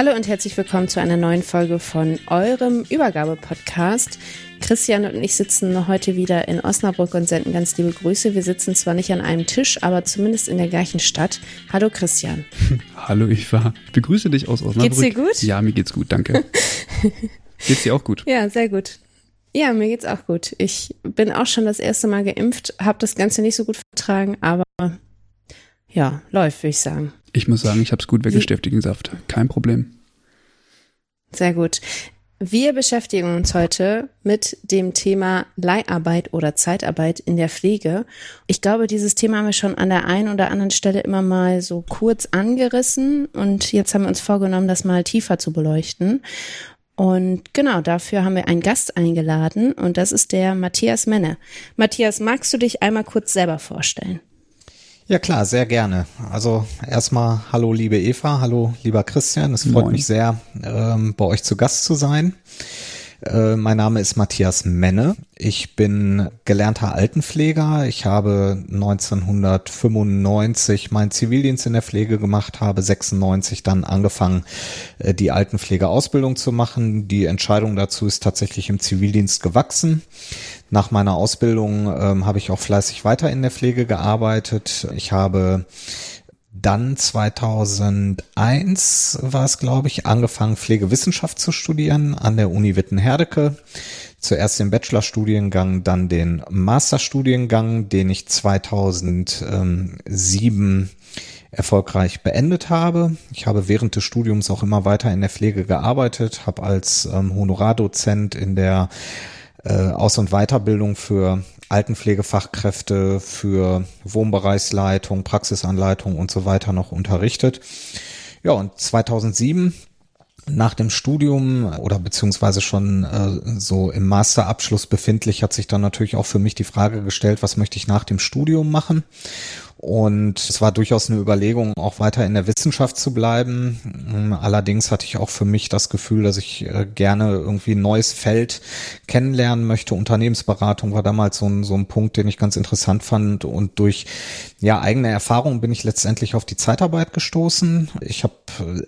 Hallo und herzlich willkommen zu einer neuen Folge von eurem Übergabe-Podcast. Christian und ich sitzen heute wieder in Osnabrück und senden ganz liebe Grüße. Wir sitzen zwar nicht an einem Tisch, aber zumindest in der gleichen Stadt. Hallo Christian. Hallo Eva. Ich begrüße dich aus Osnabrück. Geht's dir gut? Ja, mir geht's gut, danke. geht's dir auch gut? Ja, sehr gut. Ja, mir geht's auch gut. Ich bin auch schon das erste Mal geimpft, habe das Ganze nicht so gut vertragen, aber ja, läuft, würde ich sagen. Ich muss sagen, ich habe es gut weggestiftet, den Saft. Kein Problem. Sehr gut. Wir beschäftigen uns heute mit dem Thema Leiharbeit oder Zeitarbeit in der Pflege. Ich glaube, dieses Thema haben wir schon an der einen oder anderen Stelle immer mal so kurz angerissen und jetzt haben wir uns vorgenommen, das mal tiefer zu beleuchten. Und genau dafür haben wir einen Gast eingeladen und das ist der Matthias Menne. Matthias, magst du dich einmal kurz selber vorstellen? Ja klar, sehr gerne. Also erstmal hallo liebe Eva, hallo lieber Christian. Es freut Moin. mich sehr, ähm, bei euch zu Gast zu sein. Äh, mein Name ist Matthias Menne. Ich bin gelernter Altenpfleger. Ich habe 1995 meinen Zivildienst in der Pflege gemacht, habe 96 dann angefangen, äh, die Altenpflegeausbildung zu machen. Die Entscheidung dazu ist tatsächlich im Zivildienst gewachsen. Nach meiner Ausbildung ähm, habe ich auch fleißig weiter in der Pflege gearbeitet. Ich habe dann 2001 war es, glaube ich, angefangen, Pflegewissenschaft zu studieren an der Uni Wittenherdecke. Zuerst den Bachelorstudiengang, dann den Masterstudiengang, den ich 2007 erfolgreich beendet habe. Ich habe während des Studiums auch immer weiter in der Pflege gearbeitet, habe als ähm, Honorardozent in der äh, Aus- und Weiterbildung für Altenpflegefachkräfte, für Wohnbereichsleitung, Praxisanleitung und so weiter noch unterrichtet. Ja, und 2007 nach dem Studium oder beziehungsweise schon äh, so im Masterabschluss befindlich, hat sich dann natürlich auch für mich die Frage gestellt, was möchte ich nach dem Studium machen? Und es war durchaus eine Überlegung, auch weiter in der Wissenschaft zu bleiben. Allerdings hatte ich auch für mich das Gefühl, dass ich äh, gerne irgendwie ein neues Feld kennenlernen möchte. Unternehmensberatung war damals so ein, so ein Punkt, den ich ganz interessant fand. Und durch ja eigene Erfahrungen bin ich letztendlich auf die Zeitarbeit gestoßen. Ich habe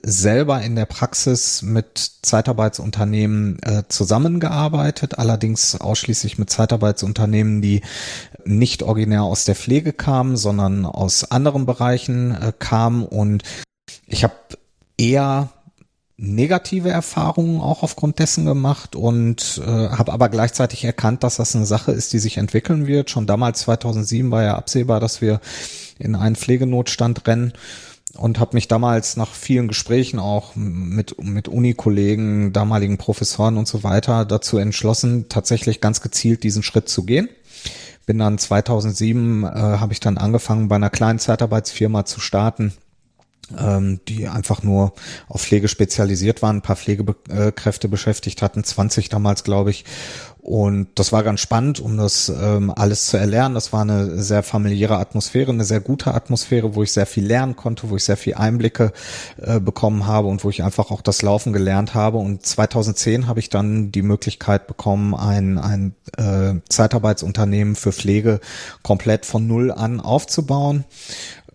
selber in der Praxis mit Zeitarbeitsunternehmen äh, zusammengearbeitet, allerdings ausschließlich mit Zeitarbeitsunternehmen, die nicht originär aus der Pflege kamen, sondern aus anderen Bereichen äh, kamen. Und ich habe eher negative Erfahrungen auch aufgrund dessen gemacht und äh, habe aber gleichzeitig erkannt, dass das eine Sache ist, die sich entwickeln wird. Schon damals 2007 war ja absehbar, dass wir in einen Pflegenotstand rennen und habe mich damals nach vielen Gesprächen auch mit mit Unikollegen, damaligen Professoren und so weiter dazu entschlossen, tatsächlich ganz gezielt diesen Schritt zu gehen bin dann 2007 äh, habe ich dann angefangen bei einer kleinen Zeitarbeitsfirma zu starten ähm, die einfach nur auf Pflege spezialisiert waren, ein paar Pflegekräfte beschäftigt hatten, 20 damals, glaube ich. Und das war ganz spannend, um das ähm, alles zu erlernen. Das war eine sehr familiäre Atmosphäre, eine sehr gute Atmosphäre, wo ich sehr viel lernen konnte, wo ich sehr viel Einblicke äh, bekommen habe und wo ich einfach auch das Laufen gelernt habe. Und 2010 habe ich dann die Möglichkeit bekommen, ein, ein äh, Zeitarbeitsunternehmen für Pflege komplett von Null an aufzubauen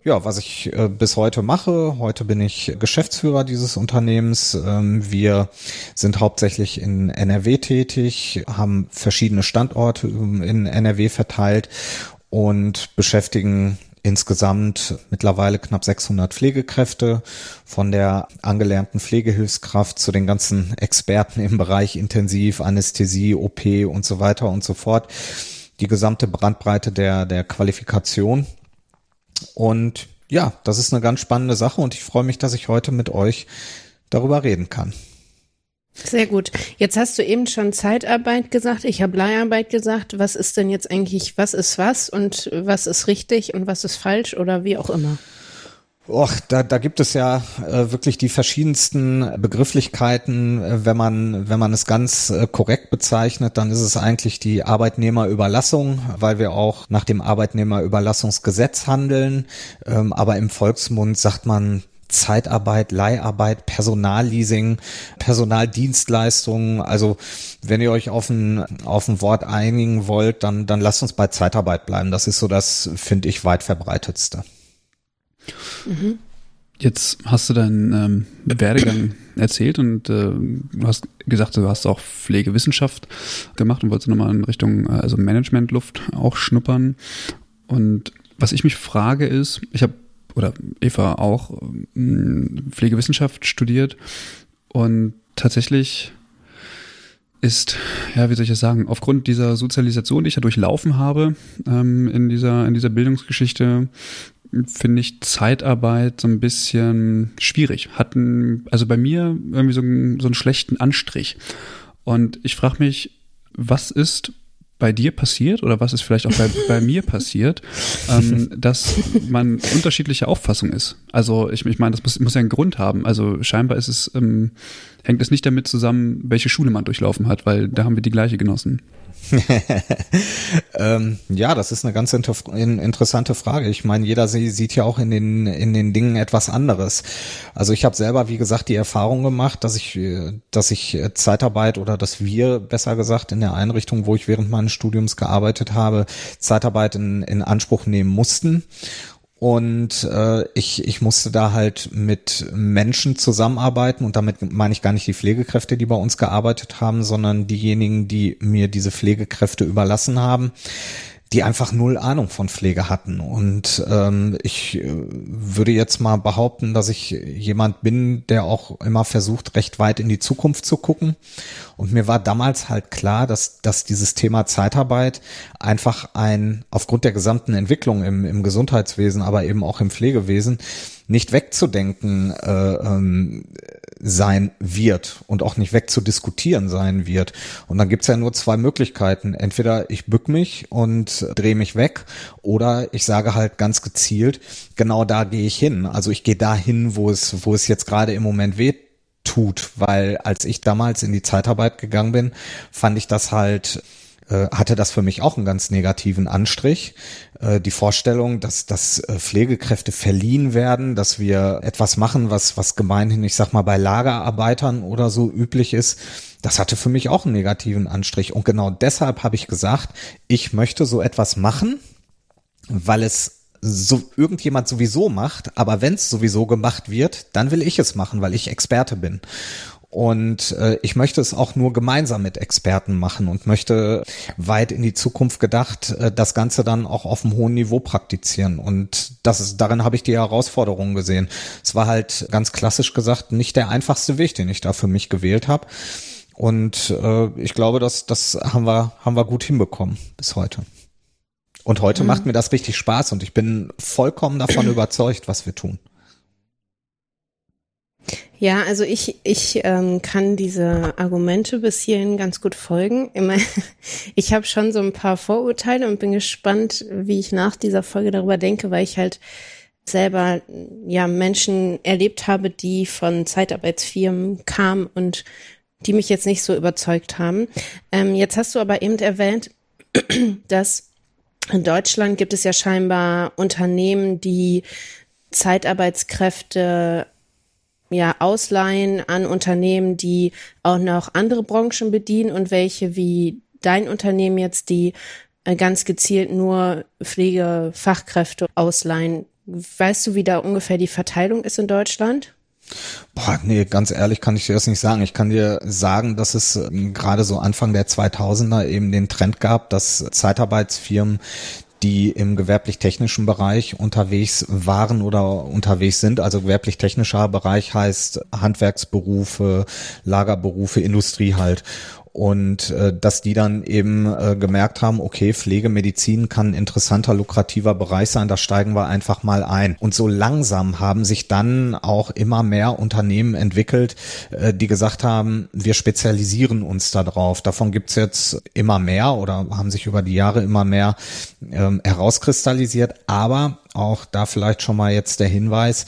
ja, was ich äh, bis heute mache. Heute bin ich Geschäftsführer dieses Unternehmens. Ähm, wir sind hauptsächlich in NRW tätig, haben verschiedene Standorte in NRW verteilt und beschäftigen insgesamt mittlerweile knapp 600 Pflegekräfte, von der angelernten Pflegehilfskraft zu den ganzen Experten im Bereich Intensiv, Anästhesie, OP und so weiter und so fort. Die gesamte Brandbreite der, der Qualifikation. Und ja, das ist eine ganz spannende Sache und ich freue mich, dass ich heute mit euch darüber reden kann. Sehr gut. Jetzt hast du eben schon Zeitarbeit gesagt, ich habe Leiharbeit gesagt. Was ist denn jetzt eigentlich, was ist was und was ist richtig und was ist falsch oder wie auch immer? Och, da, da gibt es ja äh, wirklich die verschiedensten Begrifflichkeiten. Äh, wenn man, wenn man es ganz äh, korrekt bezeichnet, dann ist es eigentlich die Arbeitnehmerüberlassung, weil wir auch nach dem Arbeitnehmerüberlassungsgesetz handeln. Ähm, aber im Volksmund sagt man Zeitarbeit, Leiharbeit, Personalleasing, Personaldienstleistungen. Also wenn ihr euch auf ein, auf ein Wort einigen wollt, dann, dann lasst uns bei Zeitarbeit bleiben. Das ist so das, finde ich, weit verbreitetste. Mhm. Jetzt hast du deinen ähm, Werdegang erzählt und äh, du hast gesagt, du hast auch Pflegewissenschaft gemacht und wolltest nochmal in Richtung äh, also Managementluft auch schnuppern. Und was ich mich frage ist, ich habe oder Eva auch äh, Pflegewissenschaft studiert und tatsächlich ist, ja, wie soll ich das sagen, aufgrund dieser Sozialisation, die ich ja durchlaufen habe ähm, in dieser in dieser Bildungsgeschichte, finde ich Zeitarbeit so ein bisschen schwierig. Hatten, also bei mir irgendwie so, einen, so einen schlechten Anstrich. Und ich frage mich, was ist bei dir passiert oder was ist vielleicht auch bei, bei mir passiert, ähm, dass man unterschiedliche Auffassung ist. Also ich, ich meine, das muss, muss ja einen Grund haben. Also scheinbar ist es, ähm, hängt es nicht damit zusammen, welche Schule man durchlaufen hat, weil da haben wir die gleiche genossen. ähm, ja, das ist eine ganz inter interessante Frage. Ich meine, jeder sieht ja auch in den in den Dingen etwas anderes. Also ich habe selber, wie gesagt, die Erfahrung gemacht, dass ich dass ich Zeitarbeit oder dass wir besser gesagt in der Einrichtung, wo ich während meines Studiums gearbeitet habe, Zeitarbeit in, in Anspruch nehmen mussten und äh, ich, ich musste da halt mit Menschen zusammenarbeiten und damit meine ich gar nicht die Pflegekräfte, die bei uns gearbeitet haben, sondern diejenigen, die mir diese Pflegekräfte überlassen haben die einfach null Ahnung von Pflege hatten. Und ähm, ich äh, würde jetzt mal behaupten, dass ich jemand bin, der auch immer versucht, recht weit in die Zukunft zu gucken. Und mir war damals halt klar, dass, dass dieses Thema Zeitarbeit einfach ein, aufgrund der gesamten Entwicklung im, im Gesundheitswesen, aber eben auch im Pflegewesen, nicht wegzudenken äh, ähm, sein wird und auch nicht wegzudiskutieren sein wird. Und dann gibt's ja nur zwei Möglichkeiten. Entweder ich bück mich und drehe mich weg oder ich sage halt ganz gezielt, genau da gehe ich hin. Also ich gehe dahin, wo es, wo es jetzt gerade im Moment weht tut, weil als ich damals in die Zeitarbeit gegangen bin, fand ich das halt hatte das für mich auch einen ganz negativen Anstrich. Äh, die Vorstellung, dass, dass äh, Pflegekräfte verliehen werden, dass wir etwas machen, was, was gemeinhin, ich sag mal, bei Lagerarbeitern oder so üblich ist, das hatte für mich auch einen negativen Anstrich. Und genau deshalb habe ich gesagt, ich möchte so etwas machen, weil es so irgendjemand sowieso macht, aber wenn es sowieso gemacht wird, dann will ich es machen, weil ich Experte bin. Und äh, ich möchte es auch nur gemeinsam mit Experten machen und möchte weit in die Zukunft gedacht äh, das Ganze dann auch auf einem hohen Niveau praktizieren. Und das ist, darin habe ich die Herausforderungen gesehen. Es war halt ganz klassisch gesagt nicht der einfachste Weg, den ich da für mich gewählt habe. Und äh, ich glaube, dass das haben wir haben wir gut hinbekommen bis heute. Und heute mhm. macht mir das richtig Spaß und ich bin vollkommen davon überzeugt, was wir tun. Ja, also ich, ich ähm, kann diese Argumente bis hierhin ganz gut folgen. Immer, ich habe schon so ein paar Vorurteile und bin gespannt, wie ich nach dieser Folge darüber denke, weil ich halt selber ja Menschen erlebt habe, die von Zeitarbeitsfirmen kamen und die mich jetzt nicht so überzeugt haben. Ähm, jetzt hast du aber eben erwähnt, dass in Deutschland gibt es ja scheinbar Unternehmen, die Zeitarbeitskräfte ja, ausleihen an Unternehmen, die auch noch andere Branchen bedienen und welche wie dein Unternehmen jetzt, die äh, ganz gezielt nur Pflegefachkräfte ausleihen. Weißt du, wie da ungefähr die Verteilung ist in Deutschland? Boah, nee, ganz ehrlich kann ich dir das nicht sagen. Ich kann dir sagen, dass es ähm, gerade so Anfang der 2000er eben den Trend gab, dass Zeitarbeitsfirmen die im gewerblich-technischen Bereich unterwegs waren oder unterwegs sind. Also gewerblich-technischer Bereich heißt Handwerksberufe, Lagerberufe, Industrie halt und äh, dass die dann eben äh, gemerkt haben, okay, Pflegemedizin kann ein interessanter, lukrativer Bereich sein, da steigen wir einfach mal ein. Und so langsam haben sich dann auch immer mehr Unternehmen entwickelt, äh, die gesagt haben, wir spezialisieren uns da drauf. Davon gibt's jetzt immer mehr oder haben sich über die Jahre immer mehr ähm, herauskristallisiert, aber auch da vielleicht schon mal jetzt der Hinweis,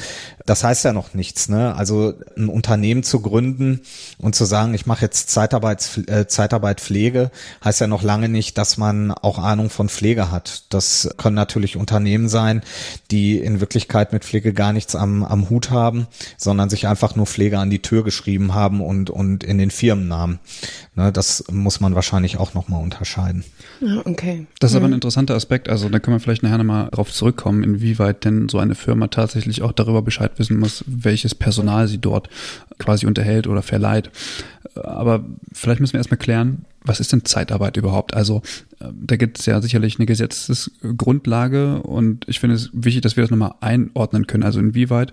das heißt ja noch nichts, ne? Also ein Unternehmen zu gründen und zu sagen, ich mache jetzt Zeitarbeits, äh, Zeitarbeit Pflege, heißt ja noch lange nicht, dass man auch Ahnung von Pflege hat. Das können natürlich Unternehmen sein, die in Wirklichkeit mit Pflege gar nichts am, am Hut haben, sondern sich einfach nur Pflege an die Tür geschrieben haben und, und in den Firmennamen. Ne, das muss man wahrscheinlich auch nochmal unterscheiden. Okay. Das ist aber ein interessanter Aspekt. Also da können wir vielleicht nachher nochmal drauf zurückkommen, inwieweit denn so eine Firma tatsächlich auch darüber Bescheid wissen muss, welches Personal sie dort quasi unterhält oder verleiht. Aber vielleicht müssen wir erstmal klären, was ist denn Zeitarbeit überhaupt? Also da gibt es ja sicherlich eine Gesetzesgrundlage und ich finde es wichtig, dass wir das nochmal einordnen können. Also inwieweit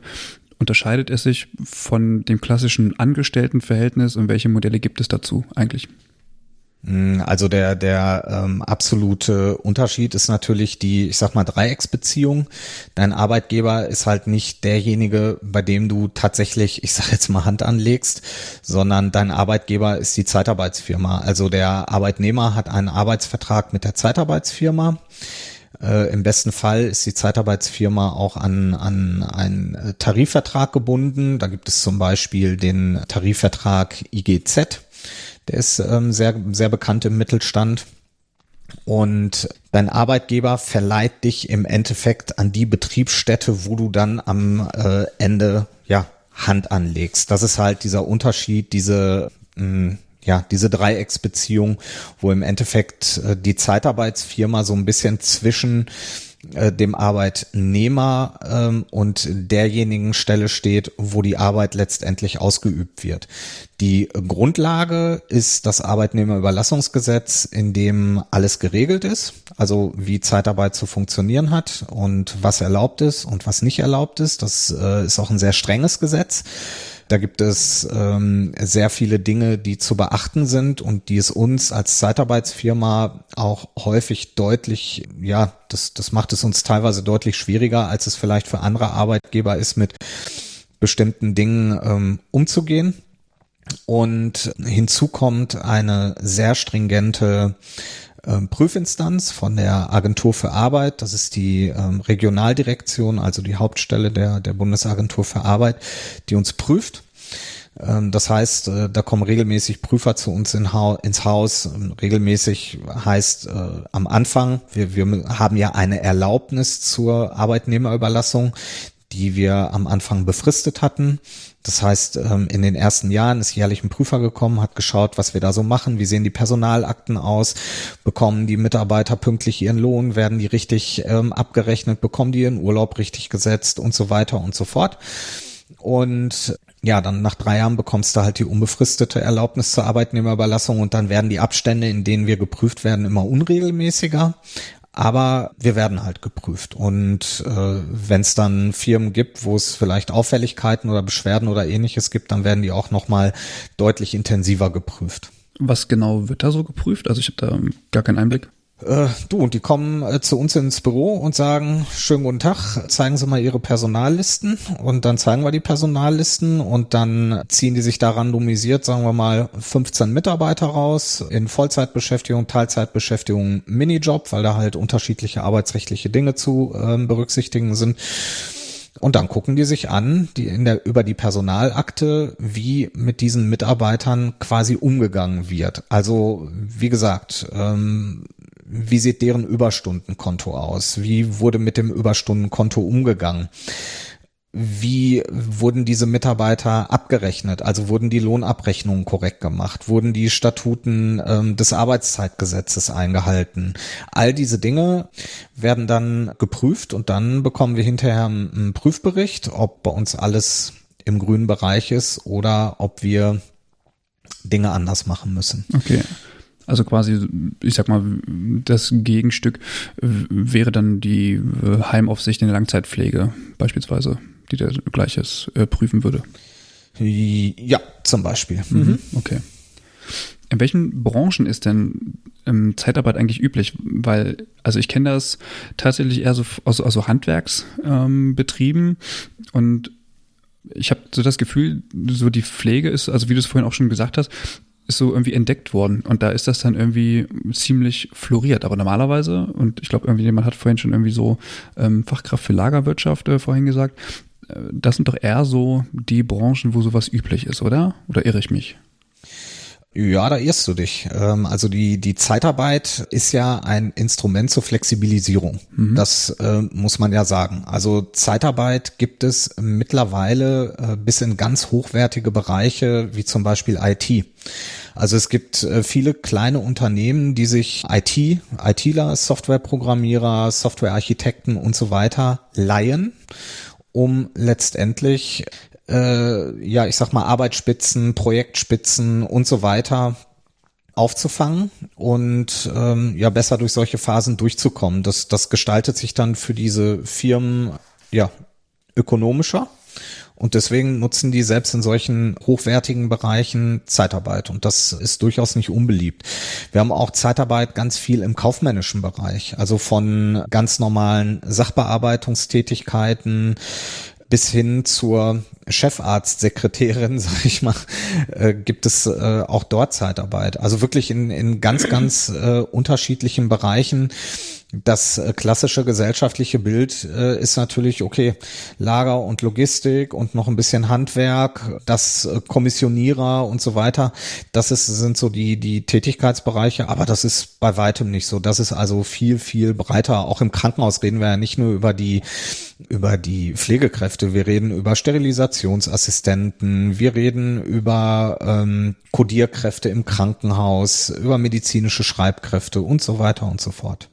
unterscheidet es sich von dem klassischen Angestelltenverhältnis und welche Modelle gibt es dazu eigentlich? Mm, also der, der ähm, absolute Unterschied ist natürlich die, ich sag mal, Dreiecksbeziehung. Dein Arbeitgeber ist halt nicht derjenige, bei dem du tatsächlich, ich sag jetzt mal, Hand anlegst, sondern dein Arbeitgeber ist die Zeitarbeitsfirma. Also der Arbeitnehmer hat einen Arbeitsvertrag mit der Zeitarbeitsfirma. Äh, Im besten Fall ist die Zeitarbeitsfirma auch an, an einen Tarifvertrag gebunden. Da gibt es zum Beispiel den Tarifvertrag IGZ der ist ähm, sehr, sehr bekannt im Mittelstand. Und dein Arbeitgeber verleiht dich im Endeffekt an die Betriebsstätte, wo du dann am äh, Ende ja Hand anlegst. Das ist halt dieser Unterschied, diese mh, hm, ja, diese Dreiecksbeziehung, wo im Endeffekt äh, die Zeitarbeitsfirma so ein bisschen zwischen äh, dem Arbeitnehmer ähm, und derjenigen Stelle steht, wo die Arbeit letztendlich ausgeübt wird. Die Grundlage ist das Arbeitnehmerüberlassungsgesetz, in dem alles geregelt ist, also wie Zeitarbeit zu funktionieren hat und was erlaubt ist und was nicht erlaubt ist. Das äh, ist auch ein sehr strenges Gesetz. Da gibt es ähm, sehr viele Dinge, die zu beachten sind und die es uns als Zeitarbeitsfirma auch häufig deutlich, ja, das, das macht es uns teilweise deutlich schwieriger, als es vielleicht für andere Arbeitgeber ist, mit bestimmten Dingen ähm, umzugehen. Und hinzu kommt eine sehr stringente ähm, Prüfinstanz von der Agentur für Arbeit. Das ist die ähm, Regionaldirektion, also die Hauptstelle der, der Bundesagentur für Arbeit, die uns prüft. Ähm, das heißt, äh, da kommen regelmäßig Prüfer zu uns in ha ins Haus. Ähm, regelmäßig heißt äh, am Anfang, wir, wir haben ja eine Erlaubnis zur Arbeitnehmerüberlassung, die wir am Anfang befristet hatten. Das heißt, ähm, in den ersten Jahren ist jährlich ein Prüfer gekommen, hat geschaut, was wir da so machen, wie sehen die Personalakten aus, bekommen die Mitarbeiter pünktlich ihren Lohn, werden die richtig ähm, abgerechnet, bekommen die ihren Urlaub richtig gesetzt und so weiter und so fort. Und ja, dann nach drei Jahren bekommst du halt die unbefristete Erlaubnis zur Arbeitnehmerüberlassung und dann werden die Abstände, in denen wir geprüft werden, immer unregelmäßiger. Aber wir werden halt geprüft. Und äh, wenn es dann Firmen gibt, wo es vielleicht Auffälligkeiten oder Beschwerden oder ähnliches gibt, dann werden die auch nochmal deutlich intensiver geprüft. Was genau wird da so geprüft? Also ich habe da gar keinen Einblick. Äh, du, und die kommen äh, zu uns ins Büro und sagen, schönen guten Tag, zeigen Sie mal Ihre Personallisten und dann zeigen wir die Personallisten und dann ziehen die sich da randomisiert, sagen wir mal, 15 Mitarbeiter raus in Vollzeitbeschäftigung, Teilzeitbeschäftigung, Minijob, weil da halt unterschiedliche arbeitsrechtliche Dinge zu äh, berücksichtigen sind. Und dann gucken die sich an, die in der, über die Personalakte, wie mit diesen Mitarbeitern quasi umgegangen wird. Also, wie gesagt, ähm, wie sieht deren Überstundenkonto aus? Wie wurde mit dem Überstundenkonto umgegangen? Wie wurden diese Mitarbeiter abgerechnet? Also wurden die Lohnabrechnungen korrekt gemacht? Wurden die Statuten ähm, des Arbeitszeitgesetzes eingehalten? All diese Dinge werden dann geprüft und dann bekommen wir hinterher einen Prüfbericht, ob bei uns alles im grünen Bereich ist oder ob wir Dinge anders machen müssen. Okay. Also quasi, ich sag mal, das Gegenstück wäre dann die äh, Heimaufsicht in der Langzeitpflege beispielsweise, die der Gleiches äh, prüfen würde. Ja, zum Beispiel. Mhm. mhm. Okay. In welchen Branchen ist denn ähm, Zeitarbeit eigentlich üblich? Weil, also ich kenne das tatsächlich eher so aus, aus so Handwerksbetrieben ähm, und ich habe so das Gefühl, so die Pflege ist, also wie du es vorhin auch schon gesagt hast, ist so irgendwie entdeckt worden und da ist das dann irgendwie ziemlich floriert. Aber normalerweise, und ich glaube, irgendwie jemand hat vorhin schon irgendwie so ähm, Fachkraft für Lagerwirtschaft äh, vorhin gesagt, äh, das sind doch eher so die Branchen, wo sowas üblich ist, oder? Oder irre ich mich? Ja, da irrst du dich. Ähm, also die, die Zeitarbeit ist ja ein Instrument zur Flexibilisierung. Mhm. Das äh, muss man ja sagen. Also Zeitarbeit gibt es mittlerweile äh, bis in ganz hochwertige Bereiche, wie zum Beispiel IT. Also es gibt äh, viele kleine Unternehmen, die sich IT, ITler, Softwareprogrammierer, Softwarearchitekten und so weiter leihen um letztendlich äh, ja, ich sag mal, Arbeitsspitzen, Projektspitzen und so weiter aufzufangen und ähm, ja besser durch solche Phasen durchzukommen. Das, das gestaltet sich dann für diese Firmen ja ökonomischer und deswegen nutzen die selbst in solchen hochwertigen Bereichen Zeitarbeit und das ist durchaus nicht unbeliebt. Wir haben auch Zeitarbeit ganz viel im kaufmännischen Bereich, also von ganz normalen Sachbearbeitungstätigkeiten bis hin zur Chefarztsekretärin, sag ich mal, äh, gibt es äh, auch dort Zeitarbeit. Also wirklich in, in ganz, ganz äh, unterschiedlichen Bereichen das äh, klassische gesellschaftliche Bild äh, ist natürlich, okay, Lager und Logistik und noch ein bisschen Handwerk, das äh, Kommissionierer und so weiter. Das ist, sind so die, die Tätigkeitsbereiche, aber das ist bei weitem nicht so. Das ist also viel, viel breiter. Auch im Krankenhaus reden wir ja nicht nur über die, über die Pflegekräfte. Wir reden über Sterilisationsassistenten. Wir reden über ähm, Kodierkräfte im Krankenhaus, über medizinische Schreibkräfte und so weiter und so fort.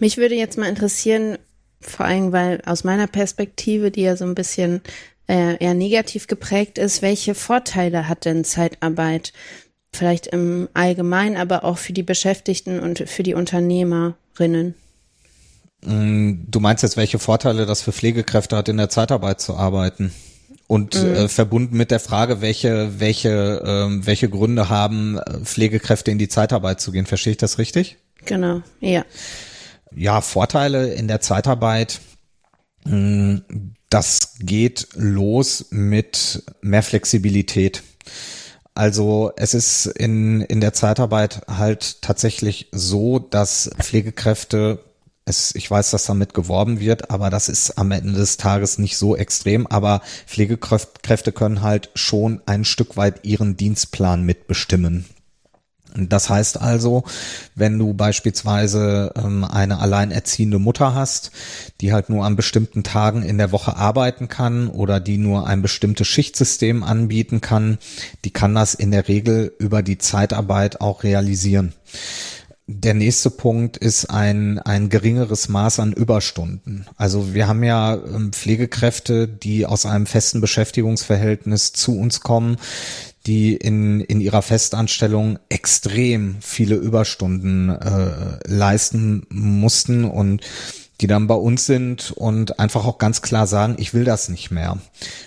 Mich würde jetzt mal interessieren, vor allem weil aus meiner Perspektive, die ja so ein bisschen äh, eher negativ geprägt ist, welche Vorteile hat denn Zeitarbeit? Vielleicht im Allgemeinen, aber auch für die Beschäftigten und für die Unternehmerinnen. Mm, du meinst jetzt, welche Vorteile das für Pflegekräfte hat, in der Zeitarbeit zu arbeiten? Und mhm. äh, verbunden mit der Frage, welche, welche, äh, welche Gründe haben äh, Pflegekräfte in die Zeitarbeit zu gehen. Verstehe ich das richtig? Genau, ja ja, Vorteile in der Zeitarbeit. Hm, das geht los mit mehr Flexibilität. Also es ist in, in der Zeitarbeit halt tatsächlich so, dass Pflegekräfte es, ich weiß, dass damit geworben wird, aber das ist am Ende des Tages nicht so extrem. Aber Pflegekräfte können halt schon ein Stück weit ihren Dienstplan mitbestimmen. Das heißt also, wenn du beispielsweise ähm, eine alleinerziehende Mutter hast, die halt nur an bestimmten Tagen in der Woche arbeiten kann oder die nur ein bestimmtes Schichtsystem anbieten kann, die kann das in der Regel über die Zeitarbeit auch realisieren. Der nächste Punkt ist ein, ein geringeres Maß an Überstunden. Also wir haben ja ähm, Pflegekräfte, die aus einem festen Beschäftigungsverhältnis zu uns kommen, die in, in ihrer Festanstellung extrem viele Überstunden äh, leisten mussten und die dann bei uns sind und einfach auch ganz klar sagen, ich will das nicht mehr.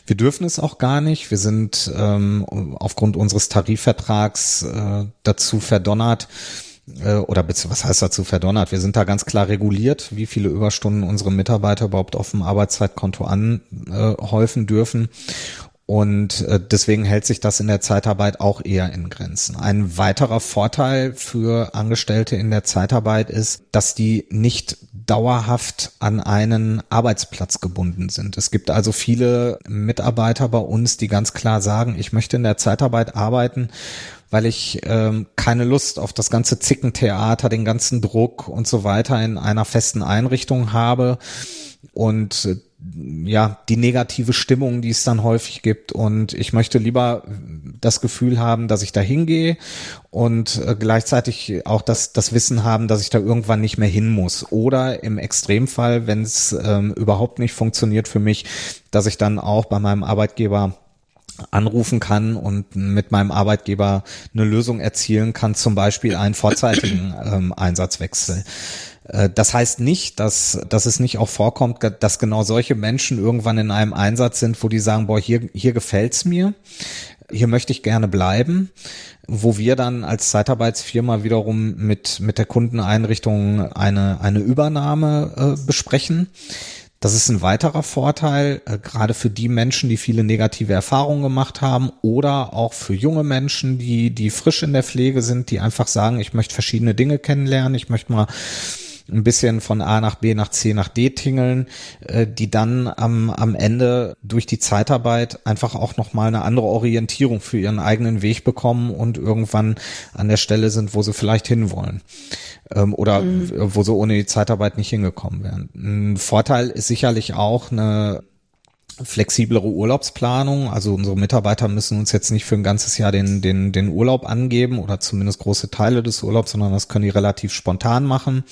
Wir dürfen es auch gar nicht. Wir sind ähm, aufgrund unseres Tarifvertrags äh, dazu verdonnert, äh, oder was heißt dazu verdonnert? Wir sind da ganz klar reguliert, wie viele Überstunden unsere Mitarbeiter überhaupt auf dem Arbeitszeitkonto anhäufen dürfen. Und äh, deswegen hält sich das in der Zeitarbeit auch eher in Grenzen. Ein weiterer Vorteil für Angestellte in der Zeitarbeit ist, dass die nicht dauerhaft an einen Arbeitsplatz gebunden sind. Es gibt also viele Mitarbeiter bei uns, die ganz klar sagen, ich möchte in der Zeitarbeit arbeiten, weil ich ähm, keine Lust auf das ganze Zickentheater, den ganzen Druck und so weiter in einer festen Einrichtung habe. Und äh, ja, die negative Stimmung, die es dann häufig gibt. Und ich möchte lieber das Gefühl haben, dass ich da hingehe und äh, gleichzeitig auch das, das Wissen haben, dass ich da irgendwann nicht mehr hin muss. Oder im Extremfall, wenn es ähm, überhaupt nicht funktioniert für mich, dass ich dann auch bei meinem Arbeitgeber anrufen kann und mit meinem Arbeitgeber eine Lösung erzielen kann, zum Beispiel einen vorzeitigen ähm, Einsatzwechsel. Äh, das heißt nicht, dass, dass es nicht auch vorkommt, dass genau solche Menschen irgendwann in einem Einsatz sind, wo die sagen, boah, hier, hier gefällt's mir, hier möchte ich gerne bleiben, wo wir dann als Zeitarbeitsfirma wiederum mit, mit der Kundeneinrichtung eine, eine Übernahme äh, besprechen. Das ist ein weiterer Vorteil, äh, gerade für die Menschen, die viele negative Erfahrungen gemacht haben oder auch für junge Menschen, die, die frisch in der Pflege sind, die einfach sagen, ich möchte verschiedene Dinge kennenlernen, ich möchte mal ein bisschen von A nach B nach C nach D tingeln, äh, die dann am, am Ende durch die Zeitarbeit einfach auch nochmal eine andere Orientierung für ihren eigenen Weg bekommen und irgendwann an der Stelle sind, wo sie vielleicht hinwollen ähm, oder mhm. wo sie ohne die Zeitarbeit nicht hingekommen wären. Ein Vorteil ist sicherlich auch eine flexiblere Urlaubsplanung. Also unsere Mitarbeiter müssen uns jetzt nicht für ein ganzes Jahr den, den, den Urlaub angeben oder zumindest große Teile des Urlaubs, sondern das können die relativ spontan machen.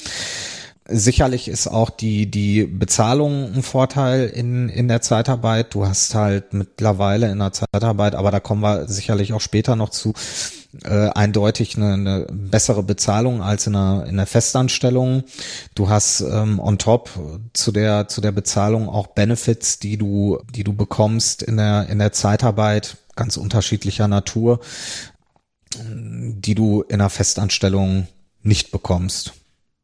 Sicherlich ist auch die, die Bezahlung ein Vorteil in, in der Zeitarbeit. Du hast halt mittlerweile in der Zeitarbeit, aber da kommen wir sicherlich auch später noch zu, äh, eindeutig eine, eine bessere Bezahlung als in einer, in einer Festanstellung. Du hast ähm, on top zu der zu der Bezahlung auch Benefits, die du die du bekommst in der in der Zeitarbeit ganz unterschiedlicher Natur, die du in einer Festanstellung nicht bekommst.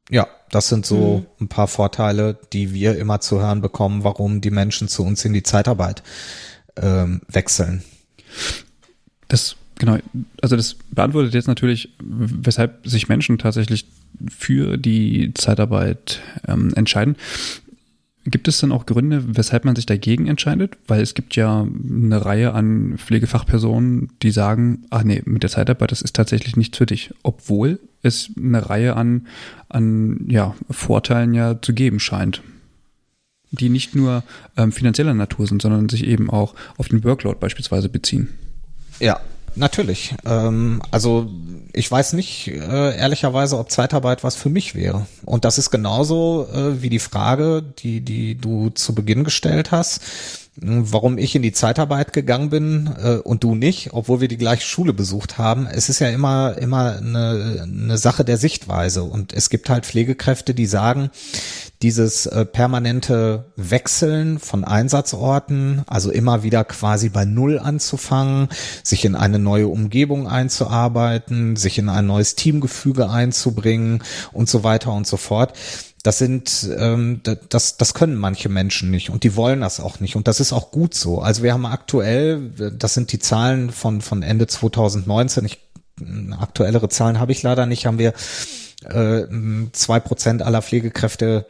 Ja, das sind so mhm. ein paar Vorteile, die wir immer zu hören bekommen, warum die Menschen zu uns in die Zeitarbeit ähm, wechseln. Das Genau, also das beantwortet jetzt natürlich, weshalb sich Menschen tatsächlich für die Zeitarbeit ähm, entscheiden. Gibt es dann auch Gründe, weshalb man sich dagegen entscheidet? Weil es gibt ja eine Reihe an Pflegefachpersonen, die sagen, ach nee, mit der Zeitarbeit, das ist tatsächlich nichts für dich. Obwohl es eine Reihe an, an ja, Vorteilen ja zu geben scheint. Die nicht nur ähm, finanzieller Natur sind, sondern sich eben auch auf den Workload beispielsweise beziehen. Ja, Natürlich. Ähm, also ich weiß nicht äh, ehrlicherweise, ob Zeitarbeit was für mich wäre. Und das ist genauso äh, wie die Frage, die die du zu Beginn gestellt hast warum ich in die Zeitarbeit gegangen bin äh, und du nicht, obwohl wir die gleiche Schule besucht haben. Es ist ja immer immer eine, eine Sache der Sichtweise und es gibt halt Pflegekräfte, die sagen, dieses äh, permanente Wechseln von Einsatzorten, also immer wieder quasi bei Null anzufangen, sich in eine neue Umgebung einzuarbeiten, sich in ein neues Teamgefüge einzubringen und so weiter und so fort das sind, ähm, das, das können manche Menschen nicht und die wollen das auch nicht und das ist auch gut so. Also wir haben aktuell, das sind die Zahlen von von Ende 2019. Ich, aktuellere Zahlen habe ich leider nicht. Haben wir äh, zwei Prozent aller Pflegekräfte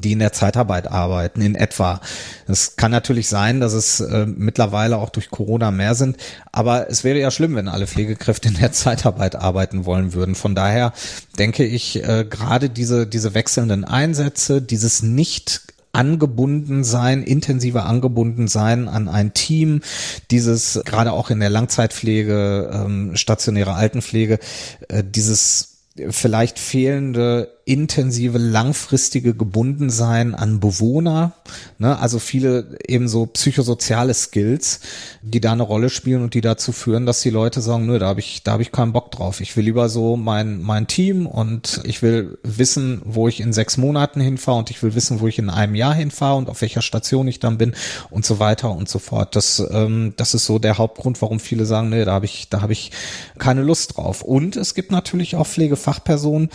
die in der Zeitarbeit arbeiten, in etwa. Es kann natürlich sein, dass es äh, mittlerweile auch durch Corona mehr sind, aber es wäre ja schlimm, wenn alle Pflegekräfte in der Zeitarbeit arbeiten wollen würden. Von daher denke ich, äh, gerade diese, diese wechselnden Einsätze, dieses nicht angebunden sein, intensiver angebunden sein an ein Team, dieses gerade auch in der Langzeitpflege, ähm, stationäre Altenpflege, äh, dieses vielleicht fehlende intensive, langfristige Gebundensein an Bewohner, ne? also viele eben so psychosoziale Skills, die da eine Rolle spielen und die dazu führen, dass die Leute sagen, nö, da habe ich, da habe ich keinen Bock drauf. Ich will lieber so mein, mein Team und ich will wissen, wo ich in sechs Monaten hinfahre und ich will wissen, wo ich in einem Jahr hinfahre und auf welcher Station ich dann bin und so weiter und so fort. Das, ähm, das ist so der Hauptgrund, warum viele sagen, nee, da habe ich, da habe ich keine Lust drauf. Und es gibt natürlich auch Pflegefachpersonen,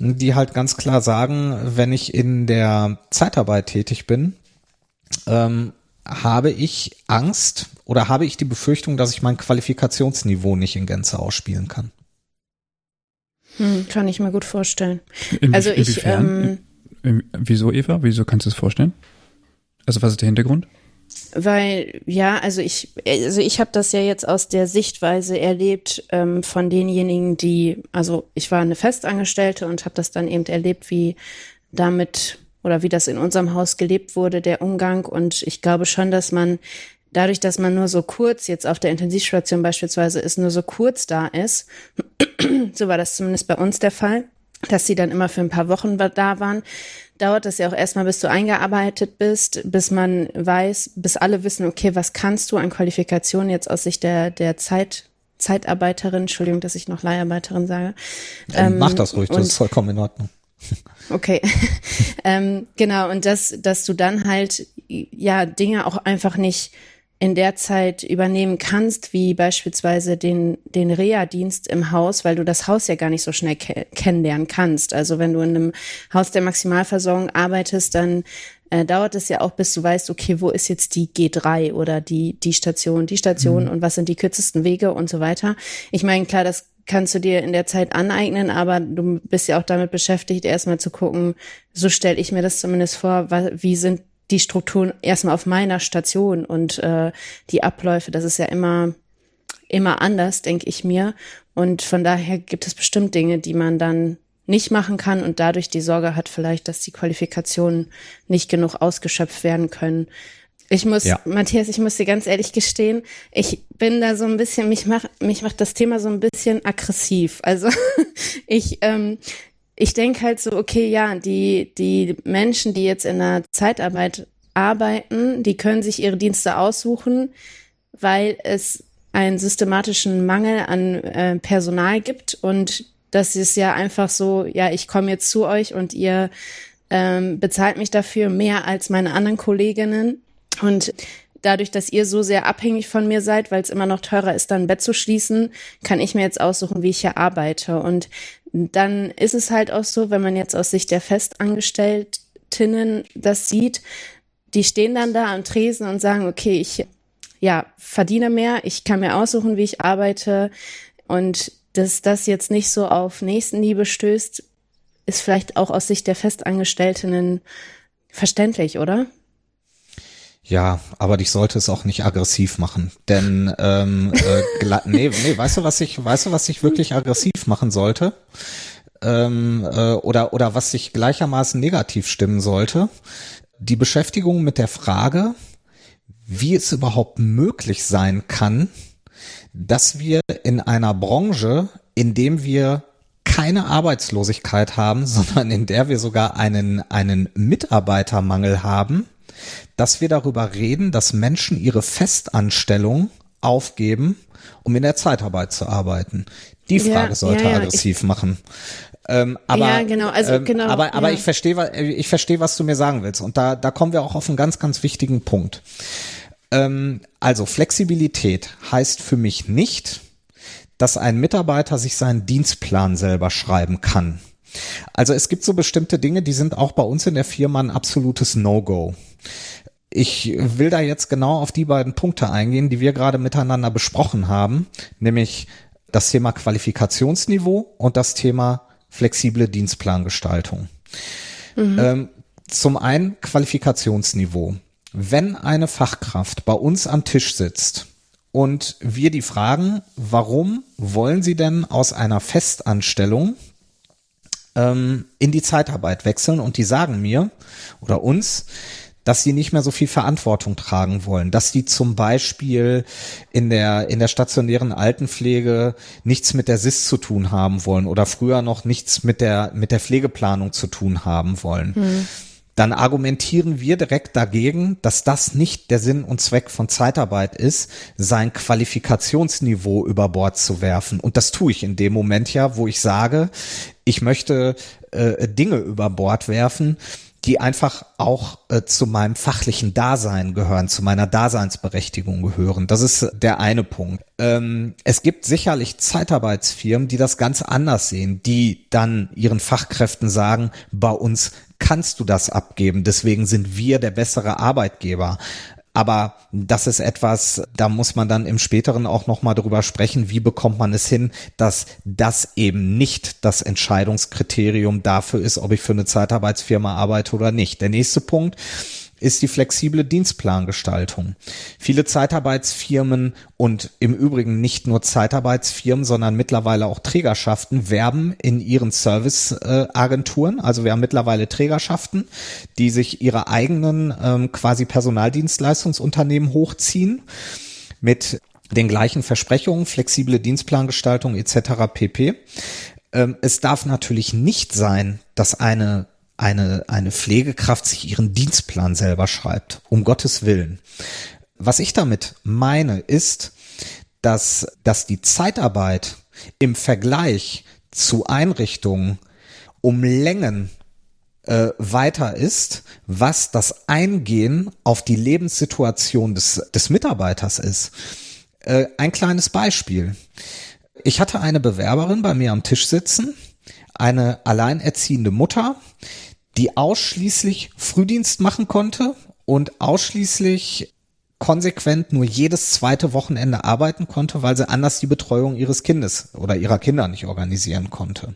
die halt ganz klar sagen, wenn ich in der Zeitarbeit tätig bin, ähm, habe ich Angst oder habe ich die Befürchtung, dass ich mein Qualifikationsniveau nicht in Gänze ausspielen kann. Hm, kann ich mir gut vorstellen. In, also ich. Ähm, in, in, wieso, Eva? Wieso kannst du es vorstellen? Also was ist der Hintergrund? Weil, ja, also ich, also ich habe das ja jetzt aus der Sichtweise erlebt ähm, von denjenigen, die, also ich war eine Festangestellte und habe das dann eben erlebt, wie damit oder wie das in unserem Haus gelebt wurde, der Umgang. Und ich glaube schon, dass man dadurch, dass man nur so kurz jetzt auf der Intensivstation beispielsweise ist, nur so kurz da ist, so war das zumindest bei uns der Fall, dass sie dann immer für ein paar Wochen da waren, dauert das ja auch erstmal, bis du eingearbeitet bist, bis man weiß, bis alle wissen, okay, was kannst du an Qualifikationen jetzt aus Sicht der, der Zeit, Zeitarbeiterin, Entschuldigung, dass ich noch Leiharbeiterin sage. Ähm, Mach das ruhig, das ist vollkommen in Ordnung. Okay, ähm, genau, und dass, dass du dann halt, ja, Dinge auch einfach nicht in der Zeit übernehmen kannst, wie beispielsweise den, den Reha-Dienst im Haus, weil du das Haus ja gar nicht so schnell ke kennenlernen kannst. Also wenn du in einem Haus der Maximalversorgung arbeitest, dann äh, dauert es ja auch, bis du weißt, okay, wo ist jetzt die G3 oder die, die Station, die Station mhm. und was sind die kürzesten Wege und so weiter. Ich meine, klar, das kannst du dir in der Zeit aneignen, aber du bist ja auch damit beschäftigt, erstmal zu gucken, so stelle ich mir das zumindest vor, wie sind die Strukturen erstmal auf meiner Station und äh, die Abläufe, das ist ja immer, immer anders, denke ich mir. Und von daher gibt es bestimmt Dinge, die man dann nicht machen kann und dadurch die Sorge hat vielleicht, dass die Qualifikationen nicht genug ausgeschöpft werden können. Ich muss, ja. Matthias, ich muss dir ganz ehrlich gestehen, ich bin da so ein bisschen, mich macht, mich macht das Thema so ein bisschen aggressiv. Also ich, ähm, ich denke halt so, okay, ja, die, die Menschen, die jetzt in der Zeitarbeit arbeiten, die können sich ihre Dienste aussuchen, weil es einen systematischen Mangel an äh, Personal gibt und das ist ja einfach so, ja, ich komme jetzt zu euch und ihr ähm, bezahlt mich dafür mehr als meine anderen Kolleginnen und dadurch, dass ihr so sehr abhängig von mir seid, weil es immer noch teurer ist, dann ein Bett zu schließen, kann ich mir jetzt aussuchen, wie ich hier arbeite. Und dann ist es halt auch so, wenn man jetzt aus Sicht der Festangestellten das sieht, die stehen dann da am Tresen und sagen, okay, ich ja, verdiene mehr, ich kann mir aussuchen, wie ich arbeite und dass das jetzt nicht so auf Nächstenliebe stößt, ist vielleicht auch aus Sicht der Festangestellten verständlich, oder? Ja, aber ich sollte es auch nicht aggressiv machen, denn ähm, äh, nee, nee, weißt du, was ich, weißt du, was ich wirklich aggressiv machen sollte? Ähm, äh, oder oder was sich gleichermaßen negativ stimmen sollte? Die Beschäftigung mit der Frage, wie es überhaupt möglich sein kann, dass wir in einer Branche, in dem wir keine Arbeitslosigkeit haben, sondern in der wir sogar einen, einen Mitarbeitermangel haben, dass wir darüber reden, dass Menschen ihre Festanstellung aufgeben, um in der Zeitarbeit zu arbeiten. Die Frage ja, sollte ja, ja, aggressiv ich, machen. Ähm, aber, ja, genau, also ähm, genau. Aber, aber ich verstehe, ich verstehe, was du mir sagen willst. Und da, da kommen wir auch auf einen ganz, ganz wichtigen Punkt. Ähm, also Flexibilität heißt für mich nicht, dass ein Mitarbeiter sich seinen Dienstplan selber schreiben kann. Also es gibt so bestimmte Dinge, die sind auch bei uns in der Firma ein absolutes No-Go. Ich will da jetzt genau auf die beiden Punkte eingehen, die wir gerade miteinander besprochen haben, nämlich das Thema Qualifikationsniveau und das Thema flexible Dienstplangestaltung. Mhm. Ähm, zum einen Qualifikationsniveau. Wenn eine Fachkraft bei uns am Tisch sitzt und wir die fragen, warum wollen Sie denn aus einer Festanstellung ähm, in die Zeitarbeit wechseln und die sagen mir oder uns, dass sie nicht mehr so viel Verantwortung tragen wollen, dass die zum Beispiel in der, in der stationären Altenpflege nichts mit der SIS zu tun haben wollen oder früher noch nichts mit der, mit der Pflegeplanung zu tun haben wollen. Hm. Dann argumentieren wir direkt dagegen, dass das nicht der Sinn und Zweck von Zeitarbeit ist, sein Qualifikationsniveau über Bord zu werfen. Und das tue ich in dem Moment ja, wo ich sage, ich möchte äh, Dinge über Bord werfen, die einfach auch äh, zu meinem fachlichen Dasein gehören, zu meiner Daseinsberechtigung gehören. Das ist der eine Punkt. Ähm, es gibt sicherlich Zeitarbeitsfirmen, die das ganz anders sehen, die dann ihren Fachkräften sagen, bei uns kannst du das abgeben, deswegen sind wir der bessere Arbeitgeber. Aber das ist etwas, da muss man dann im späteren auch nochmal drüber sprechen, wie bekommt man es hin, dass das eben nicht das Entscheidungskriterium dafür ist, ob ich für eine Zeitarbeitsfirma arbeite oder nicht. Der nächste Punkt ist die flexible Dienstplangestaltung. Viele Zeitarbeitsfirmen und im Übrigen nicht nur Zeitarbeitsfirmen, sondern mittlerweile auch Trägerschaften werben in ihren Serviceagenturen. Also wir haben mittlerweile Trägerschaften, die sich ihre eigenen ähm, quasi Personaldienstleistungsunternehmen hochziehen mit den gleichen Versprechungen, flexible Dienstplangestaltung etc. pp. Ähm, es darf natürlich nicht sein, dass eine eine, eine Pflegekraft sich ihren Dienstplan selber schreibt. Um Gottes Willen. Was ich damit meine, ist, dass, dass die Zeitarbeit im Vergleich zu Einrichtungen um Längen äh, weiter ist, was das Eingehen auf die Lebenssituation des, des Mitarbeiters ist. Äh, ein kleines Beispiel. Ich hatte eine Bewerberin bei mir am Tisch sitzen, eine alleinerziehende Mutter, die ausschließlich Frühdienst machen konnte und ausschließlich konsequent nur jedes zweite Wochenende arbeiten konnte, weil sie anders die Betreuung ihres Kindes oder ihrer Kinder nicht organisieren konnte.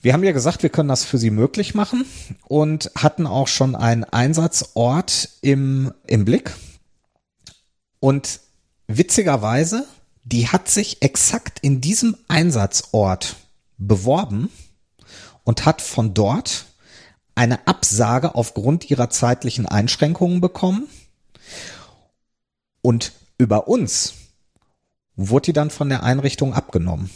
Wir haben ja gesagt, wir können das für sie möglich machen und hatten auch schon einen Einsatzort im, im Blick. Und witzigerweise, die hat sich exakt in diesem Einsatzort beworben und hat von dort eine Absage aufgrund ihrer zeitlichen Einschränkungen bekommen. Und über uns wurde die dann von der Einrichtung abgenommen.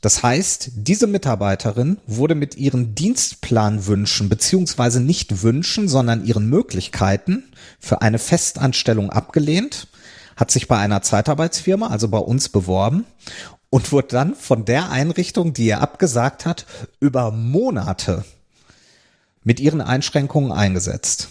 Das heißt, diese Mitarbeiterin wurde mit ihren Dienstplanwünschen beziehungsweise nicht Wünschen, sondern ihren Möglichkeiten für eine Festanstellung abgelehnt, hat sich bei einer Zeitarbeitsfirma, also bei uns beworben und wurde dann von der Einrichtung, die er abgesagt hat, über Monate mit ihren Einschränkungen eingesetzt.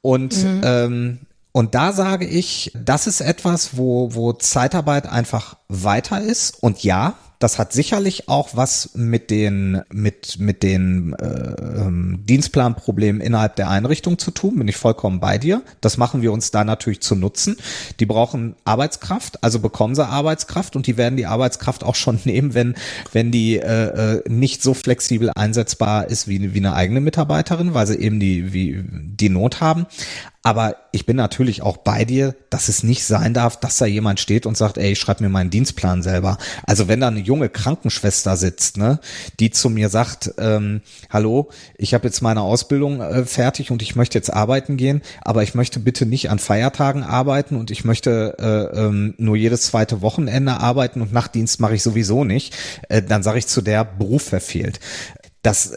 Und mhm. ähm, und da sage ich, das ist etwas, wo, wo Zeitarbeit einfach weiter ist. Und ja, das hat sicherlich auch was mit den mit mit den äh, ähm, Dienstplanproblemen innerhalb der Einrichtung zu tun. Bin ich vollkommen bei dir. Das machen wir uns da natürlich zu nutzen. Die brauchen Arbeitskraft, also bekommen sie Arbeitskraft und die werden die Arbeitskraft auch schon nehmen, wenn wenn die äh, äh, nicht so flexibel einsetzbar ist wie wie eine eigene Mitarbeiterin, weil sie eben die wie die Not haben. Aber ich bin natürlich auch bei dir, dass es nicht sein darf, dass da jemand steht und sagt, ey, ich schreib mir meinen Dienstplan selber. Also wenn da eine junge Krankenschwester sitzt, ne, die zu mir sagt, ähm, hallo, ich habe jetzt meine Ausbildung äh, fertig und ich möchte jetzt arbeiten gehen, aber ich möchte bitte nicht an Feiertagen arbeiten und ich möchte äh, ähm, nur jedes zweite Wochenende arbeiten und Nachtdienst mache ich sowieso nicht, äh, dann sage ich zu der Beruf verfehlt das,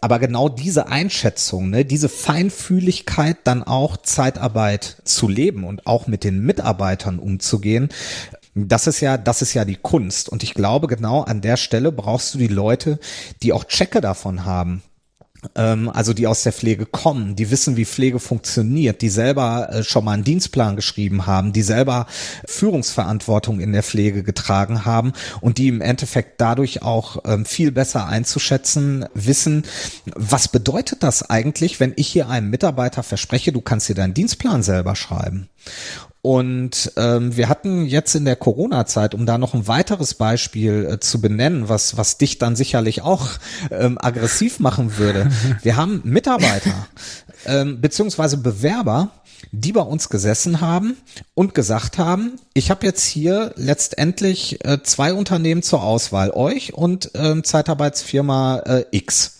aber genau diese Einschätzung, ne, diese Feinfühligkeit dann auch Zeitarbeit zu leben und auch mit den Mitarbeitern umzugehen, das ist ja, das ist ja die Kunst. Und ich glaube, genau an der Stelle brauchst du die Leute, die auch Checke davon haben also die aus der Pflege kommen, die wissen, wie Pflege funktioniert, die selber äh, schon mal einen Dienstplan geschrieben haben, die selber Führungsverantwortung in der Pflege getragen haben und die im Endeffekt dadurch auch ähm, viel besser einzuschätzen wissen, was bedeutet das eigentlich, wenn ich hier einem Mitarbeiter verspreche, du kannst dir deinen Dienstplan selber schreiben. Und ähm, wir hatten jetzt in der Corona-Zeit, um da noch ein weiteres Beispiel äh, zu benennen, was, was dich dann sicherlich auch ähm, aggressiv machen würde. Wir haben Mitarbeiter ähm, beziehungsweise Bewerber, die bei uns gesessen haben und gesagt haben, ich habe jetzt hier letztendlich äh, zwei Unternehmen zur Auswahl, euch und ähm, Zeitarbeitsfirma äh, X.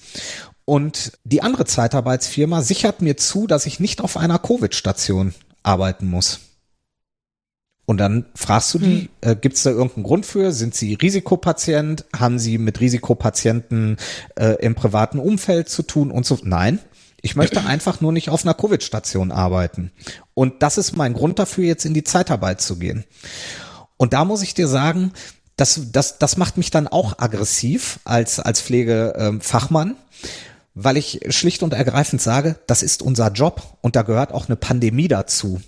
Und die andere Zeitarbeitsfirma sichert mir zu, dass ich nicht auf einer Covid-Station arbeiten muss. Und dann fragst du die, hm. äh, gibt es da irgendeinen Grund für? Sind sie Risikopatient? Haben sie mit Risikopatienten äh, im privaten Umfeld zu tun und so? Nein. Ich möchte einfach nur nicht auf einer Covid-Station arbeiten. Und das ist mein Grund dafür, jetzt in die Zeitarbeit zu gehen. Und da muss ich dir sagen, das, das, das macht mich dann auch aggressiv als, als Pflegefachmann. Ähm, weil ich schlicht und ergreifend sage, das ist unser Job und da gehört auch eine Pandemie dazu.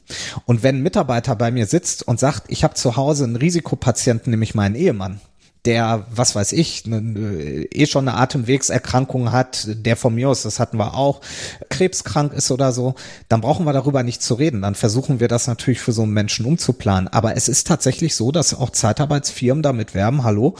Und wenn ein Mitarbeiter bei mir sitzt und sagt, ich habe zu Hause einen Risikopatienten, nämlich meinen Ehemann, der, was weiß ich, ne, eh schon eine Atemwegserkrankung hat, der von mir aus, das hatten wir auch, krebskrank ist oder so, dann brauchen wir darüber nicht zu reden. Dann versuchen wir das natürlich für so einen Menschen umzuplanen. Aber es ist tatsächlich so, dass auch Zeitarbeitsfirmen damit werben, hallo,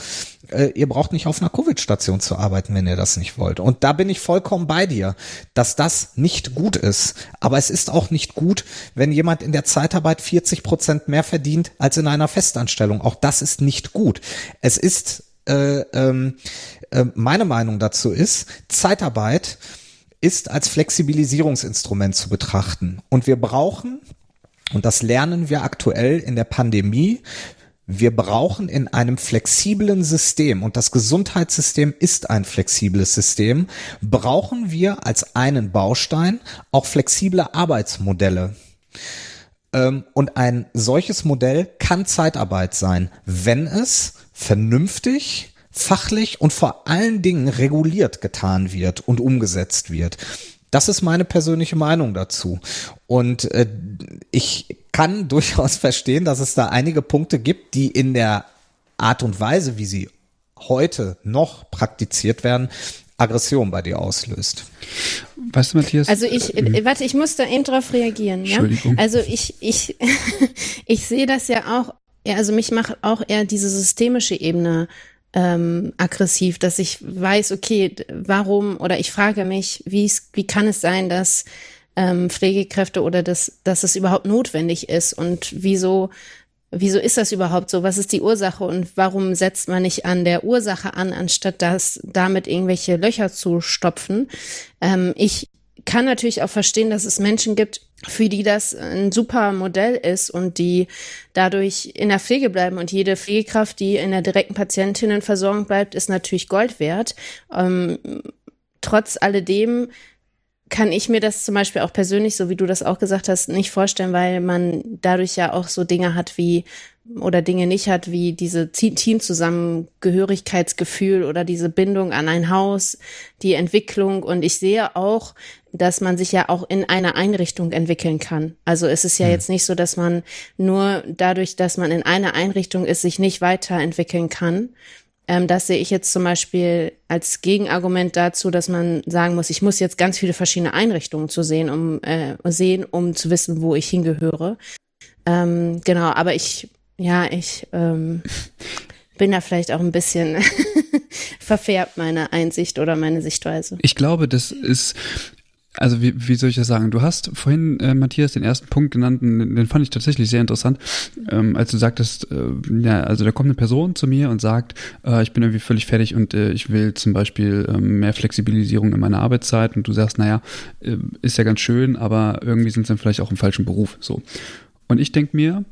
äh, ihr braucht nicht auf einer Covid-Station zu arbeiten, wenn ihr das nicht wollt. Und da bin ich vollkommen bei dir, dass das nicht gut ist. Aber es ist auch nicht gut, wenn jemand in der Zeitarbeit 40 Prozent mehr verdient als in einer Festanstellung. Auch das ist nicht gut. Es ist, äh, ähm, äh, meine Meinung dazu ist, Zeitarbeit ist als Flexibilisierungsinstrument zu betrachten. Und wir brauchen und das lernen wir aktuell in der Pandemie, wir brauchen in einem flexiblen System, und das Gesundheitssystem ist ein flexibles System, brauchen wir als einen Baustein auch flexible Arbeitsmodelle. Ähm, und ein solches Modell kann Zeitarbeit sein, wenn es vernünftig, fachlich und vor allen Dingen reguliert getan wird und umgesetzt wird. Das ist meine persönliche Meinung dazu. Und äh, ich kann durchaus verstehen, dass es da einige Punkte gibt, die in der Art und Weise, wie sie heute noch praktiziert werden, Aggression bei dir auslöst. Weißt du, Matthias? Also ich, äh, warte, ich muss da eben drauf reagieren. Ja? Entschuldigung. Also ich, ich, ich sehe das ja auch, ja, also mich macht auch eher diese systemische Ebene ähm, aggressiv, dass ich weiß, okay, warum oder ich frage mich, wie wie kann es sein, dass ähm, Pflegekräfte oder dass, dass es überhaupt notwendig ist und wieso Wieso ist das überhaupt so? Was ist die Ursache und warum setzt man nicht an der Ursache an, anstatt das damit irgendwelche Löcher zu stopfen? Ähm, ich kann natürlich auch verstehen, dass es Menschen gibt, für die das ein super Modell ist und die dadurch in der Pflege bleiben. Und jede Pflegekraft, die in der direkten Patientinnenversorgung bleibt, ist natürlich Gold wert. Ähm, trotz alledem kann ich mir das zum Beispiel auch persönlich, so wie du das auch gesagt hast, nicht vorstellen, weil man dadurch ja auch so Dinge hat wie oder Dinge nicht hat, wie diese Teamzusammengehörigkeitsgefühl oder diese Bindung an ein Haus, die Entwicklung. Und ich sehe auch, dass man sich ja auch in einer Einrichtung entwickeln kann. Also es ist ja hm. jetzt nicht so, dass man nur dadurch, dass man in einer Einrichtung ist, sich nicht weiterentwickeln kann. Ähm, das sehe ich jetzt zum Beispiel als Gegenargument dazu, dass man sagen muss, ich muss jetzt ganz viele verschiedene Einrichtungen zu sehen, um äh, sehen, um zu wissen, wo ich hingehöre. Ähm, genau, aber ich, ja, ich ähm, bin da vielleicht auch ein bisschen verfärbt meine Einsicht oder meine Sichtweise. Ich glaube, das ist also wie, wie soll ich das sagen? Du hast vorhin, äh, Matthias, den ersten Punkt genannt, den, den fand ich tatsächlich sehr interessant, ähm, als du sagtest, äh, ja, also da kommt eine Person zu mir und sagt, äh, ich bin irgendwie völlig fertig und äh, ich will zum Beispiel äh, mehr Flexibilisierung in meiner Arbeitszeit und du sagst, naja, äh, ist ja ganz schön, aber irgendwie sind sie dann vielleicht auch im falschen Beruf. So. Und ich denke mir,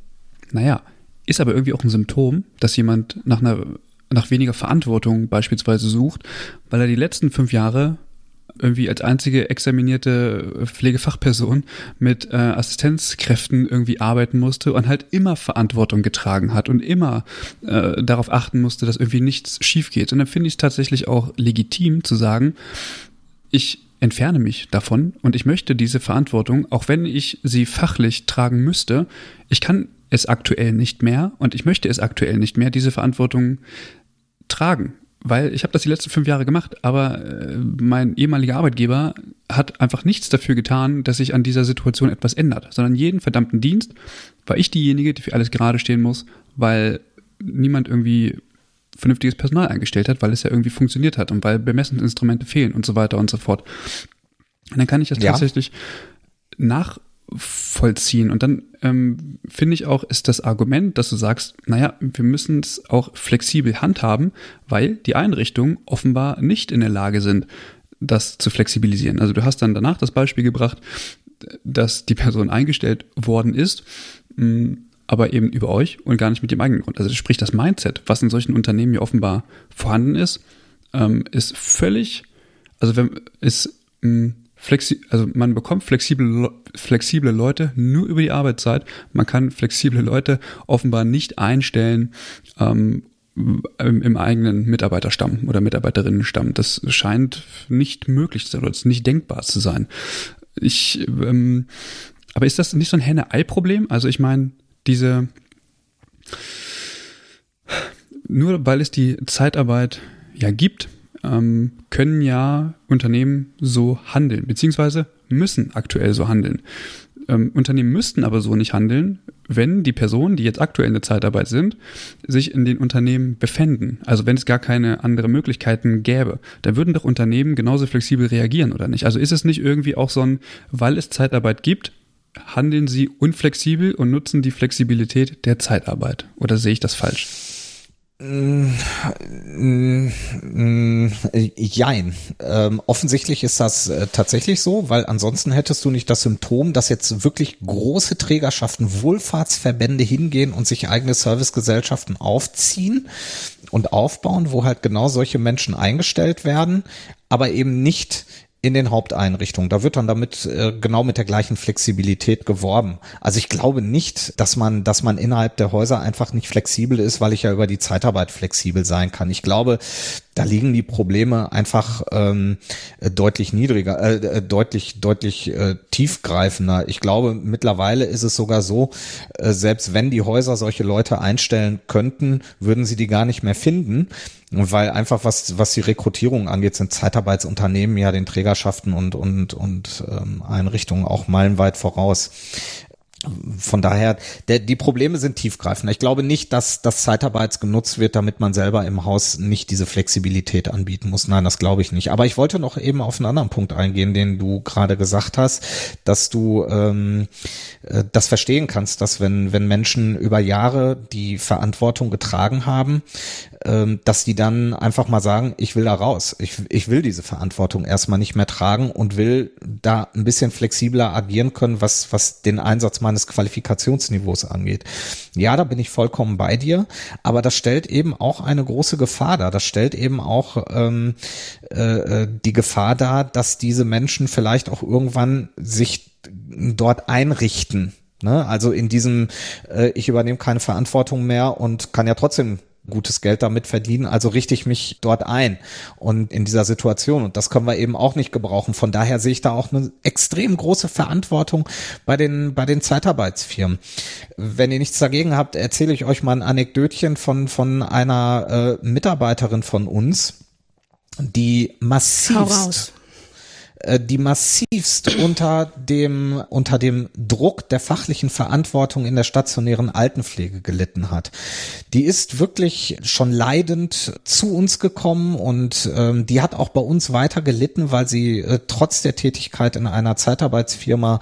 naja, ist aber irgendwie auch ein Symptom, dass jemand nach einer nach weniger Verantwortung beispielsweise sucht, weil er die letzten fünf Jahre irgendwie als einzige examinierte Pflegefachperson mit äh, Assistenzkräften irgendwie arbeiten musste und halt immer Verantwortung getragen hat und immer äh, darauf achten musste, dass irgendwie nichts schief geht. Und dann finde ich es tatsächlich auch legitim zu sagen, ich entferne mich davon und ich möchte diese Verantwortung, auch wenn ich sie fachlich tragen müsste, ich kann es aktuell nicht mehr und ich möchte es aktuell nicht mehr, diese Verantwortung tragen weil ich habe das die letzten fünf Jahre gemacht, aber äh, mein ehemaliger Arbeitgeber hat einfach nichts dafür getan, dass sich an dieser Situation etwas ändert, sondern jeden verdammten Dienst war ich diejenige, die für alles gerade stehen muss, weil niemand irgendwie vernünftiges Personal eingestellt hat, weil es ja irgendwie funktioniert hat und weil Bemessungsinstrumente fehlen und so weiter und so fort. Und dann kann ich das ja. tatsächlich nach vollziehen. Und dann ähm, finde ich auch, ist das Argument, dass du sagst, naja, wir müssen es auch flexibel handhaben, weil die Einrichtungen offenbar nicht in der Lage sind, das zu flexibilisieren. Also du hast dann danach das Beispiel gebracht, dass die Person eingestellt worden ist, mm, aber eben über euch und gar nicht mit dem eigenen Grund. Also sprich, das Mindset, was in solchen Unternehmen ja offenbar vorhanden ist, ähm, ist völlig, also wenn ist mh, mm, flexi also man bekommt flexible, flexible Leute nur über die Arbeitszeit. Man kann flexible Leute offenbar nicht einstellen ähm, im, im eigenen Mitarbeiterstamm oder Mitarbeiterinnenstamm. Das scheint nicht möglich zu sein oder nicht denkbar zu sein. Ich, ähm, aber ist das nicht so ein Henne-Ei-Problem? Also ich meine, diese nur weil es die Zeitarbeit ja gibt, ähm, können ja Unternehmen so handeln, beziehungsweise müssen aktuell so handeln. Ähm, Unternehmen müssten aber so nicht handeln, wenn die Personen, die jetzt aktuell in der Zeitarbeit sind, sich in den Unternehmen befänden. Also wenn es gar keine andere Möglichkeiten gäbe, dann würden doch Unternehmen genauso flexibel reagieren, oder nicht? Also ist es nicht irgendwie auch so ein, weil es Zeitarbeit gibt, handeln sie unflexibel und nutzen die Flexibilität der Zeitarbeit? Oder sehe ich das falsch? Jein. Ähm, offensichtlich ist das äh, tatsächlich so, weil ansonsten hättest du nicht das Symptom, dass jetzt wirklich große Trägerschaften, Wohlfahrtsverbände hingehen und sich eigene Servicegesellschaften aufziehen und aufbauen, wo halt genau solche Menschen eingestellt werden, aber eben nicht in den Haupteinrichtungen. Da wird dann damit äh, genau mit der gleichen Flexibilität geworben. Also ich glaube nicht, dass man, dass man innerhalb der Häuser einfach nicht flexibel ist, weil ich ja über die Zeitarbeit flexibel sein kann. Ich glaube, da liegen die Probleme einfach ähm, deutlich niedriger, äh, äh, deutlich, deutlich äh, tiefgreifender. Ich glaube, mittlerweile ist es sogar so, äh, selbst wenn die Häuser solche Leute einstellen könnten, würden sie die gar nicht mehr finden. Weil einfach was, was die Rekrutierung angeht, sind Zeitarbeitsunternehmen ja den Trägerschaften und, und, und ähm, Einrichtungen auch meilenweit voraus von daher, der, die Probleme sind tiefgreifend. Ich glaube nicht, dass das Zeitarbeits genutzt wird, damit man selber im Haus nicht diese Flexibilität anbieten muss. Nein, das glaube ich nicht. Aber ich wollte noch eben auf einen anderen Punkt eingehen, den du gerade gesagt hast, dass du ähm, äh, das verstehen kannst, dass wenn, wenn Menschen über Jahre die Verantwortung getragen haben, ähm, dass die dann einfach mal sagen, ich will da raus. Ich, ich will diese Verantwortung erstmal nicht mehr tragen und will da ein bisschen flexibler agieren können, was, was den Einsatz meines Qualifikationsniveaus angeht. Ja, da bin ich vollkommen bei dir, aber das stellt eben auch eine große Gefahr dar. Das stellt eben auch ähm, äh, äh die Gefahr dar, dass diese Menschen vielleicht auch irgendwann sich dort einrichten. Ne? Also in diesem, äh, ich übernehme keine Verantwortung mehr und kann ja trotzdem gutes Geld damit verdienen, also richte ich mich dort ein und in dieser Situation und das können wir eben auch nicht gebrauchen. Von daher sehe ich da auch eine extrem große Verantwortung bei den bei den Zeitarbeitsfirmen. Wenn ihr nichts dagegen habt, erzähle ich euch mal ein Anekdötchen von von einer äh, Mitarbeiterin von uns, die massivst die massivst unter dem, unter dem Druck der fachlichen Verantwortung in der stationären Altenpflege gelitten hat. Die ist wirklich schon leidend zu uns gekommen und ähm, die hat auch bei uns weiter gelitten, weil sie äh, trotz der Tätigkeit in einer Zeitarbeitsfirma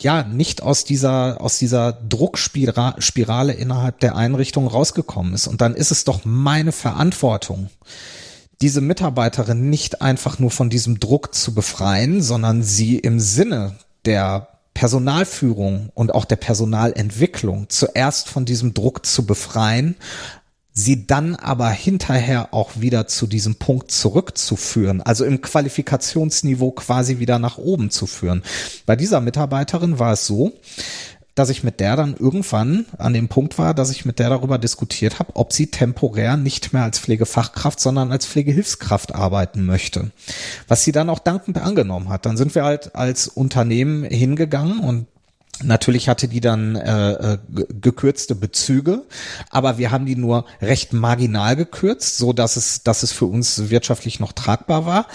ja nicht aus dieser, aus dieser Druckspirale innerhalb der Einrichtung rausgekommen ist. Und dann ist es doch meine Verantwortung, diese Mitarbeiterin nicht einfach nur von diesem Druck zu befreien, sondern sie im Sinne der Personalführung und auch der Personalentwicklung zuerst von diesem Druck zu befreien, sie dann aber hinterher auch wieder zu diesem Punkt zurückzuführen, also im Qualifikationsniveau quasi wieder nach oben zu führen. Bei dieser Mitarbeiterin war es so, dass ich mit der dann irgendwann an dem Punkt war, dass ich mit der darüber diskutiert habe, ob sie temporär nicht mehr als Pflegefachkraft, sondern als Pflegehilfskraft arbeiten möchte. Was sie dann auch dankend angenommen hat. Dann sind wir halt als Unternehmen hingegangen und Natürlich hatte die dann äh, äh gekürzte Bezüge, aber wir haben die nur recht marginal gekürzt, so dass es, dass es für uns wirtschaftlich noch tragbar war.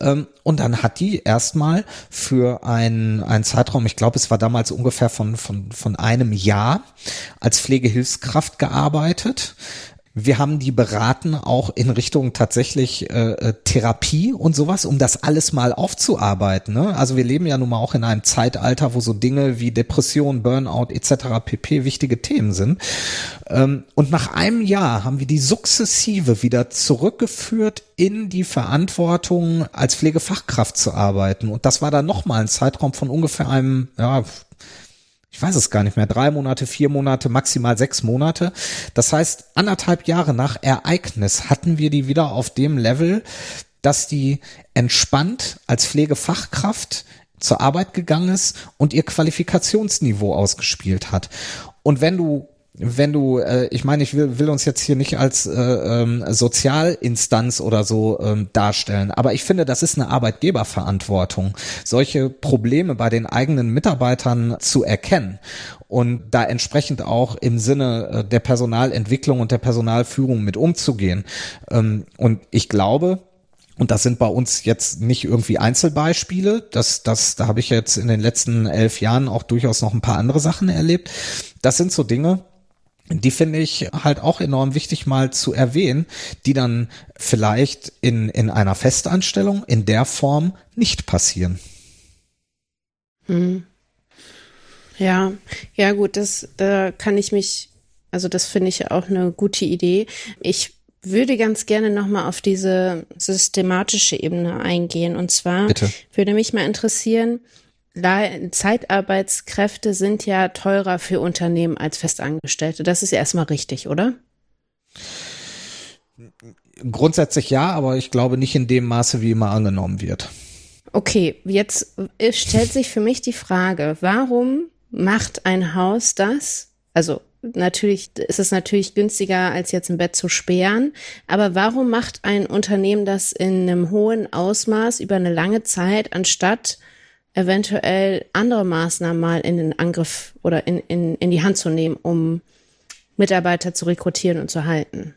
Ähm, und dann hat die erstmal für einen, einen Zeitraum, ich glaube, es war damals ungefähr von, von, von einem Jahr als Pflegehilfskraft gearbeitet. Wir haben die beraten auch in Richtung tatsächlich äh, äh, Therapie und sowas, um das alles mal aufzuarbeiten. Ne? Also wir leben ja nun mal auch in einem Zeitalter, wo so Dinge wie Depression, Burnout etc. pp. wichtige Themen sind. Ähm, und nach einem Jahr haben wir die sukzessive wieder zurückgeführt in die Verantwortung, als Pflegefachkraft zu arbeiten. Und das war dann nochmal ein Zeitraum von ungefähr einem, ja, ich weiß es gar nicht mehr, drei Monate, vier Monate, maximal sechs Monate. Das heißt, anderthalb Jahre nach Ereignis hatten wir die wieder auf dem Level, dass die entspannt als Pflegefachkraft zur Arbeit gegangen ist und ihr Qualifikationsniveau ausgespielt hat. Und wenn du wenn du, äh, ich meine, ich will, will uns jetzt hier nicht als äh, ähm, Sozialinstanz oder so ähm, darstellen, aber ich finde, das ist eine Arbeitgeberverantwortung, solche Probleme bei den eigenen Mitarbeitern zu erkennen und da entsprechend auch im Sinne äh, der Personalentwicklung und der Personalführung mit umzugehen. Ähm, und ich glaube, und das sind bei uns jetzt nicht irgendwie Einzelbeispiele. Das, das, da habe ich jetzt in den letzten elf Jahren auch durchaus noch ein paar andere Sachen erlebt. Das sind so Dinge, die finde ich halt auch enorm wichtig mal zu erwähnen, die dann vielleicht in, in einer Festanstellung in der Form nicht passieren. Hm. Ja, ja gut, das da kann ich mich Also das finde ich auch eine gute Idee. Ich würde ganz gerne nochmal auf diese systematische Ebene eingehen. Und zwar Bitte. würde mich mal interessieren, Zeitarbeitskräfte sind ja teurer für Unternehmen als Festangestellte. Das ist ja erstmal richtig, oder? Grundsätzlich ja, aber ich glaube nicht in dem Maße, wie immer angenommen wird. Okay, jetzt stellt sich für mich die Frage, warum macht ein Haus das? Also natürlich ist es natürlich günstiger, als jetzt ein Bett zu sperren. Aber warum macht ein Unternehmen das in einem hohen Ausmaß über eine lange Zeit, anstatt eventuell andere Maßnahmen mal in den Angriff oder in, in, in die Hand zu nehmen, um Mitarbeiter zu rekrutieren und zu halten?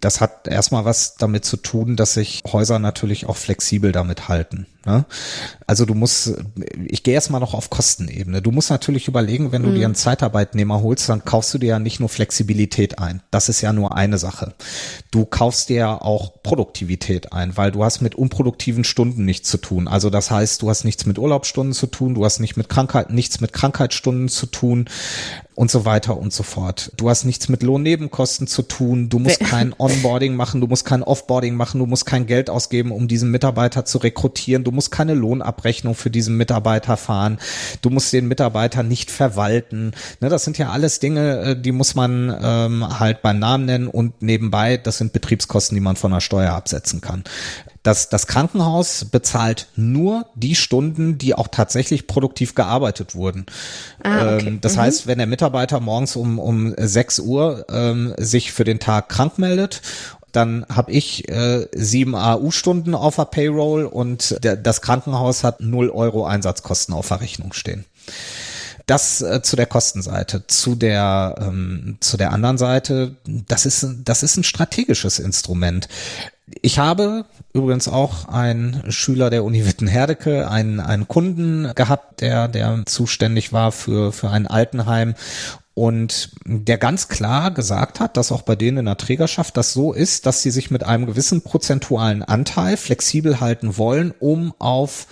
Das hat erstmal was damit zu tun, dass sich Häuser natürlich auch flexibel damit halten. Ne? Also du musst, ich gehe erstmal noch auf Kostenebene. Du musst natürlich überlegen, wenn du mhm. dir einen Zeitarbeitnehmer holst, dann kaufst du dir ja nicht nur Flexibilität ein. Das ist ja nur eine Sache. Du kaufst dir ja auch Produktivität ein, weil du hast mit unproduktiven Stunden nichts zu tun. Also das heißt, du hast nichts mit Urlaubsstunden zu tun, du hast nicht mit Krankheit, nichts mit Krankheitsstunden zu tun und so weiter und so fort. Du hast nichts mit Lohnnebenkosten zu tun, du musst kein Onboarding machen, du musst kein Offboarding machen, du musst kein Geld ausgeben, um diesen Mitarbeiter zu rekrutieren, du musst keine Lohnabrechnung für diesen Mitarbeiter fahren, du musst den Mitarbeiter nicht verwalten. Ne, das sind ja alles Dinge, äh, die muss man ähm, halt beim Namen nennen und nebenbei, das sind Betriebskosten, die man von der Steuer absetzen kann. Das, das Krankenhaus bezahlt nur die Stunden, die auch tatsächlich produktiv gearbeitet wurden. Ah, okay. ähm, das mhm. heißt, wenn der Mitarbeiter morgens um, um 6 Uhr ähm, sich für den Tag krank meldet dann habe ich äh, sieben AU-Stunden auf der Payroll und der, das Krankenhaus hat null Euro Einsatzkosten auf der Rechnung stehen. Das äh, zu der Kostenseite. Zu der, ähm, zu der anderen Seite, das ist, das ist ein strategisches Instrument. Ich habe übrigens auch einen Schüler der Uni Wittenherdecke, einen, einen Kunden gehabt, der, der zuständig war für, für ein Altenheim und der ganz klar gesagt hat, dass auch bei denen in der Trägerschaft das so ist, dass sie sich mit einem gewissen prozentualen Anteil flexibel halten wollen, um auf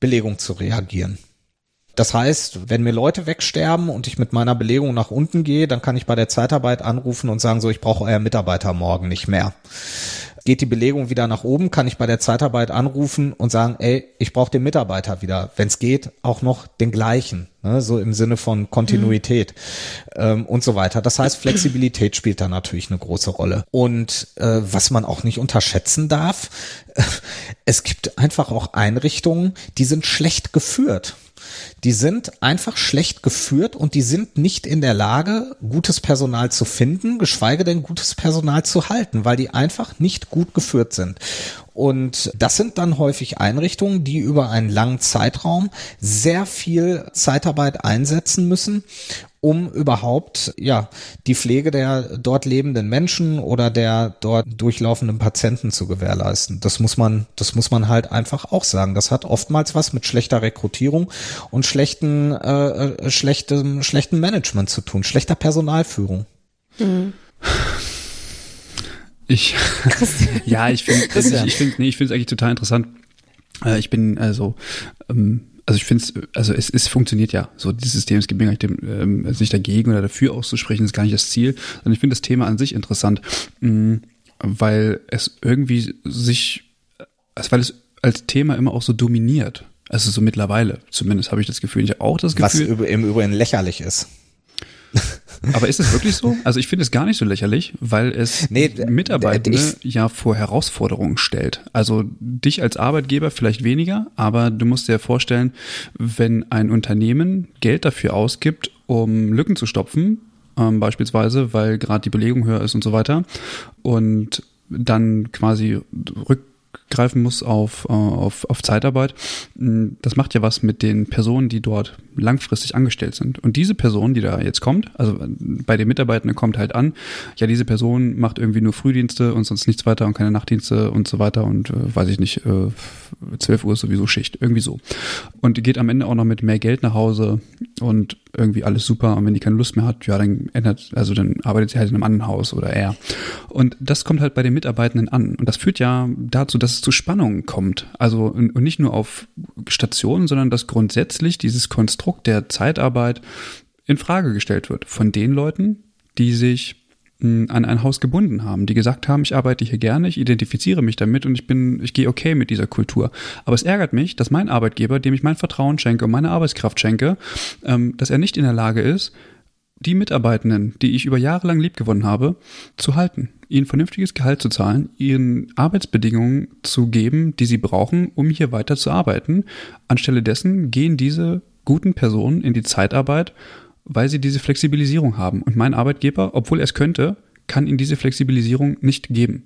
Belegung zu reagieren. Das heißt, wenn mir Leute wegsterben und ich mit meiner Belegung nach unten gehe, dann kann ich bei der Zeitarbeit anrufen und sagen, so, ich brauche euer Mitarbeiter morgen nicht mehr. Geht die Belegung wieder nach oben, kann ich bei der Zeitarbeit anrufen und sagen, ey, ich brauche den Mitarbeiter wieder. Wenn es geht, auch noch den gleichen, ne? so im Sinne von Kontinuität mhm. ähm, und so weiter. Das heißt, Flexibilität spielt da natürlich eine große Rolle. Und äh, was man auch nicht unterschätzen darf, es gibt einfach auch Einrichtungen, die sind schlecht geführt die sind einfach schlecht geführt und die sind nicht in der Lage, gutes Personal zu finden, geschweige denn gutes Personal zu halten, weil die einfach nicht gut geführt sind. Und das sind dann häufig Einrichtungen, die über einen langen Zeitraum sehr viel Zeitarbeit einsetzen müssen um überhaupt ja die Pflege der dort lebenden Menschen oder der dort durchlaufenden Patienten zu gewährleisten. Das muss man, das muss man halt einfach auch sagen. Das hat oftmals was mit schlechter Rekrutierung und schlechten, äh, äh schlechtem, schlechtem Management zu tun, schlechter Personalführung. Mhm. Ich, ja, ich finde, ich, ich finde, nee, ich finde es eigentlich total interessant. Äh, ich bin also ähm, also ich finde es, also es, es funktioniert ja. So dieses System, es gibt mir gar nicht, dem, ähm, sich dagegen oder dafür auszusprechen, ist gar nicht das Ziel. Sondern ich finde das Thema an sich interessant, mh, mm, weil es irgendwie sich, also weil es als Thema immer auch so dominiert. Also so mittlerweile, zumindest habe ich das Gefühl. Ich habe auch das Gefühl. Was im Übrigen lächerlich ist. Aber ist es wirklich so? Also ich finde es gar nicht so lächerlich, weil es nee, Mitarbeitende ja vor Herausforderungen stellt. Also dich als Arbeitgeber vielleicht weniger, aber du musst dir vorstellen, wenn ein Unternehmen Geld dafür ausgibt, um Lücken zu stopfen, ähm, beispielsweise, weil gerade die Belegung höher ist und so weiter, und dann quasi rück greifen muss auf, äh, auf, auf Zeitarbeit, hm, das macht ja was mit den Personen, die dort langfristig angestellt sind. Und diese Person, die da jetzt kommt, also bei den Mitarbeitenden kommt halt an, ja, diese Person macht irgendwie nur Frühdienste und sonst nichts weiter und keine Nachtdienste und so weiter und äh, weiß ich nicht, äh, 12 Uhr ist sowieso Schicht, irgendwie so. Und geht am Ende auch noch mit mehr Geld nach Hause und irgendwie alles super. Und wenn die keine Lust mehr hat, ja, dann ändert, also dann arbeitet sie halt in einem anderen Haus oder er. Und das kommt halt bei den Mitarbeitenden an. Und das führt ja dazu, dass es zu Spannungen kommt. Also und, nicht nur auf Stationen, sondern dass grundsätzlich dieses Konstrukt der Zeitarbeit in Frage gestellt wird von den Leuten, die sich hm, an ein Haus gebunden haben, die gesagt haben, ich arbeite hier gerne, ich identifiziere mich damit und ich bin, ich gehe okay mit dieser Kultur. Aber es ärgert mich, dass mein Arbeitgeber, dem ich mein Vertrauen schenke und meine Arbeitskraft schenke, ähm, dass er nicht in der Lage ist, die Mitarbeitenden, die ich über Jahre lang liebgewonnen habe, zu halten, ihnen vernünftiges Gehalt zu zahlen, ihnen Arbeitsbedingungen zu geben, die sie brauchen, um hier weiter zu arbeiten. Anstelle dessen gehen diese guten Personen in die Zeitarbeit, weil sie diese Flexibilisierung haben. Und mein Arbeitgeber, obwohl er es könnte, kann ihnen diese Flexibilisierung nicht geben.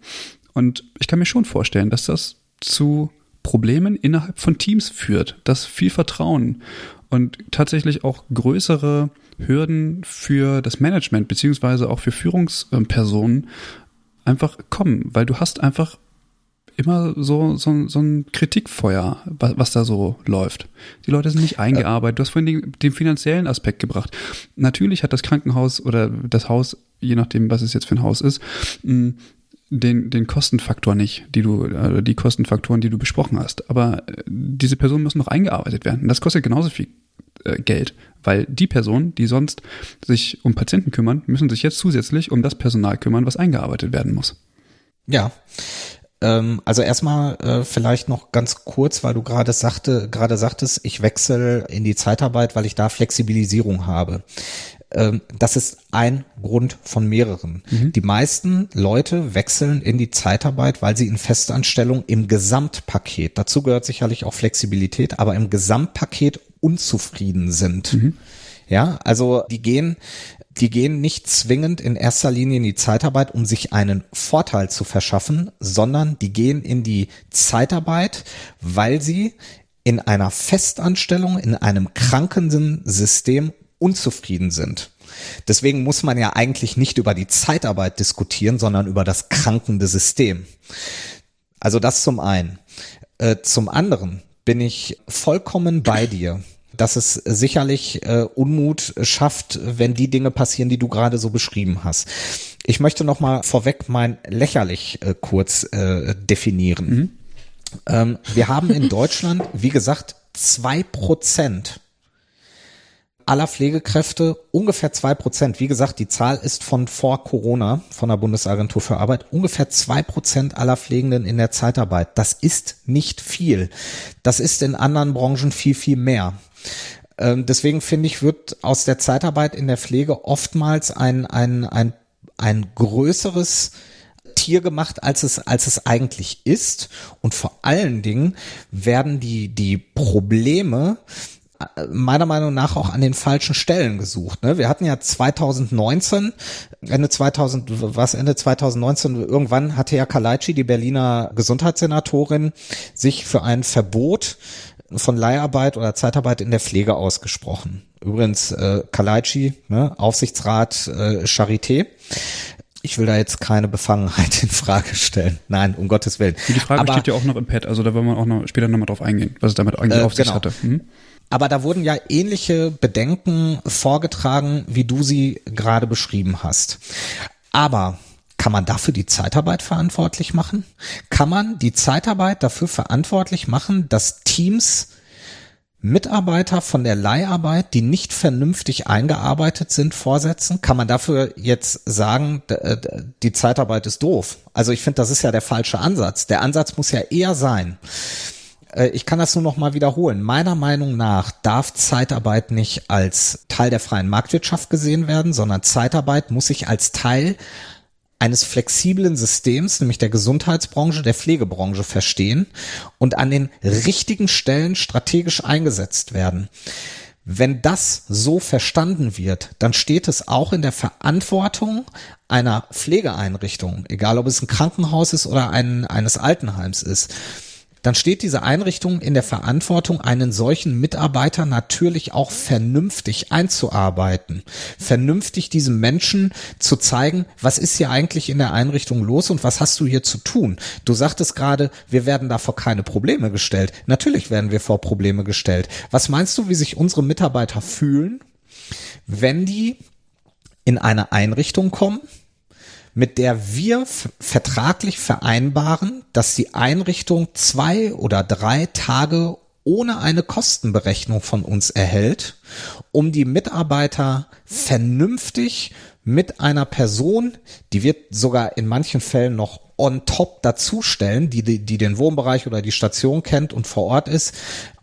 Und ich kann mir schon vorstellen, dass das zu Problemen innerhalb von Teams führt, dass viel Vertrauen und tatsächlich auch größere Hürden für das Management beziehungsweise auch für Führungspersonen einfach kommen, weil du hast einfach immer so, so, so ein Kritikfeuer, was, was da so läuft. Die Leute sind nicht eingearbeitet. Du hast vorhin den, den finanziellen Aspekt gebracht. Natürlich hat das Krankenhaus oder das Haus, je nachdem, was es jetzt für ein Haus ist, den, den Kostenfaktor nicht, die du, äh, die Kostenfaktoren, die du besprochen hast. Aber äh, diese Personen müssen noch eingearbeitet werden. Das kostet genauso viel äh, Geld, weil die Personen, die sonst sich um Patienten kümmern, müssen sich jetzt zusätzlich um das Personal kümmern, was eingearbeitet werden muss. Ja. Ähm, also erstmal äh, vielleicht noch ganz kurz, weil du gerade sagte, gerade sagtest, ich wechsle in die Zeitarbeit, weil ich da Flexibilisierung habe. Ähm, das ist ein Grund von mehreren. Mhm. Die meisten Leute wechseln in die Zeitarbeit, weil sie in Festanstellung im Gesamtpaket, dazu gehört sicherlich auch Flexibilität, aber im Gesamtpaket unzufrieden sind. Mhm. Ja, also die gehen, die gehen nicht zwingend in erster Linie in die Zeitarbeit, um sich einen Vorteil zu verschaffen, sondern die gehen in die Zeitarbeit, weil sie in einer Festanstellung, in einem krankenden System unzufrieden sind. Deswegen muss man ja eigentlich nicht über die Zeitarbeit diskutieren, sondern über das krankende System. Also das zum einen. Äh, zum anderen bin ich vollkommen bei dir, dass es sicherlich äh, Unmut schafft, wenn die Dinge passieren, die du gerade so beschrieben hast. Ich möchte noch mal vorweg mein lächerlich äh, kurz äh, definieren. Mhm. Ähm, wir haben in Deutschland, wie gesagt, zwei Prozent aller Pflegekräfte, ungefähr zwei Prozent. Wie gesagt, die Zahl ist von vor Corona, von der Bundesagentur für Arbeit, ungefähr zwei Prozent aller Pflegenden in der Zeitarbeit. Das ist nicht viel. Das ist in anderen Branchen viel, viel mehr. Ähm, deswegen finde ich, wird aus der Zeitarbeit in der Pflege oftmals ein, ein, ein, ein größeres Tier gemacht, als es, als es eigentlich ist. Und vor allen Dingen werden die, die Probleme meiner Meinung nach auch an den falschen Stellen gesucht. Ne? Wir hatten ja 2019, Ende 2000, was Ende 2019, irgendwann hatte ja Kalaitschi, die Berliner Gesundheitssenatorin, sich für ein Verbot von Leiharbeit oder Zeitarbeit in der Pflege ausgesprochen. Übrigens äh, Kalaitschi, ne, Aufsichtsrat äh, Charité. Ich will da jetzt keine Befangenheit in Frage stellen. Nein, um Gottes Willen. Die Frage Aber, steht ja auch noch im Pad, also da wollen wir auch noch später nochmal drauf eingehen, was es damit eigentlich äh, auf sich genau. hatte. Mhm. Aber da wurden ja ähnliche Bedenken vorgetragen, wie du sie gerade beschrieben hast. Aber kann man dafür die Zeitarbeit verantwortlich machen? Kann man die Zeitarbeit dafür verantwortlich machen, dass Teams Mitarbeiter von der Leiharbeit, die nicht vernünftig eingearbeitet sind, vorsetzen? Kann man dafür jetzt sagen, die Zeitarbeit ist doof? Also ich finde, das ist ja der falsche Ansatz. Der Ansatz muss ja eher sein, äh, ich kann das nur noch mal wiederholen. Meiner Meinung nach darf Zeitarbeit nicht als Teil der freien Marktwirtschaft gesehen werden, sondern Zeitarbeit muss sich als Teil eines flexiblen Systems, nämlich der Gesundheitsbranche, der Pflegebranche verstehen und an den richtigen Stellen strategisch eingesetzt werden. Wenn das so verstanden wird, dann steht es auch in der Verantwortung einer Pflegeeinrichtung, egal ob es ein Krankenhaus ist oder ein, eines Altenheims ist, dann steht diese Einrichtung in der Verantwortung, einen solchen Mitarbeiter natürlich auch vernünftig einzuarbeiten, vernünftig diesem Menschen zu zeigen, was ist hier eigentlich in der Einrichtung los und was hast du hier zu tun. Du sagtest gerade, wir werden da vor keine Probleme gestellt. Natürlich werden wir vor Probleme gestellt. Was meinst du, wie sich unsere Mitarbeiter fühlen, wenn die in eine Einrichtung kommen, mit der wir vertraglich vereinbaren, dass die Einrichtung zwei oder drei Tage ohne eine Kostenberechnung von uns erhält, um die Mitarbeiter vernünftig mit einer Person, die wird sogar in manchen Fällen noch on top dazustellen, die, die, die den Wohnbereich oder die Station kennt und vor Ort ist,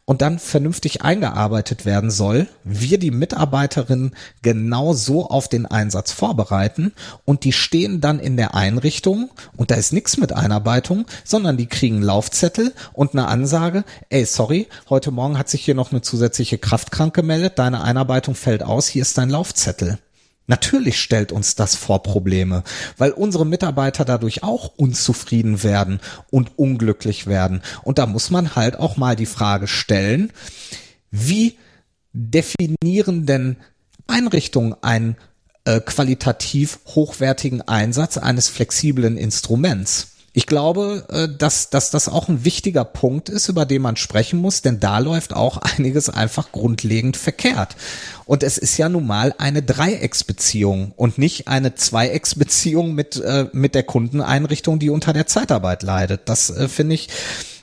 und dann vernünftig eingearbeitet werden soll, wir die Mitarbeiterin genau so auf den Einsatz vorbereiten und die stehen dann in der Einrichtung und da ist nichts mit Einarbeitung, sondern die kriegen Laufzettel und eine Ansage, ey, sorry, heute Morgen hat sich hier noch eine zusätzliche Kraft krank gemeldet, deine Einarbeitung fällt aus, hier ist dein Laufzettel. Natürlich stellt uns das vor Probleme, weil unsere Mitarbeiter dadurch auch unzufrieden werden und unglücklich werden. Und da muss man halt auch mal die Frage stellen, wie definieren denn Einrichtungen einen äh, qualitativ hochwertigen Einsatz eines flexiblen Instruments? Ich glaube, äh, dass, dass das auch ein wichtiger Punkt ist, über den man sprechen muss, denn da läuft auch einiges einfach grundlegend verkehrt. Und es ist ja nun mal eine Dreiecksbeziehung und nicht eine Zweiecksbeziehung mit, äh, mit der Kundeneinrichtung, die unter der Zeitarbeit leidet. Das äh, finde ich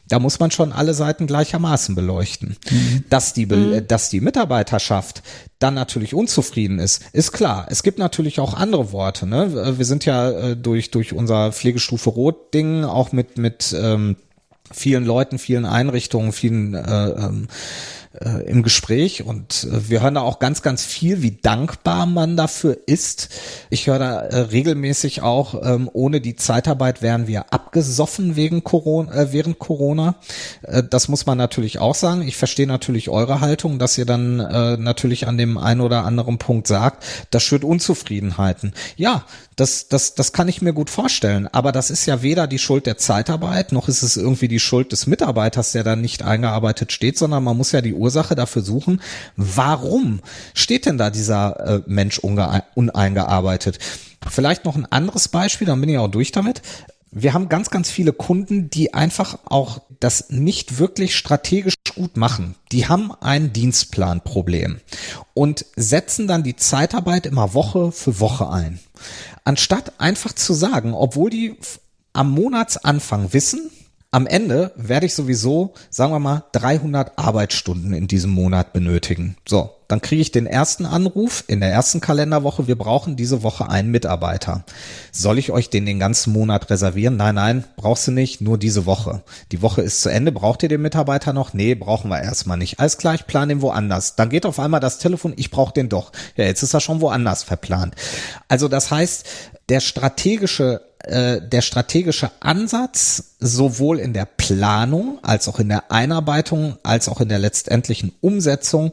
da muss man schon alle Seiten gleichermaßen beleuchten. Mhm. Dass die, mhm. dass die Mitarbeiterschaft dann natürlich unzufrieden ist, ist klar. Es gibt natürlich auch andere Worte. Ne? Wir sind ja äh, durch, durch unser Pflegestufe Rot-Ding auch mit, mit ähm, vielen Leuten, vielen Einrichtungen, vielen äh, ähm, äh, im Gespräch und äh, wir hören da auch ganz, ganz viel, wie dankbar man dafür ist. Ich höre da äh, regelmäßig auch, ähm, ohne die Zeitarbeit wären wir abgesoffen wegen Corona, äh, während Corona. Äh, das muss man natürlich auch sagen. Ich verstehe natürlich eure Haltung, dass ihr dann äh, natürlich an dem einen oder anderen Punkt sagt, das schürt Unzufriedenheiten. Ja, das, das, das kann ich mir gut vorstellen. Aber das ist ja weder die Schuld der Zeitarbeit, noch ist es irgendwie die Schuld des Mitarbeiters, der dann nicht eingearbeitet steht, sondern man muss ja die Ursache dafür suchen, warum steht denn da dieser äh, Mensch uneingearbeitet? Vielleicht noch ein anderes Beispiel, dann bin ich auch durch damit. Wir haben ganz, ganz viele Kunden, die einfach auch das nicht wirklich strategisch gut machen. Die haben ein Dienstplanproblem und setzen dann die Zeitarbeit immer Woche für Woche ein. Anstatt einfach zu sagen, obwohl die am Monatsanfang wissen, am Ende werde ich sowieso, sagen wir mal, 300 Arbeitsstunden in diesem Monat benötigen. So, dann kriege ich den ersten Anruf in der ersten Kalenderwoche, wir brauchen diese Woche einen Mitarbeiter. Soll ich euch den den ganzen Monat reservieren? Nein, nein, brauchst du nicht, nur diese Woche. Die Woche ist zu Ende, braucht ihr den Mitarbeiter noch? Nee, brauchen wir erstmal nicht. Alles klar, ich plane den woanders. Dann geht auf einmal das Telefon, ich brauche den doch. Ja, jetzt ist er schon woanders verplant. Also das heißt, der strategische äh, der strategische Ansatz sowohl in der Planung als auch in der Einarbeitung als auch in der letztendlichen Umsetzung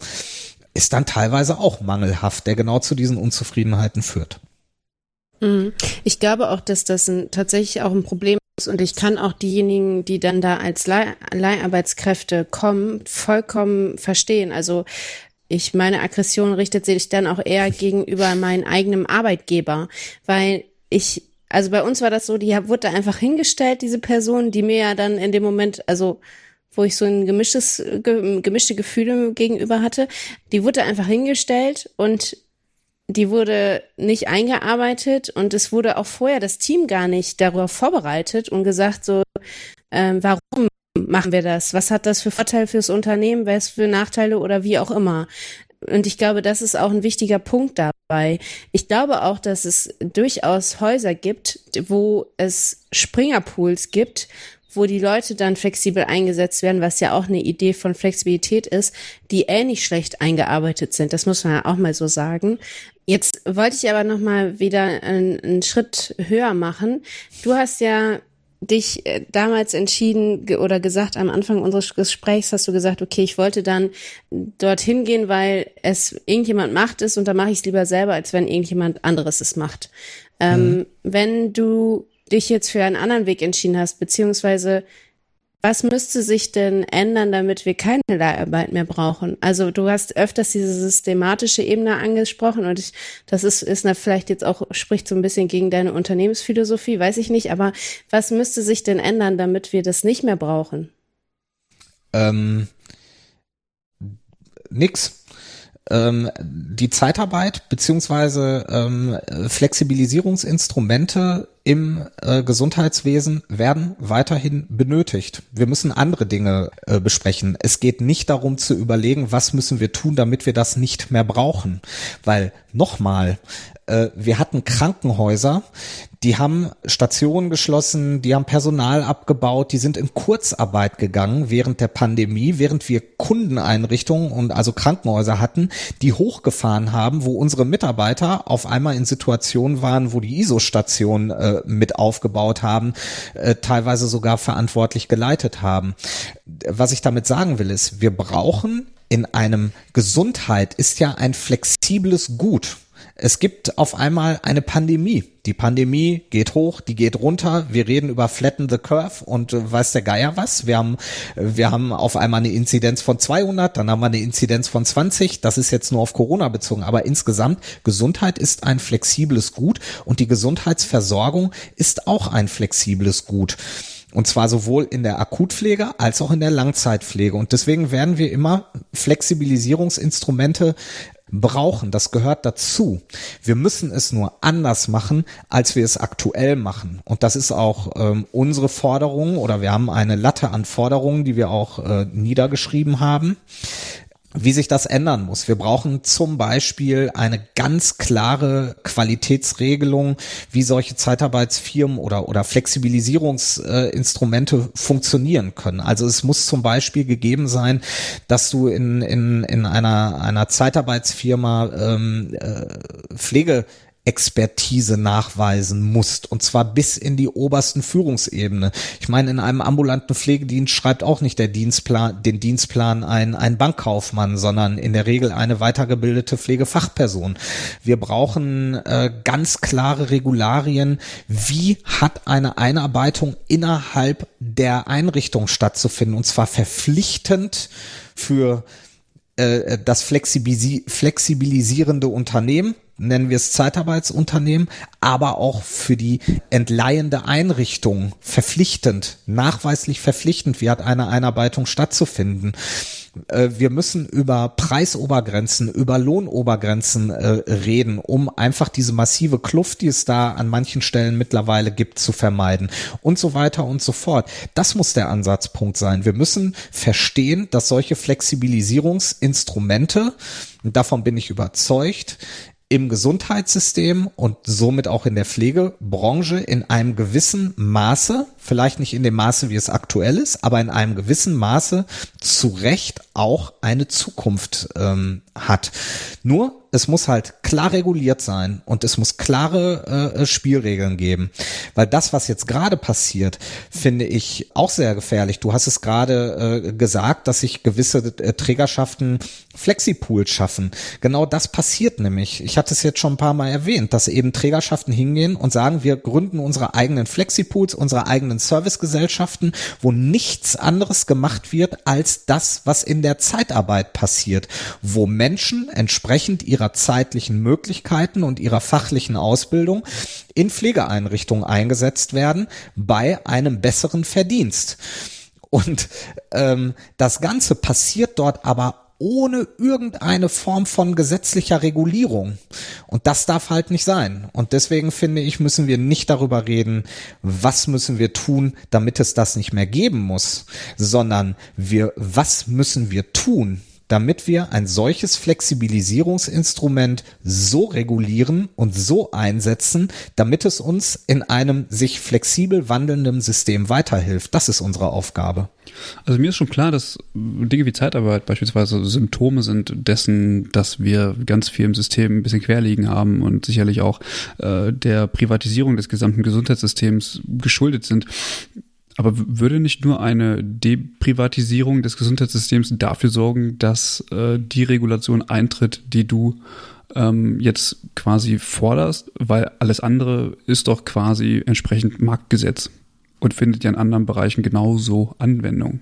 ist dann teilweise auch mangelhaft, der genau zu diesen Unzufriedenheiten führt. Mhm. Ich glaube auch, dass das ein, tatsächlich auch ein Problem ist und ich kann auch diejenigen, die dann da als Leih Leiharbeitskräfte kommen, vollkommen verstehen. Also ich meine Aggression richtet sich dann auch eher gegenüber meinem eigenen Arbeitgeber, weil ich also bei uns war das so, die wurde einfach hingestellt, diese Person, die mir ja dann in dem Moment, also wo ich so ein gemischtes, gemischte Gefühle gegenüber hatte, die wurde einfach hingestellt und die wurde nicht eingearbeitet und es wurde auch vorher das Team gar nicht darauf vorbereitet und gesagt so, ähm, warum machen wir das? Was hat das für Vorteile fürs Unternehmen? Was für Nachteile oder wie auch immer? Und ich glaube, das ist auch ein wichtiger Punkt dabei. Ich glaube auch, dass es durchaus Häuser gibt, wo es Springerpools gibt, wo die Leute dann flexibel eingesetzt werden, was ja auch eine Idee von Flexibilität ist, die ähnlich schlecht eingearbeitet sind. Das muss man ja auch mal so sagen. Jetzt wollte ich aber noch mal wieder einen, einen Schritt höher machen. Du hast ja dich äh, damals entschieden oder gesagt, am Anfang unseres Gesprächs hast du gesagt, okay, ich wollte dann dorthin gehen, weil es irgendjemand macht es und dann mache ich es lieber selber, als wenn irgendjemand anderes es macht. Ähm, mhm. Wenn du dich jetzt für einen anderen Weg entschieden hast, beziehungsweise was müsste sich denn ändern, damit wir keine Leiharbeit mehr brauchen? Also du hast öfters diese systematische Ebene angesprochen und ich, das ist, ist na, vielleicht jetzt auch, spricht so ein bisschen gegen deine Unternehmensphilosophie, weiß ich nicht, aber was müsste sich denn ändern, damit wir das nicht mehr brauchen? Ähm, nix. Ähm, die Zeitarbeit beziehungsweise ähm, Flexibilisierungsinstrumente im äh, Gesundheitswesen werden weiterhin benötigt. Wir müssen andere Dinge äh, besprechen. Es geht nicht darum zu überlegen, was müssen wir tun, damit wir das nicht mehr brauchen. Weil nochmal, äh, wir hatten Krankenhäuser, die haben Stationen geschlossen, die haben Personal abgebaut, die sind in Kurzarbeit gegangen während der Pandemie, während wir Kundeneinrichtungen und also Krankenhäuser hatten, die hochgefahren haben, wo unsere Mitarbeiter auf einmal in Situationen waren, wo die ISO-Station äh, mit aufgebaut haben, äh, teilweise sogar verantwortlich geleitet haben. Was ich damit sagen will, ist, wir brauchen in einem Gesundheit ist ja ein flexibles Gut. Es gibt auf einmal eine Pandemie. Die Pandemie geht hoch, die geht runter. Wir reden über Flatten the Curve und äh, weiß der Geier was. Wir haben, wir haben auf einmal eine Inzidenz von 200, dann haben wir eine Inzidenz von 20. Das ist jetzt nur auf Corona bezogen. Aber insgesamt, Gesundheit ist ein flexibles Gut und die Gesundheitsversorgung ist auch ein flexibles Gut. Und zwar sowohl in der Akutpflege als auch in der Langzeitpflege. Und deswegen werden wir immer Flexibilisierungsinstrumente brauchen. Das gehört dazu. Wir müssen es nur anders machen, als wir es aktuell machen. Und das ist auch ähm, unsere Forderung oder wir haben eine Latte an Forderungen, die wir auch äh, niedergeschrieben haben wie sich das ändern muss. Wir brauchen zum Beispiel eine ganz klare Qualitätsregelung, wie solche Zeitarbeitsfirmen oder, oder Flexibilisierungsinstrumente funktionieren können. Also es muss zum Beispiel gegeben sein, dass du in, in, in einer, einer Zeitarbeitsfirma ähm, äh, Pflege Expertise nachweisen musst und zwar bis in die obersten Führungsebene. Ich meine, in einem ambulanten Pflegedienst schreibt auch nicht der Dienstplan, den Dienstplan ein, ein Bankkaufmann, sondern in der Regel eine weitergebildete Pflegefachperson. Wir brauchen äh, ganz klare Regularien. Wie hat eine Einarbeitung innerhalb der Einrichtung stattzufinden und zwar verpflichtend für äh, das flexibilisierende Unternehmen, nennen wir es Zeitarbeitsunternehmen, aber auch für die entleihende Einrichtung verpflichtend, nachweislich verpflichtend, wie hat eine Einarbeitung stattzufinden. Äh, wir müssen über Preisobergrenzen, über Lohnobergrenzen äh, reden, um einfach diese massive Kluft, die es da an manchen Stellen mittlerweile gibt, zu vermeiden und so weiter und so fort. Das muss der Ansatzpunkt sein. Wir müssen verstehen, dass solche Flexibilisierungsinstrumente, davon bin ich überzeugt, im Gesundheitssystem und somit auch in der Pflegebranche in einem gewissen Maße, vielleicht nicht in dem Maße, wie es aktuell ist, aber in einem gewissen Maße zu Recht auch eine Zukunft ähm, hat. Nur es muss halt klar reguliert sein und es muss klare äh, Spielregeln geben. Weil das, was jetzt gerade passiert, finde ich auch sehr gefährlich. Du hast es gerade äh, gesagt, dass sich gewisse äh, Trägerschaften Flexipools schaffen. Genau das passiert nämlich. Ich hatte es jetzt schon ein paar Mal erwähnt, dass eben Trägerschaften hingehen und sagen, wir gründen unsere eigenen Flexipools, unsere eigenen Servicegesellschaften, wo nichts anderes gemacht wird als das, was in der Zeitarbeit passiert, wo Menschen entsprechend ihrer zeitlichen Möglichkeiten und ihrer fachlichen Ausbildung in Pflegeeinrichtungen eingesetzt werden bei einem besseren Verdienst. Und ähm, das Ganze passiert dort aber ohne irgendeine Form von gesetzlicher Regulierung. Und das darf halt nicht sein. Und deswegen finde ich, müssen wir nicht darüber reden, was müssen wir tun, damit es das nicht mehr geben muss, sondern wir, was müssen wir tun, damit wir ein solches Flexibilisierungsinstrument so regulieren und so einsetzen, damit es uns in einem sich flexibel wandelnden System weiterhilft. Das ist unsere Aufgabe. Also mir ist schon klar, dass Dinge wie Zeitarbeit beispielsweise Symptome sind dessen, dass wir ganz viel im System ein bisschen querliegen haben und sicherlich auch äh, der Privatisierung des gesamten Gesundheitssystems geschuldet sind. Aber würde nicht nur eine Deprivatisierung des Gesundheitssystems dafür sorgen, dass äh, die Regulation eintritt, die du ähm, jetzt quasi forderst? Weil alles andere ist doch quasi entsprechend Marktgesetz und findet ja in anderen Bereichen genauso Anwendung.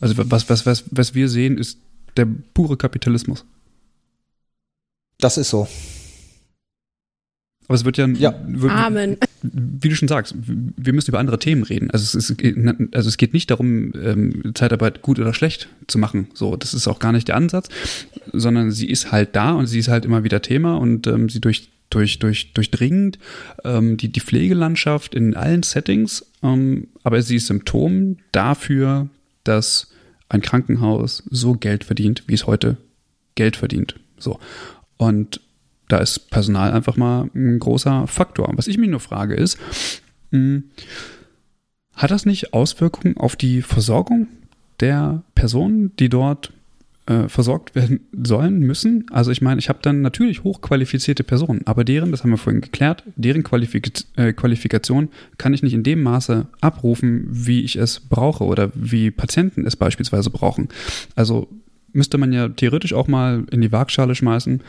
Also was, was, was, was wir sehen, ist der pure Kapitalismus. Das ist so. Aber es wird ja, ja. Amen. Wie du schon sagst, wir müssen über andere Themen reden. Also es, ist, also es geht nicht darum, ähm, Zeitarbeit gut oder schlecht zu machen. So, das ist auch gar nicht der Ansatz, sondern sie ist halt da und sie ist halt immer wieder Thema und ähm, sie durch durch, durch, durchdringend ähm, die, die Pflegelandschaft in allen Settings, ähm, aber sie ist Symptom dafür, dass ein Krankenhaus so Geld verdient, wie es heute Geld verdient. So. Und da ist Personal einfach mal ein großer Faktor. Was ich mich nur frage ist, hm, hat das nicht Auswirkungen auf die Versorgung der Personen, die dort äh, versorgt werden sollen, müssen. Also ich meine, ich habe dann natürlich hochqualifizierte Personen, aber deren, das haben wir vorhin geklärt, deren Qualifik äh, Qualifikation kann ich nicht in dem Maße abrufen, wie ich es brauche oder wie Patienten es beispielsweise brauchen. Also müsste man ja theoretisch auch mal in die Waagschale schmeißen.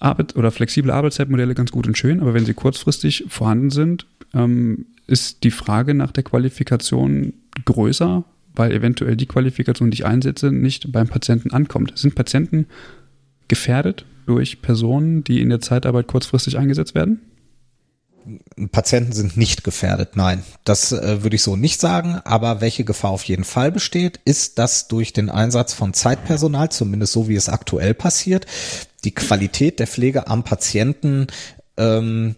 Arbeit oder flexible Arbeitszeitmodelle ganz gut und schön, aber wenn sie kurzfristig vorhanden sind, ähm, ist die Frage nach der Qualifikation größer weil eventuell die Qualifikation, die ich einsetze, nicht beim Patienten ankommt. Sind Patienten gefährdet durch Personen, die in der Zeitarbeit kurzfristig eingesetzt werden? Patienten sind nicht gefährdet, nein. Das äh, würde ich so nicht sagen. Aber welche Gefahr auf jeden Fall besteht, ist, dass durch den Einsatz von Zeitpersonal, zumindest so wie es aktuell passiert, die Qualität der Pflege am Patienten ähm,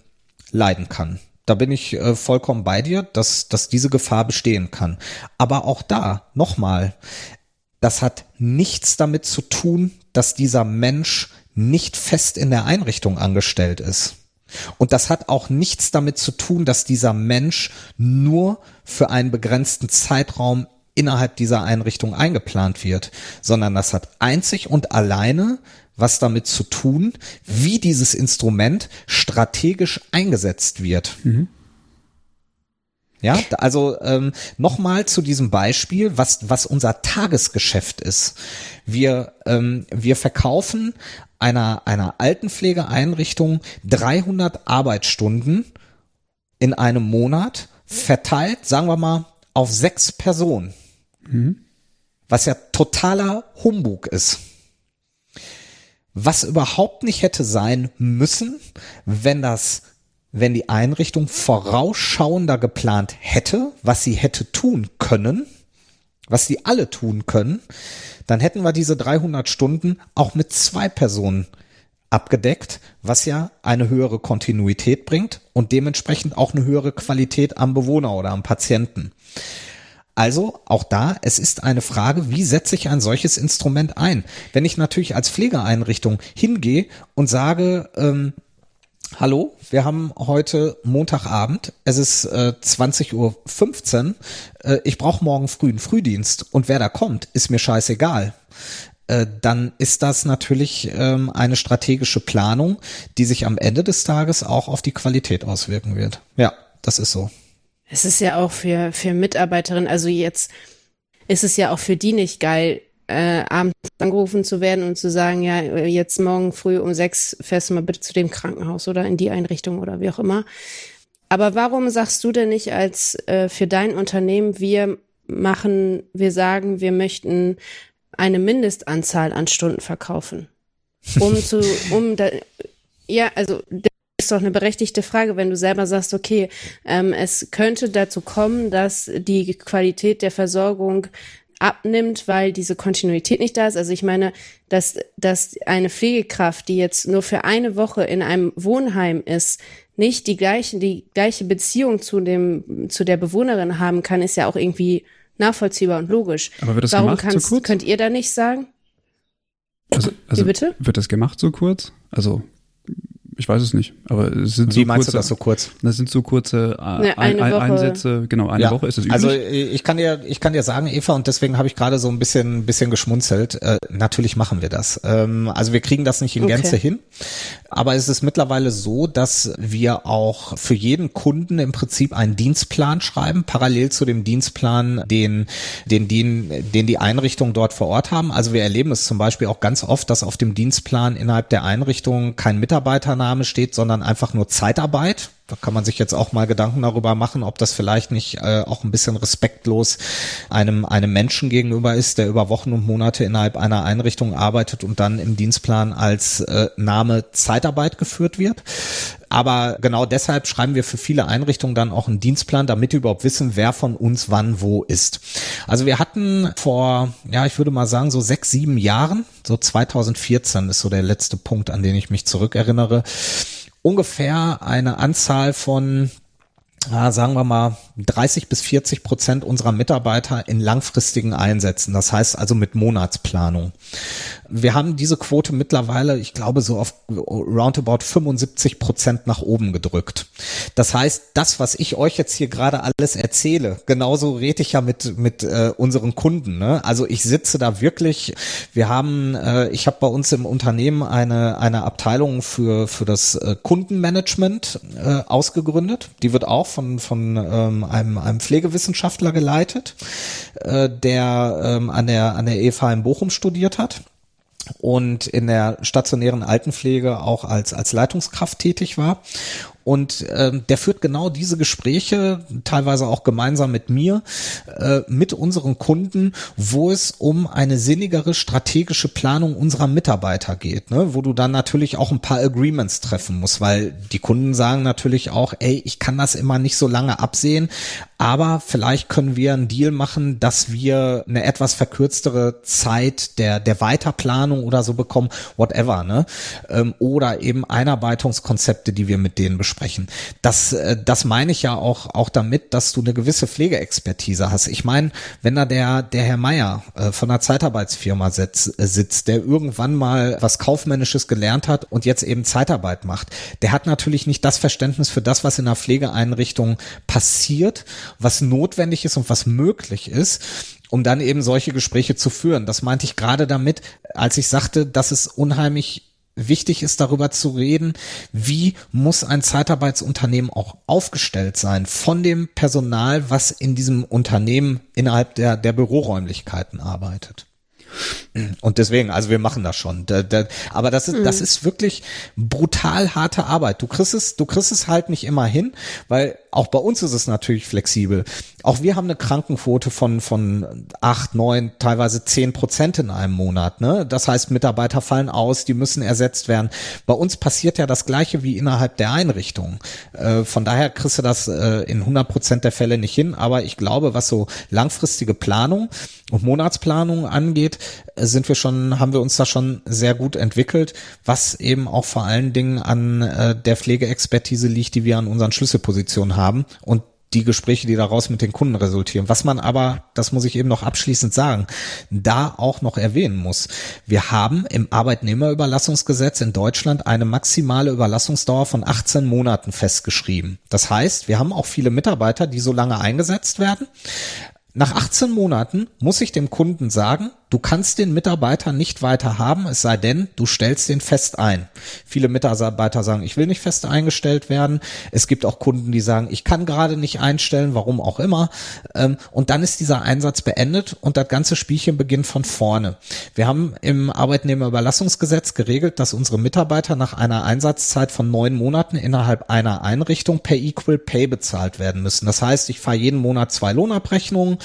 leiden kann. Da bin ich äh, vollkommen bei dir, dass, dass diese Gefahr bestehen kann. Aber auch da, nochmal, das hat nichts damit zu tun, dass dieser Mensch nicht fest in der Einrichtung angestellt ist. Und das hat auch nichts damit zu tun, dass dieser Mensch nur für einen begrenzten Zeitraum innerhalb dieser Einrichtung eingeplant wird, sondern das hat einzig und alleine was damit zu tun, wie dieses Instrument strategisch eingesetzt wird. Mhm. Ja, also ähm, nochmal zu diesem Beispiel, was, was unser Tagesgeschäft ist. Wir, ähm, wir verkaufen einer, einer Altenpflegeeinrichtung 300 Arbeitsstunden in einem Monat, verteilt, sagen wir mal, auf sechs Personen. Mhm. Was ja totaler Humbug ist was überhaupt nicht hätte sein müssen, wenn das, wenn die Einrichtung vorausschauender geplant hätte, was sie hätte tun können, was sie alle tun können, dann hätten wir diese 300 Stunden auch mit zwei Personen abgedeckt, was ja eine höhere Kontinuität bringt und dementsprechend auch eine höhere Qualität am Bewohner oder am Patienten. Also auch da, es ist eine Frage, wie setze ich ein solches Instrument ein? Wenn ich natürlich als Pflegeeinrichtung hingehe und sage, ähm, Hallo, wir haben heute Montagabend, es ist äh, 20.15 Uhr, äh, ich brauche morgen früh einen Frühdienst und wer da kommt, ist mir scheißegal. Äh, dann ist das natürlich ähm, eine strategische Planung, die sich am Ende des Tages auch auf die Qualität auswirken wird. Ja, das ist so. Es ist ja auch für, für Mitarbeiterinnen, also jetzt ist es ja auch für die nicht geil, äh, abends angerufen zu werden und zu sagen, ja, jetzt morgen früh um sechs fährst du mal bitte zu dem Krankenhaus oder in die Einrichtung oder wie auch immer. Aber warum sagst du denn nicht als äh, für dein Unternehmen, wir machen, wir sagen, wir möchten eine Mindestanzahl an Stunden verkaufen? Um zu, um da, ja, also ist doch eine berechtigte Frage, wenn du selber sagst, okay, ähm, es könnte dazu kommen, dass die Qualität der Versorgung abnimmt, weil diese Kontinuität nicht da ist. Also ich meine, dass, dass eine Pflegekraft, die jetzt nur für eine Woche in einem Wohnheim ist, nicht die gleiche, die gleiche Beziehung zu dem, zu der Bewohnerin haben kann, ist ja auch irgendwie nachvollziehbar und logisch. Aber wird das Warum gemacht kannst, so kurz? Könnt ihr da nicht sagen? Also, also Wie bitte? Wird das gemacht so kurz? Also ich weiß es nicht, aber es sind Wie so meinst kurze, du das so kurz? Das sind so kurze äh, eine ein, Einsätze, genau, eine ja. Woche ist es üblich. Also ich kann dir, ich kann dir sagen, Eva, und deswegen habe ich gerade so ein bisschen, ein bisschen geschmunzelt. Äh, natürlich machen wir das. Ähm, also wir kriegen das nicht in Gänze okay. hin, aber es ist mittlerweile so, dass wir auch für jeden Kunden im Prinzip einen Dienstplan schreiben, parallel zu dem Dienstplan, den, den, den, den die Einrichtungen dort vor Ort haben. Also wir erleben es zum Beispiel auch ganz oft, dass auf dem Dienstplan innerhalb der Einrichtung kein Mitarbeitername steht, sondern einfach nur Zeitarbeit. Da kann man sich jetzt auch mal Gedanken darüber machen, ob das vielleicht nicht äh, auch ein bisschen respektlos einem, einem Menschen gegenüber ist, der über Wochen und Monate innerhalb einer Einrichtung arbeitet und dann im Dienstplan als äh, Name Zeitarbeit geführt wird. Aber genau deshalb schreiben wir für viele Einrichtungen dann auch einen Dienstplan, damit die überhaupt wissen, wer von uns wann wo ist. Also wir hatten vor, ja, ich würde mal sagen, so sechs, sieben Jahren, so 2014 ist so der letzte Punkt, an den ich mich zurückerinnere, ungefähr eine Anzahl von ja, sagen wir mal, 30 bis 40 Prozent unserer Mitarbeiter in langfristigen Einsätzen. Das heißt also mit Monatsplanung. Wir haben diese Quote mittlerweile, ich glaube, so auf roundabout 75 Prozent nach oben gedrückt. Das heißt, das, was ich euch jetzt hier gerade alles erzähle, genauso rede ich ja mit, mit äh, unseren Kunden. Ne? Also ich sitze da wirklich, wir haben, äh, ich habe bei uns im Unternehmen eine, eine Abteilung für, für das äh, Kundenmanagement äh, ausgegründet. Die wird auch von, von ähm, einem, einem Pflegewissenschaftler geleitet, äh, der ähm, an der, an der EFH in Bochum studiert hat und in der stationären Altenpflege auch als, als Leitungskraft tätig war. Und ähm, der führt genau diese Gespräche, teilweise auch gemeinsam mit mir, äh, mit unseren Kunden, wo es um eine sinnigere strategische Planung unserer Mitarbeiter geht, ne? wo du dann natürlich auch ein paar Agreements treffen musst, weil die Kunden sagen natürlich auch, ey, ich kann das immer nicht so lange absehen, aber vielleicht können wir einen Deal machen, dass wir eine etwas verkürztere Zeit der, der Weiterplanung oder so bekommen, whatever, ne? Ähm, oder eben Einarbeitungskonzepte, die wir mit denen besprechen. Das, äh, das meine ich ja auch, auch damit, dass du eine gewisse Pflegeexpertise hast. Ich meine, wenn da der, der Herr Meier äh, von einer Zeitarbeitsfirma sitzt, äh, sitzt, der irgendwann mal was Kaufmännisches gelernt hat und jetzt eben Zeitarbeit macht, der hat natürlich nicht das Verständnis für das, was in einer Pflegeeinrichtung passiert was notwendig ist und was möglich ist, um dann eben solche Gespräche zu führen. Das meinte ich gerade damit, als ich sagte, dass es unheimlich wichtig ist, darüber zu reden, wie muss ein Zeitarbeitsunternehmen auch aufgestellt sein von dem Personal, was in diesem Unternehmen innerhalb der, der Büroräumlichkeiten arbeitet. Und deswegen, also wir machen das schon. Aber das ist, das ist wirklich brutal harte Arbeit. Du kriegst es, du kriegst es halt nicht immer hin, weil auch bei uns ist es natürlich flexibel. Auch wir haben eine Krankenquote von, von acht, neun, teilweise zehn Prozent in einem Monat. Ne? Das heißt, Mitarbeiter fallen aus, die müssen ersetzt werden. Bei uns passiert ja das Gleiche wie innerhalb der Einrichtung. Äh, von daher kriegst du das äh, in 100 Prozent der Fälle nicht hin. Aber ich glaube, was so langfristige Planung und Monatsplanung angeht, äh, sind wir schon, haben wir uns da schon sehr gut entwickelt, was eben auch vor allen Dingen an äh, der Pflegeexpertise liegt, die wir an unseren Schlüsselpositionen haben und die Gespräche, die daraus mit den Kunden resultieren. Was man aber, das muss ich eben noch abschließend sagen, da auch noch erwähnen muss. Wir haben im Arbeitnehmerüberlassungsgesetz in Deutschland eine maximale Überlassungsdauer von 18 Monaten festgeschrieben. Das heißt, wir haben auch viele Mitarbeiter, die so lange eingesetzt werden. Nach 18 Monaten muss ich dem Kunden sagen, du kannst den Mitarbeiter nicht weiter haben, es sei denn, du stellst den fest ein. Viele Mitarbeiter sagen, ich will nicht fest eingestellt werden. Es gibt auch Kunden, die sagen, ich kann gerade nicht einstellen, warum auch immer. Ähm, und dann ist dieser Einsatz beendet und das ganze Spielchen beginnt von vorne. Wir haben im Arbeitnehmerüberlassungsgesetz geregelt, dass unsere Mitarbeiter nach einer Einsatzzeit von neun Monaten innerhalb einer Einrichtung per Equal Pay bezahlt werden müssen. Das heißt, ich fahre jeden Monat zwei Lohnabrechnungen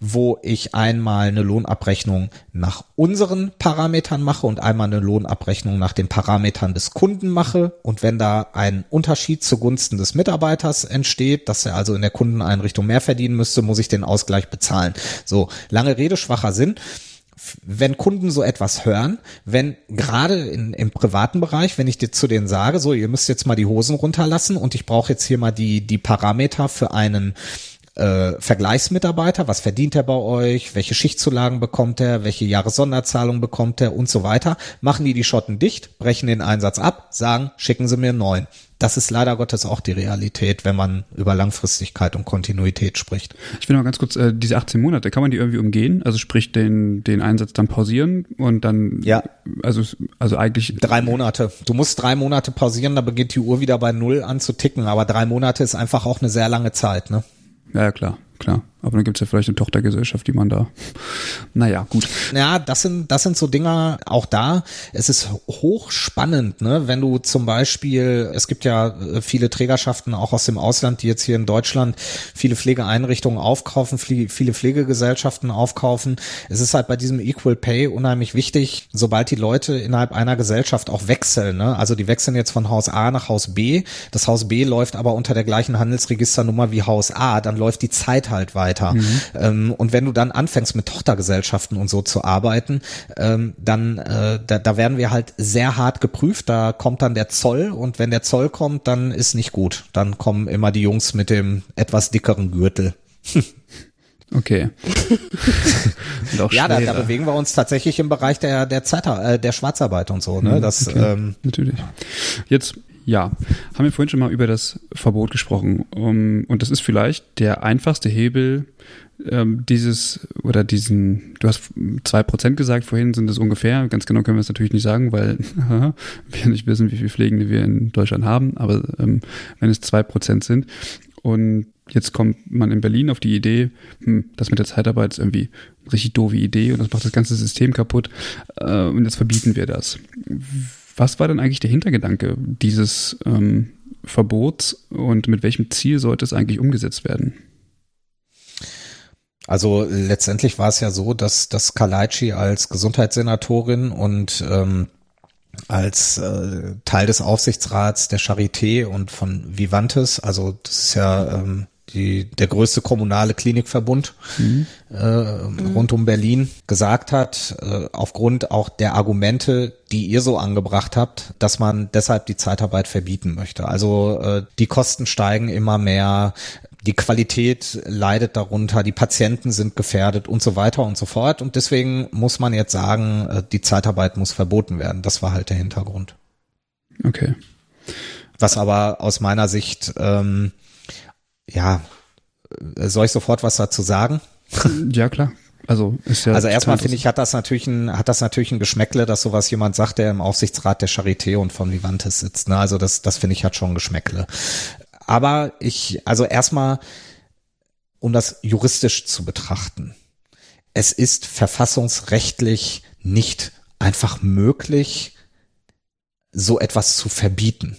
wo ich einmal eine Lohnabrechnung nach unseren Parametern mache und einmal eine Lohnabrechnung nach den Parametern des Kunden mache. Und wenn da ein Unterschied zugunsten des Mitarbeiters entsteht, dass er also in der Kundeneinrichtung mehr verdienen müsste, muss ich den Ausgleich bezahlen. So, lange Rede, schwacher Sinn wenn Kunden so etwas hören, wenn gerade in, im privaten Bereich, wenn ich dir zu denen sage, so, ihr müsst jetzt mal die Hosen runterlassen und ich brauche jetzt hier mal die, die Parameter für einen äh, Vergleichsmitarbeiter, was verdient er bei euch, welche Schichtzulagen bekommt er, welche Jahressonderzahlung bekommt er und so weiter, machen die die Schotten dicht, brechen den Einsatz ab, sagen, schicken Sie mir einen neuen. Das ist leider Gottes auch die Realität, wenn man über Langfristigkeit und Kontinuität spricht. Ich will noch ganz kurz, äh, diese 18 Monate, kann man die irgendwie umgehen? Also sprich den, den Einsatz dann pausieren und dann, ja. also, also eigentlich. Drei Monate. Du musst drei Monate pausieren, da beginnt die Uhr wieder bei Null an zu ticken, aber drei Monate ist einfach auch eine sehr lange Zeit, ne? Ja, klar, klar. Aber dann gibt's ja vielleicht eine Tochtergesellschaft, die man da. Naja, gut. Ja, das sind, das sind so Dinger, auch da, es ist hochspannend, ne? Wenn du zum Beispiel, es gibt ja äh, viele Trägerschaften auch aus dem Ausland, die jetzt hier in Deutschland viele Pflegeeinrichtungen aufkaufen, viele Pflegegesellschaften aufkaufen. Es ist halt bei diesem Equal Pay unheimlich wichtig, sobald die Leute innerhalb einer Gesellschaft auch wechseln, ne? Also die wechseln jetzt von Haus A nach Haus B. Das Haus B läuft aber unter der gleichen Handelsregisternummer wie Haus A, dann läuft die Zeit halt weiter weiter. Mhm. Ähm, und wenn du dann anfängst mit Tochtergesellschaften und so zu arbeiten, ähm, dann äh, da, da werden wir halt sehr hart geprüft. Da kommt dann der Zoll und wenn der Zoll kommt, dann ist nicht gut. Dann kommen immer die Jungs mit dem etwas dickeren Gürtel. Okay. ja, da, da, bewegen wir uns tatsächlich im Bereich der der Zeit, äh, der Schwarzarbeit und so. Ne? Mhm, das okay. ähm, natürlich. Jetzt ja, haben wir vorhin schon mal über das Verbot gesprochen. Um, und das ist vielleicht der einfachste Hebel, ähm, dieses oder diesen, du hast zwei Prozent gesagt, vorhin sind es ungefähr, ganz genau können wir es natürlich nicht sagen, weil wir nicht wissen, wie viele Pflegende wir in Deutschland haben, aber ähm, wenn es zwei Prozent sind und jetzt kommt man in Berlin auf die Idee, hm, das mit der Zeitarbeit ist irgendwie eine richtig doofe Idee und das macht das ganze System kaputt äh, und jetzt verbieten wir das. Was war denn eigentlich der Hintergedanke dieses ähm, Verbots und mit welchem Ziel sollte es eigentlich umgesetzt werden? Also letztendlich war es ja so, dass, dass Kalaitschi als Gesundheitssenatorin und ähm, als äh, Teil des Aufsichtsrats der Charité und von Vivantes, also das ist ja ähm, die, der größte kommunale Klinikverbund mhm. äh, rund um Berlin, gesagt hat, äh, aufgrund auch der Argumente, die ihr so angebracht habt, dass man deshalb die Zeitarbeit verbieten möchte. Also äh, die Kosten steigen immer mehr, die Qualität leidet darunter, die Patienten sind gefährdet und so weiter und so fort. Und deswegen muss man jetzt sagen, äh, die Zeitarbeit muss verboten werden. Das war halt der Hintergrund. Okay. Was aber aus meiner Sicht ähm, ja, soll ich sofort was dazu sagen? Ja, klar. Also, ist ja also erstmal finde ich, hat das natürlich ein, hat das natürlich ein Geschmäckle, dass sowas jemand sagt, der im Aufsichtsrat der Charité und von Vivantes sitzt. Ne? Also das, das finde ich hat schon ein Geschmäckle. Aber ich, also erstmal, um das juristisch zu betrachten. Es ist verfassungsrechtlich nicht einfach möglich, so etwas zu verbieten.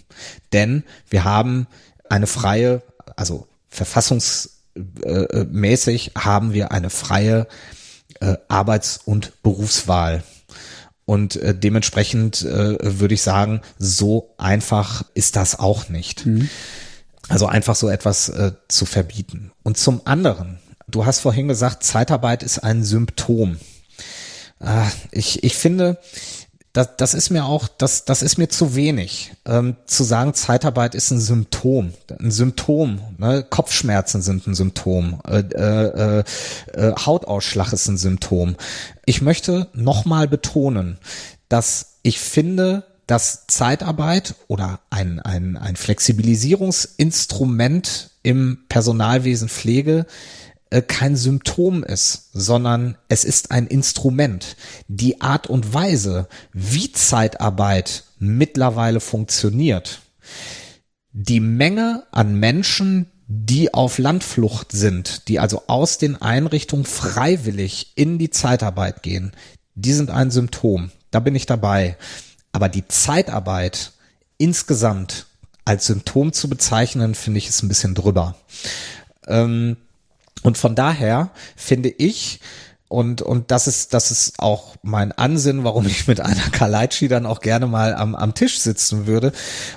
Denn wir haben eine freie, also verfassungsmäßig haben wir eine freie äh, Arbeits- und Berufswahl. Und äh, dementsprechend äh, würde ich sagen, so einfach ist das auch nicht. Mhm. Also einfach so etwas äh, zu verbieten. Und zum anderen, du hast vorhin gesagt, Zeitarbeit ist ein Symptom. Äh, ich, ich finde, das, das ist mir auch, das, das ist mir zu wenig. Ähm, zu sagen, Zeitarbeit ist ein Symptom. Ein Symptom. Ne? Kopfschmerzen sind ein Symptom. Äh, äh, äh, Hautausschlag ist ein Symptom. Ich möchte nochmal betonen, dass ich finde, dass Zeitarbeit oder ein, ein, ein Flexibilisierungsinstrument im Personalwesen Pflege äh, kein Symptom ist, sondern es ist ein Instrument. Die Art und Weise, wie Zeitarbeit mittlerweile funktioniert, die Menge an Menschen, die auf Landflucht sind, die also aus den Einrichtungen freiwillig in die Zeitarbeit gehen, die sind ein Symptom. Da bin ich dabei. Aber die Zeitarbeit insgesamt als Symptom zu bezeichnen, finde ich, ist ein bisschen drüber. Ähm, und von daher finde ich, und, und das ist, das ist auch mein Ansinn, warum ich mit einer Kaleitschi dann auch gerne mal am, am Tisch sitzen würde,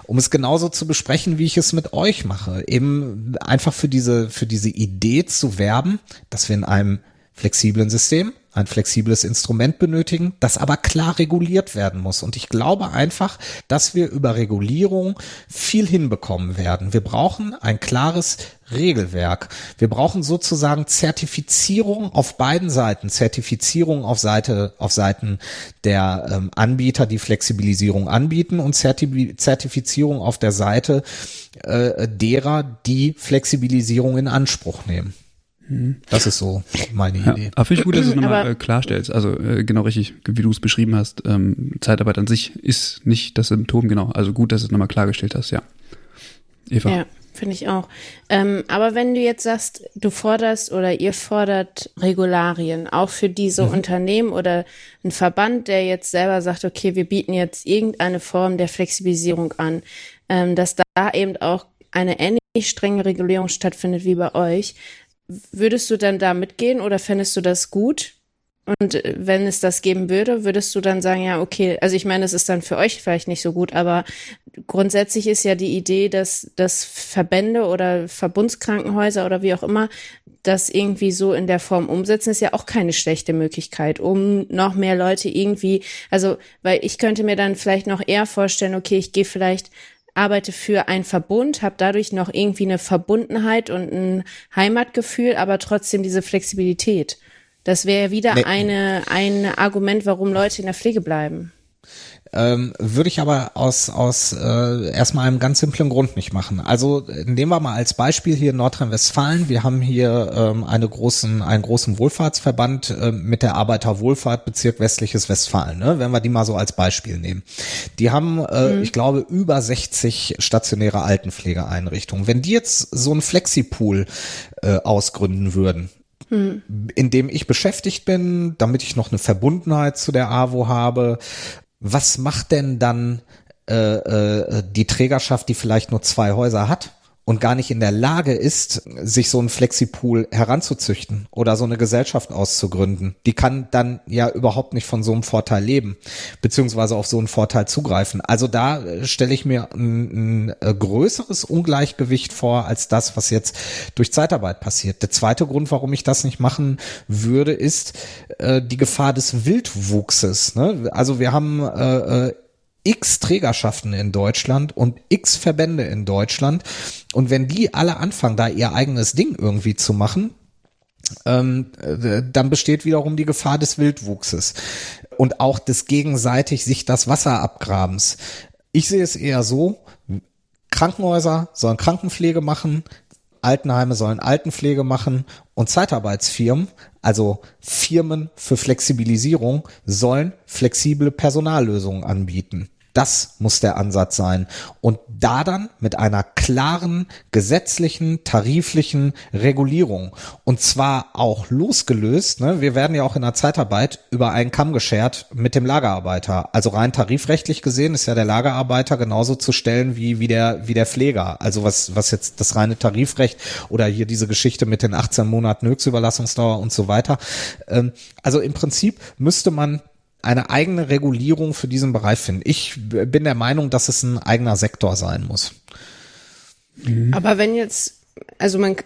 um es genauso zu besprechen, wie ich es mit euch mache. Eben einfach für diese, für diese Idee zu werben, dass wir in einem flexiblen System ein flexibles Instrument benötigen, das aber klar reguliert werden muss. Und ich glaube einfach, dass wir über Regulierung viel hinbekommen werden. Wir brauchen ein klares Regelwerk. Wir brauchen sozusagen Zertifizierung auf beiden Seiten. Zertifizierung auf Seite, auf Seiten der ähm, Anbieter, die Flexibilisierung anbieten und Zertifizierung auf der Seite äh, derer, die Flexibilisierung in Anspruch nehmen. Das ist so meine ja, Idee. Aber finde ich gut, dass du es nochmal äh, klarstellst. Also äh, genau richtig, wie du es beschrieben hast. Ähm, Zeitarbeit an sich ist nicht das Symptom, genau. Also gut, dass du es nochmal klargestellt hast, ja. Eva. Ja, finde ich auch. Ähm, aber wenn du jetzt sagst, du forderst oder ihr fordert Regularien, auch für diese mhm. Unternehmen oder ein Verband, der jetzt selber sagt, okay, wir bieten jetzt irgendeine Form der Flexibilisierung an, ähm, dass da eben auch eine ähnlich strenge Regulierung stattfindet wie bei euch, würdest du dann da mitgehen oder fändest du das gut? Und äh, wenn es das geben würde, würdest du dann sagen, ja, okay, also ich meine, es ist dann für euch vielleicht nicht so gut, aber grundsätzlich ist ja die Idee, dass, dass Verbände oder Verbundskrankenhäuser oder wie auch immer das irgendwie so in der Form umsetzen, ist ja auch keine schlechte Möglichkeit, um noch mehr Leute irgendwie, also, weil ich könnte mir dann vielleicht noch eher vorstellen, okay, ich gehe vielleicht arbeite für einen Verbund, habe dadurch noch irgendwie eine Verbundenheit und ein Heimatgefühl, aber trotzdem diese Flexibilität. Das wäre wieder nee. eine, ein Argument, warum Leute in der Pflege bleiben. Ähm, würde ich aber aus, aus äh, erstmal einem ganz simplen Grund nicht machen. Also nehmen wir mal als Beispiel hier Nordrhein-Westfalen. Wir haben hier ähm, eine großen, einen großen Wohlfahrtsverband äh, mit der Arbeiterwohlfahrt Bezirk Westliches Westfalen, ne? wenn wir die mal so als Beispiel nehmen. Die haben, äh, mhm. ich glaube, über 60 stationäre Altenpflegeeinrichtungen. Wenn die jetzt so ein Flexipool äh, ausgründen würden, hm. in dem ich beschäftigt bin, damit ich noch eine Verbundenheit zu der AWO habe, was macht denn dann äh, äh, die Trägerschaft, die vielleicht nur zwei Häuser hat? Und gar nicht in der Lage ist, sich so ein Flexipool heranzuzüchten oder so eine Gesellschaft auszugründen, die kann dann ja überhaupt nicht von so einem Vorteil leben, beziehungsweise auf so einen Vorteil zugreifen. Also da äh, stelle ich mir ein, ein äh, größeres Ungleichgewicht vor als das, was jetzt durch Zeitarbeit passiert. Der zweite Grund, warum ich das nicht machen würde, ist äh, die Gefahr des Wildwuchses. Ne? Also wir haben äh, äh x Trägerschaften in Deutschland und x Verbände in Deutschland. Und wenn die alle anfangen, da ihr eigenes Ding irgendwie zu machen, ähm, äh, dann besteht wiederum die Gefahr des Wildwuchses und auch des gegenseitig sich das Wasser abgrabens. Ich sehe es eher so, Krankenhäuser sollen Krankenpflege machen, Altenheime sollen Altenpflege machen und Zeitarbeitsfirmen, also Firmen für Flexibilisierung, sollen flexible Personallösungen anbieten. Das muss der Ansatz sein. Und da dann mit einer klaren gesetzlichen, tariflichen Regulierung. Und zwar auch losgelöst. Ne? Wir werden ja auch in der Zeitarbeit über einen Kamm geschert mit dem Lagerarbeiter. Also rein tarifrechtlich gesehen ist ja der Lagerarbeiter genauso zu stellen wie, wie, der, wie der Pfleger. Also was, was jetzt das reine Tarifrecht oder hier diese Geschichte mit den 18 Monaten Höchstüberlassungsdauer und so weiter. Ähm, also im Prinzip müsste man eine eigene Regulierung für diesen Bereich finden. Ich bin der Meinung, dass es ein eigener Sektor sein muss. Mhm. Aber wenn jetzt, also man,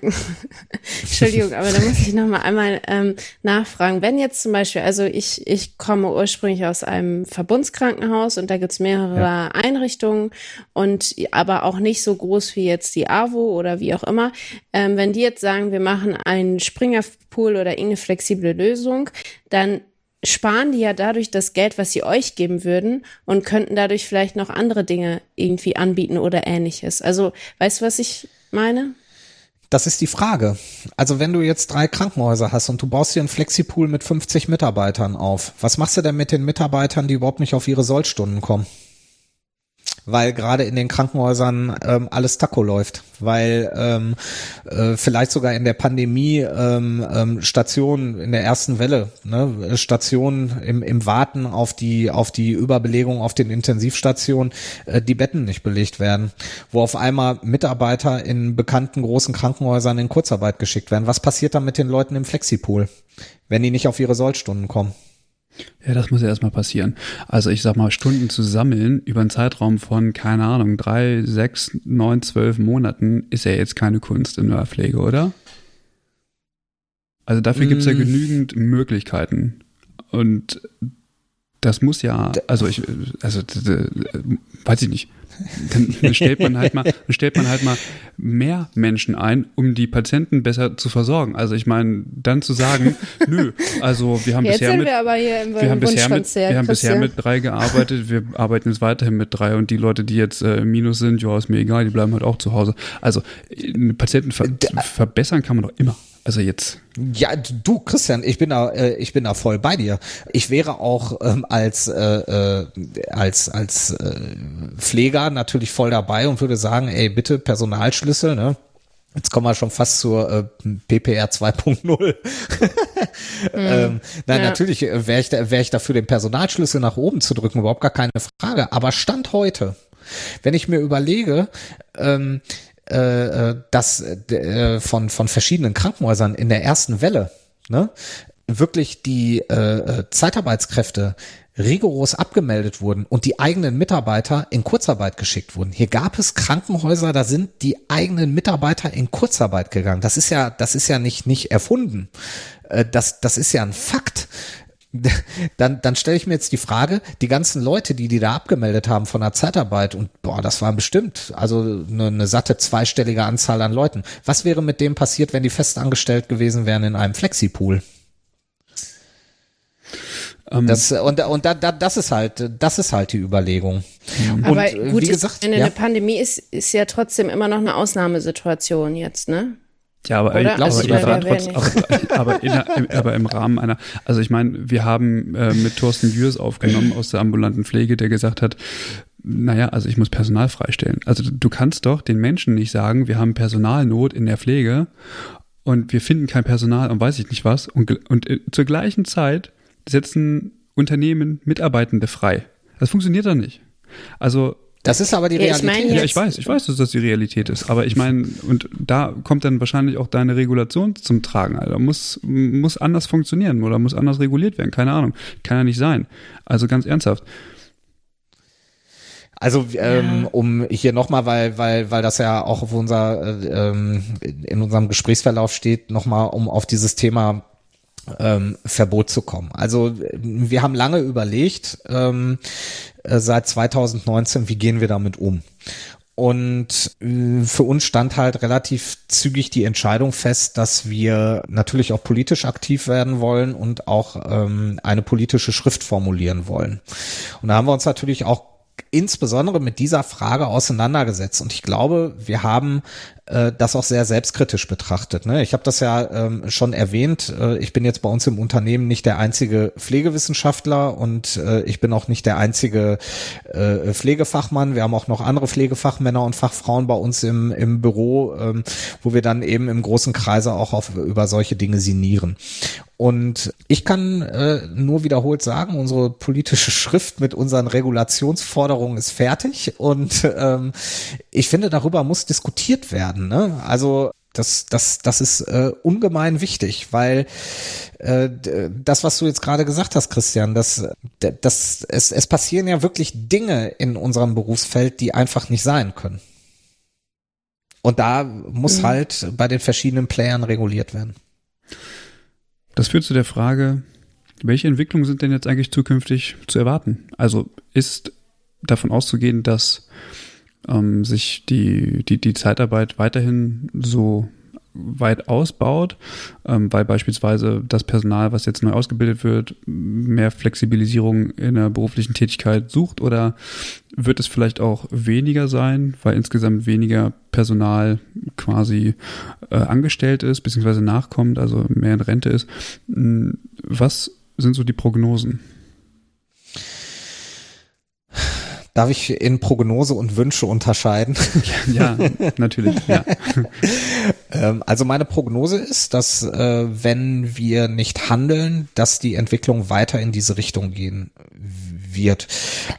Entschuldigung, aber da muss ich noch mal einmal ähm, nachfragen. Wenn jetzt zum Beispiel, also ich, ich komme ursprünglich aus einem Verbundskrankenhaus und da gibt's mehrere ja. Einrichtungen und aber auch nicht so groß wie jetzt die AWO oder wie auch immer. Ähm, wenn die jetzt sagen, wir machen einen Springerpool oder irgendeine flexible Lösung, dann sparen die ja dadurch das Geld, was sie euch geben würden und könnten dadurch vielleicht noch andere Dinge irgendwie anbieten oder ähnliches. Also, weißt du, was ich meine? Das ist die Frage. Also wenn du jetzt drei Krankenhäuser hast und du baust dir einen Flexipool mit 50 Mitarbeitern auf, was machst du denn mit den Mitarbeitern, die überhaupt nicht auf ihre Sollstunden kommen? Weil gerade in den Krankenhäusern ähm, alles Taco läuft, weil ähm, äh, vielleicht sogar in der Pandemie ähm, ähm, Stationen in der ersten Welle, ne, Stationen im, im Warten auf die auf die Überbelegung auf den Intensivstationen, äh, die Betten nicht belegt werden, wo auf einmal Mitarbeiter in bekannten großen Krankenhäusern in Kurzarbeit geschickt werden. Was passiert dann mit den Leuten im Flexipool, wenn die nicht auf ihre Sollstunden kommen? Ja, das muss ja erstmal passieren. Also ich sag mal, Stunden zu sammeln über einen Zeitraum von, keine Ahnung, drei, sechs, neun, zwölf Monaten ist ja jetzt keine Kunst in der Pflege, oder? Also dafür mm. gibt's ja mm. genügend Möglichkeiten. Und das muss ja, also ich, also weiß ich nicht dann stellt man halt mal, dann stellt man halt mal mehr Menschen ein, um die Patienten besser zu versorgen. Also ich meine, dann zu sagen, nö, also wir haben jetzt bisher mit, wir wir haben bisher mit, wir haben bisher mit drei gearbeitet, wir arbeiten jetzt weiterhin mit drei und die Leute, die jetzt äh, Minus sind, ja, ist mir egal, die bleiben halt auch zu Hause. Also Patienten ver verbessern kann man doch immer. Also jetzt. Ja, du, Christian, ich bin da, äh, ich bin da voll bei dir. Ich wäre auch ähm, als äh, äh, als als äh, Pfleger natürlich voll dabei und würde sagen, ey, bitte Personalschlüssel, ne? Jetzt kommen wir schon fast zur äh, PPR 2.0. mhm, ähm, nein, ja. natürlich äh, wäre ich, da, wär ich dafür, den Personalschlüssel nach oben zu drücken, überhaupt gar keine Frage. Aber Stand heute, wenn ich mir überlege, ähm, äh, äh, dass äh, von, von verschiedenen Krankenhäusern in der ersten Welle ne, wirklich die äh, äh Zeitarbeitskräfte rigoros abgemeldet wurden und die eigenen Mitarbeiter in Kurzarbeit geschickt wurden. Hier gab es Krankenhäuser, da sind die eigenen Mitarbeiter in Kurzarbeit gegangen. Das ist ja, das ist ja nicht, nicht erfunden. Äh, das, das ist ja ein Fakt. Dann, dann stelle ich mir jetzt die Frage, die ganzen Leute, die die da abgemeldet haben von der Zeitarbeit und boah, das waren bestimmt, also eine, eine satte zweistellige Anzahl an Leuten. Was wäre mit dem passiert, wenn die festangestellt gewesen wären in einem Flexipool? Ähm, das, und und da, da, das ist halt, das ist halt die Überlegung. Und Aber gut, wie gesagt, eine, ja. eine Pandemie ist, ist ja trotzdem immer noch eine Ausnahmesituation jetzt, ne? Ja, aber Oder? ich glaube, also, aber, trotz, aber, aber, in, aber, im Rahmen einer, also ich meine, wir haben äh, mit Thorsten Jürs aufgenommen aus der ambulanten Pflege, der gesagt hat, naja, also ich muss Personal freistellen. Also du kannst doch den Menschen nicht sagen, wir haben Personalnot in der Pflege und wir finden kein Personal und weiß ich nicht was. Und, und äh, zur gleichen Zeit setzen Unternehmen Mitarbeitende frei. Das funktioniert doch nicht. Also das ist aber die Realität. Ja, ich, mein ja, ich weiß, ich weiß, dass das die Realität ist. Aber ich meine, und da kommt dann wahrscheinlich auch deine Regulation zum Tragen. Also muss, muss anders funktionieren oder muss anders reguliert werden. Keine Ahnung. Kann ja nicht sein. Also ganz ernsthaft. Also ähm, ja. um hier nochmal, weil, weil, weil das ja auch auf unser, äh, ähm, in unserem Gesprächsverlauf steht, nochmal um auf dieses Thema ähm, Verbot zu kommen. Also wir haben lange überlegt, ähm, äh, seit 2019, wie gehen wir damit um? Und äh, für uns stand halt relativ zügig die Entscheidung fest, dass wir natürlich auch politisch aktiv werden wollen und auch ähm, eine politische Schrift formulieren wollen. Und da haben wir uns natürlich auch insbesondere mit dieser Frage auseinandergesetzt. Und ich glaube, wir haben äh, das auch sehr selbstkritisch betrachtet. Ne? Ich habe das ja ähm, schon erwähnt. Äh, ich bin jetzt bei uns im Unternehmen nicht der einzige Pflegewissenschaftler und äh, ich bin auch nicht der einzige äh, Pflegefachmann. Wir haben auch noch andere Pflegefachmänner und Fachfrauen bei uns im, im Büro, ähm, wo wir dann eben im großen Kreise auch auf, über solche Dinge sinnieren. Und ich kann äh, nur wiederholt sagen, unsere politische Schrift mit unseren Regulationsforderungen ist fertig und ähm, ich finde, darüber muss diskutiert werden. Ne? Also das, das, das ist äh, ungemein wichtig, weil äh, das, was du jetzt gerade gesagt hast, Christian, das, das, es, es passieren ja wirklich Dinge in unserem Berufsfeld, die einfach nicht sein können. Und da muss mhm. halt bei den verschiedenen Playern reguliert werden. Das führt zu der Frage, welche Entwicklungen sind denn jetzt eigentlich zukünftig zu erwarten? Also ist davon auszugehen, dass ähm, sich die, die, die Zeitarbeit weiterhin so weit ausbaut, ähm, weil beispielsweise das Personal, was jetzt neu ausgebildet wird, mehr Flexibilisierung in der beruflichen Tätigkeit sucht oder wird es vielleicht auch weniger sein, weil insgesamt weniger Personal quasi äh, angestellt ist, beziehungsweise nachkommt, also mehr in Rente ist. Hm, was sind so die Prognosen? Darf ich in Prognose und Wünsche unterscheiden? Ja, ja natürlich. Ja. Ähm, also meine Prognose ist, dass äh, wenn wir nicht handeln, dass die Entwicklung weiter in diese Richtung gehen wird.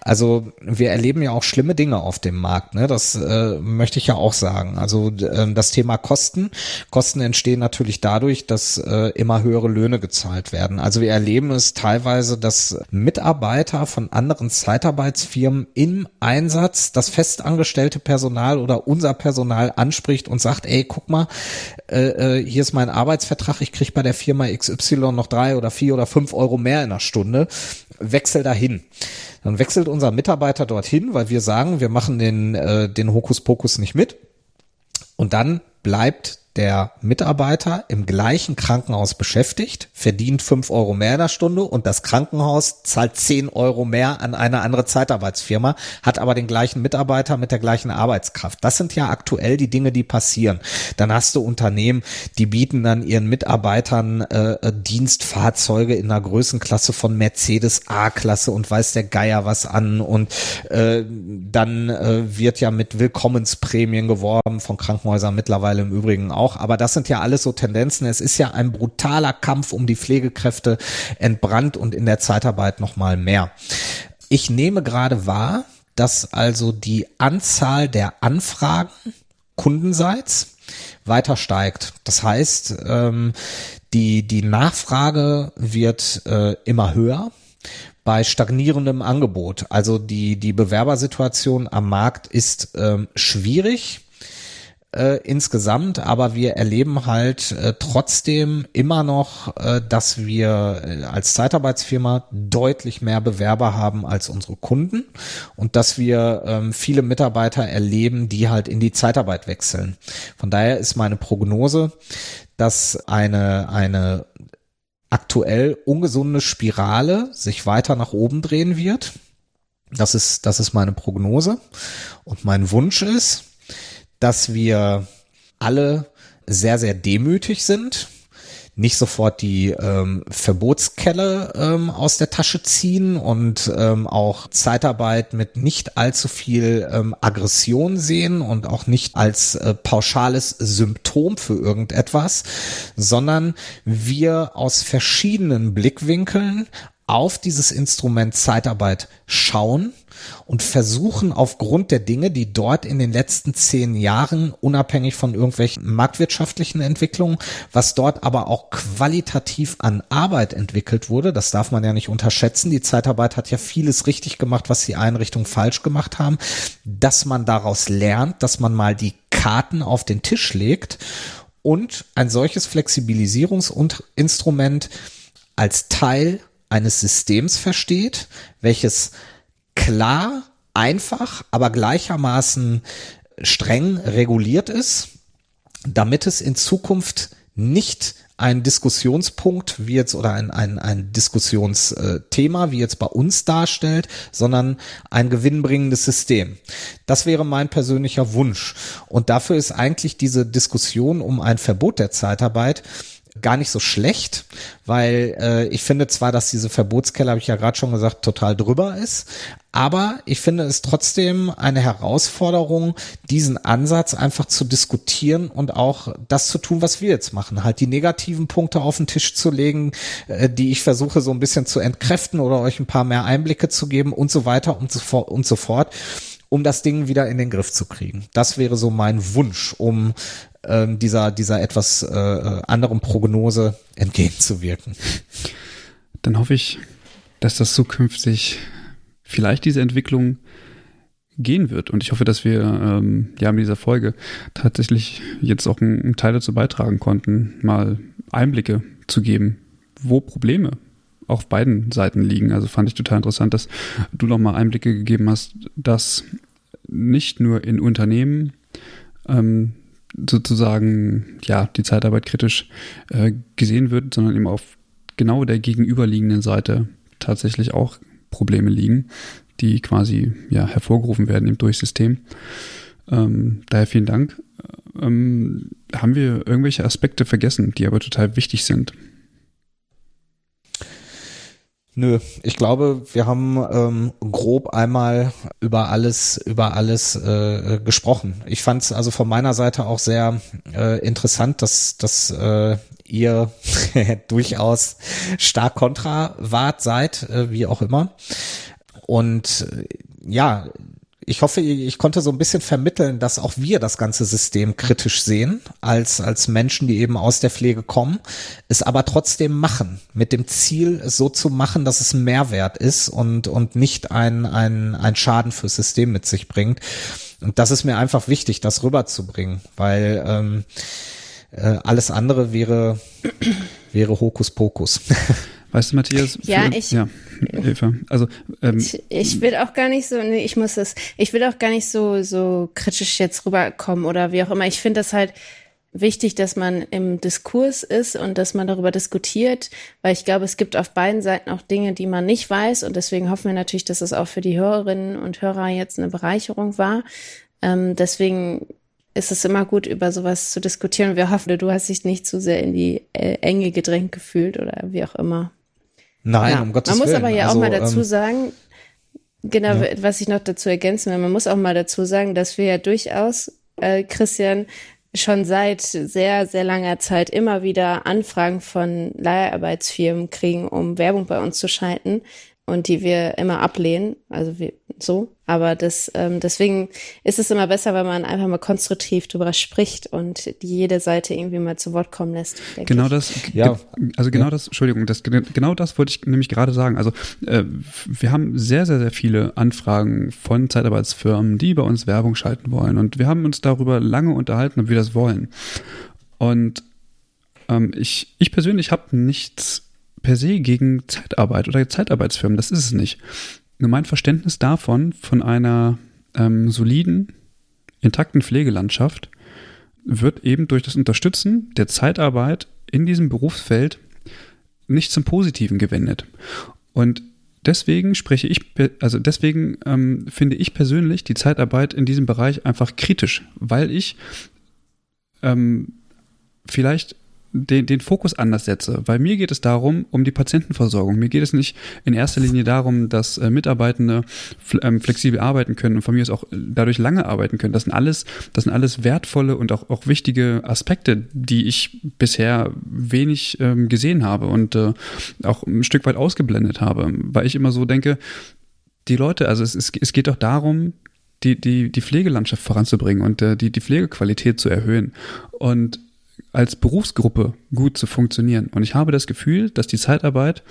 Also wir erleben ja auch schlimme Dinge auf dem Markt, ne? Das äh, möchte ich ja auch sagen. Also äh, das Thema Kosten. Kosten entstehen natürlich dadurch, dass äh, immer höhere Löhne gezahlt werden. Also wir erleben es teilweise, dass Mitarbeiter von anderen Zeitarbeitsfirmen im Einsatz das festangestellte Personal oder unser Personal anspricht und sagt, ey, guck mal, äh, äh hier ist mein Arbeitsvertrag, ich krieg bei der Firma XY noch drei oder vier oder fünf Euro mehr in der Stunde wechsel dahin. Dann wechselt unser Mitarbeiter dorthin, weil wir sagen, wir machen den, äh, den Hokuspokus nicht mit. Und dann bleibt der Mitarbeiter im gleichen Krankenhaus beschäftigt, verdient fünf Euro mehr in der Stunde und das Krankenhaus zahlt zehn Euro mehr an eine andere Zeitarbeitsfirma, hat aber den gleichen Mitarbeiter mit der gleichen Arbeitskraft. Das sind ja aktuell die Dinge, die passieren. Dann hast du Unternehmen, die bieten dann ihren Mitarbeitern äh, äh Dienstfahrzeuge in einer Größenklasse von Mercedes A-Klasse und weiß der Geier was an und äh, dann äh, wird ja mit Willkommensprämien geworben von Krankenhäusern mittlerweile im Übrigen auch aber das sind ja alles so Tendenzen. Es ist ja ein brutaler Kampf um die Pflegekräfte entbrannt und in der Zeitarbeit noch mal mehr. Ich nehme gerade wahr, dass also die Anzahl der Anfragen kundenseits weiter steigt. Das heißt, ähm, die, die Nachfrage wird äh, immer höher bei stagnierendem Angebot. Also die, die Bewerbersituation am Markt ist ähm, schwierig äh, insgesamt, aber wir erleben halt äh, trotzdem immer noch, äh, dass wir äh, als Zeitarbeitsfirma deutlich mehr Bewerber haben als unsere Kunden und dass wir ähm, viele Mitarbeiter erleben, die halt in die Zeitarbeit wechseln. Von daher ist meine Prognose, dass eine, eine aktuell ungesunde Spirale sich weiter nach oben drehen wird. Das ist, das ist meine Prognose. Und mein Wunsch ist, dass wir alle sehr, sehr demütig sind, nicht sofort die ähm, Verbotskelle ähm, aus der Tasche ziehen und ähm, auch Zeitarbeit mit nicht allzu viel ähm, Aggression sehen und auch nicht als äh, pauschales Symptom für irgendetwas, sondern wir aus verschiedenen Blickwinkeln auf dieses Instrument Zeitarbeit schauen und versuchen aufgrund der Dinge, die dort in den letzten zehn Jahren, unabhängig von irgendwelchen marktwirtschaftlichen Entwicklungen, was dort aber auch qualitativ an Arbeit entwickelt wurde, das darf man ja nicht unterschätzen. Die Zeitarbeit hat ja vieles richtig gemacht, was die Einrichtungen falsch gemacht haben, dass man daraus lernt, dass man mal die Karten auf den Tisch legt und ein solches Flexibilisierungsinstrument als Teil eines Systems versteht, welches klar, einfach, aber gleichermaßen streng reguliert ist, damit es in Zukunft nicht ein Diskussionspunkt wie jetzt oder ein, ein, ein Diskussionsthema wie jetzt bei uns darstellt, sondern ein gewinnbringendes System. Das wäre mein persönlicher Wunsch. Und dafür ist eigentlich diese Diskussion um ein Verbot der Zeitarbeit gar nicht so schlecht, weil äh, ich finde zwar, dass diese Verbotskelle, habe ich ja gerade schon gesagt, total drüber ist, aber ich finde es trotzdem eine Herausforderung, diesen Ansatz einfach zu diskutieren und auch das zu tun, was wir jetzt machen, halt die negativen Punkte auf den Tisch zu legen, äh, die ich versuche so ein bisschen zu entkräften oder euch ein paar mehr Einblicke zu geben und so weiter und so fort und so fort um das Ding wieder in den Griff zu kriegen. Das wäre so mein Wunsch, um ähm, dieser, dieser etwas äh, anderen Prognose entgegenzuwirken. Dann hoffe ich, dass das zukünftig vielleicht diese Entwicklung gehen wird. Und ich hoffe, dass wir ähm, ja mit dieser Folge tatsächlich jetzt auch einen, einen Teil dazu beitragen konnten, mal Einblicke zu geben, wo Probleme auf beiden Seiten liegen. Also fand ich total interessant, dass du nochmal Einblicke gegeben hast, dass nicht nur in Unternehmen ähm, sozusagen ja die Zeitarbeit kritisch äh, gesehen wird, sondern eben auf genau der gegenüberliegenden Seite tatsächlich auch Probleme liegen, die quasi ja hervorgerufen werden eben durch System. Ähm, daher vielen Dank. Ähm, haben wir irgendwelche Aspekte vergessen, die aber total wichtig sind? Nö, ich glaube, wir haben ähm, grob einmal über alles über alles äh, gesprochen. Ich fand es also von meiner Seite auch sehr äh, interessant, dass dass äh, ihr durchaus stark kontra wart seid, äh, wie auch immer. Und äh, ja, ich hoffe, ich konnte so ein bisschen vermitteln, dass auch wir das ganze System kritisch sehen, als, als Menschen, die eben aus der Pflege kommen, es aber trotzdem machen, mit dem Ziel, es so zu machen, dass es Mehrwert ist und, und nicht ein, ein, ein Schaden fürs System mit sich bringt. Und das ist mir einfach wichtig, das rüberzubringen, weil ähm, äh, alles andere wäre, wäre Hokuspokus. Weißt du, Matthias? Für, ja, ich. Ja, Eva. Also ähm, ich, ich will auch gar nicht so, nee, ich muss das, ich will auch gar nicht so so kritisch jetzt rüberkommen oder wie auch immer. Ich finde das halt wichtig, dass man im Diskurs ist und dass man darüber diskutiert, weil ich glaube, es gibt auf beiden Seiten auch Dinge, die man nicht weiß und deswegen hoffen wir natürlich, dass es auch für die Hörerinnen und Hörer jetzt eine Bereicherung war. Ähm, deswegen ist es immer gut, über sowas zu diskutieren. Wir hoffen, du hast dich nicht zu sehr in die äh, Enge gedrängt gefühlt oder wie auch immer. Nein, ja. um Gottes Willen. Man muss Willen. aber ja also, auch mal dazu ähm, sagen, genau, ja. was ich noch dazu ergänzen will, man muss auch mal dazu sagen, dass wir ja durchaus, äh, Christian, schon seit sehr, sehr langer Zeit immer wieder Anfragen von Leiharbeitsfirmen kriegen, um Werbung bei uns zu schalten. Und die wir immer ablehnen. Also wir, so. Aber das, ähm, deswegen ist es immer besser, wenn man einfach mal konstruktiv darüber spricht und jede Seite irgendwie mal zu Wort kommen lässt. Genau ich. das, ja. also genau das, Entschuldigung, das, genau das wollte ich nämlich gerade sagen. Also äh, wir haben sehr, sehr, sehr viele Anfragen von Zeitarbeitsfirmen, die bei uns Werbung schalten wollen. Und wir haben uns darüber lange unterhalten, ob wir das wollen. Und ähm, ich, ich persönlich habe nichts per se gegen Zeitarbeit oder Zeitarbeitsfirmen. Das ist es nicht. Nur mein Verständnis davon, von einer ähm, soliden, intakten Pflegelandschaft, wird eben durch das Unterstützen der Zeitarbeit in diesem Berufsfeld nicht zum Positiven gewendet. Und deswegen spreche ich, also deswegen ähm, finde ich persönlich die Zeitarbeit in diesem Bereich einfach kritisch, weil ich ähm, vielleicht den, den Fokus anders setze. Weil mir geht es darum, um die Patientenversorgung. Mir geht es nicht in erster Linie darum, dass äh, Mitarbeitende ähm, flexibel arbeiten können und von mir aus auch dadurch lange arbeiten können. Das sind alles, das sind alles wertvolle und auch, auch wichtige Aspekte, die ich bisher wenig ähm, gesehen habe und äh, auch ein Stück weit ausgeblendet habe, weil ich immer so denke, die Leute, also es, es, es geht doch darum, die, die, die Pflegelandschaft voranzubringen und äh, die, die Pflegequalität zu erhöhen. Und als Berufsgruppe gut zu funktionieren. Und ich habe das Gefühl, dass die Zeitarbeit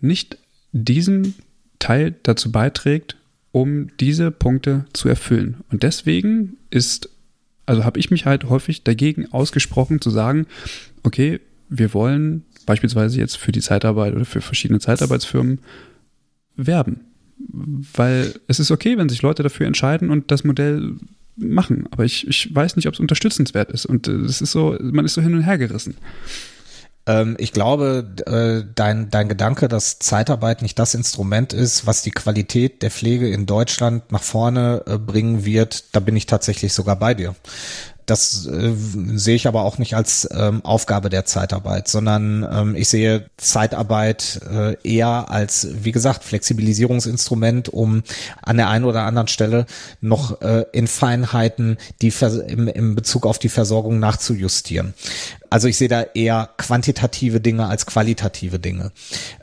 nicht diesen Teil dazu beiträgt, um diese Punkte zu erfüllen. Und deswegen ist, also habe ich mich halt häufig dagegen ausgesprochen zu sagen, okay, wir wollen beispielsweise jetzt für die Zeitarbeit oder für verschiedene Zeitarbeitsfirmen werben. Weil es ist okay, wenn sich Leute dafür entscheiden und das Modell machen. Aber ich, ich weiß nicht, ob es unterstützenswert ist. Und es äh, ist so, man ist so hin und her gerissen. Ähm, ich glaube, äh, dein, dein Gedanke, dass Zeitarbeit nicht das Instrument ist, was die Qualität der Pflege in Deutschland nach vorne äh, bringen wird, da bin ich tatsächlich sogar bei dir. Das äh, sehe ich aber auch nicht als ähm, Aufgabe der Zeitarbeit, sondern ähm, ich sehe Zeitarbeit äh, eher als, wie gesagt, Flexibilisierungsinstrument, um an der einen oder anderen Stelle noch äh, in Feinheiten die im, im Bezug auf die Versorgung nachzujustieren. Also ich sehe da eher quantitative Dinge als qualitative Dinge.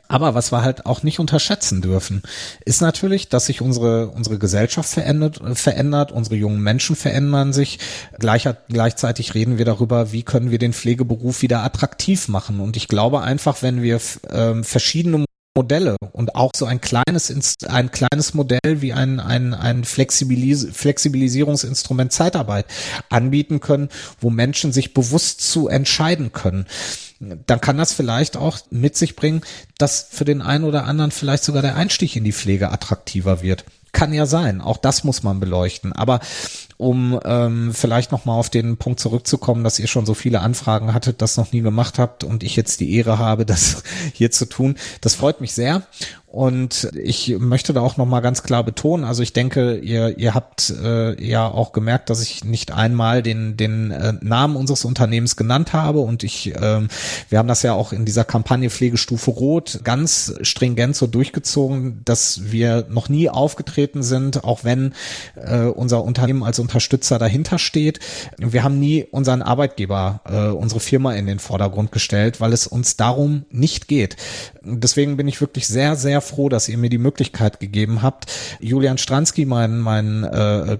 Aber was wir halt auch nicht unterschätzen dürfen, ist natürlich, dass sich unsere, unsere Gesellschaft verändert, verändert, unsere jungen Menschen verändern sich. Gleich, gleichzeitig reden wir darüber, wie können wir den Pflegeberuf wieder attraktiv machen. Und ich glaube einfach, wenn wir äh, verschiedene Modelle und auch so ein kleines ein kleines Modell wie ein ein ein Flexibilis Flexibilisierungsinstrument Zeitarbeit anbieten können, wo Menschen sich bewusst zu entscheiden können, dann kann das vielleicht auch mit sich bringen, dass für den einen oder anderen vielleicht sogar der Einstieg in die Pflege attraktiver wird. Kann ja sein, auch das muss man beleuchten. Aber um ähm, vielleicht nochmal auf den Punkt zurückzukommen, dass ihr schon so viele Anfragen hattet, das noch nie gemacht habt und ich jetzt die Ehre habe, das hier zu tun. Das freut mich sehr. Und ich möchte da auch nochmal ganz klar betonen, also ich denke, ihr, ihr habt äh, ja auch gemerkt, dass ich nicht einmal den, den äh, Namen unseres Unternehmens genannt habe und ich, äh, wir haben das ja auch in dieser Kampagne Pflegestufe Rot ganz stringent so durchgezogen, dass wir noch nie aufgetreten sind, auch wenn äh, unser Unternehmen als Unterstützer dahinter steht. Wir haben nie unseren Arbeitgeber, äh, unsere Firma in den Vordergrund gestellt, weil es uns darum nicht geht. Deswegen bin ich wirklich sehr, sehr froh, dass ihr mir die Möglichkeit gegeben habt. Julian Stransky, mein, mein äh, äh,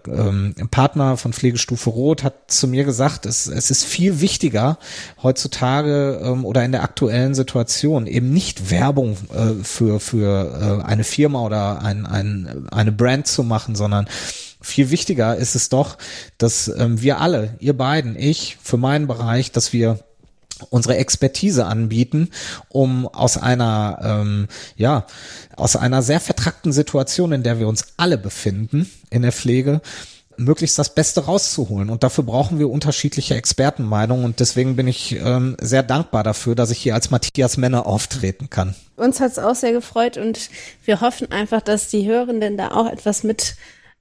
Partner von Pflegestufe Rot, hat zu mir gesagt, es, es ist viel wichtiger heutzutage ähm, oder in der aktuellen Situation eben nicht Werbung äh, für, für äh, eine Firma oder ein, ein, eine Brand zu machen, sondern viel wichtiger ist es doch, dass ähm, wir alle, ihr beiden, ich für meinen Bereich, dass wir unsere Expertise anbieten, um aus einer ähm, ja aus einer sehr vertrackten Situation, in der wir uns alle befinden in der Pflege, möglichst das Beste rauszuholen. Und dafür brauchen wir unterschiedliche Expertenmeinungen. Und deswegen bin ich ähm, sehr dankbar dafür, dass ich hier als Matthias Männer auftreten kann. Uns hat es auch sehr gefreut und wir hoffen einfach, dass die Hörenden da auch etwas mit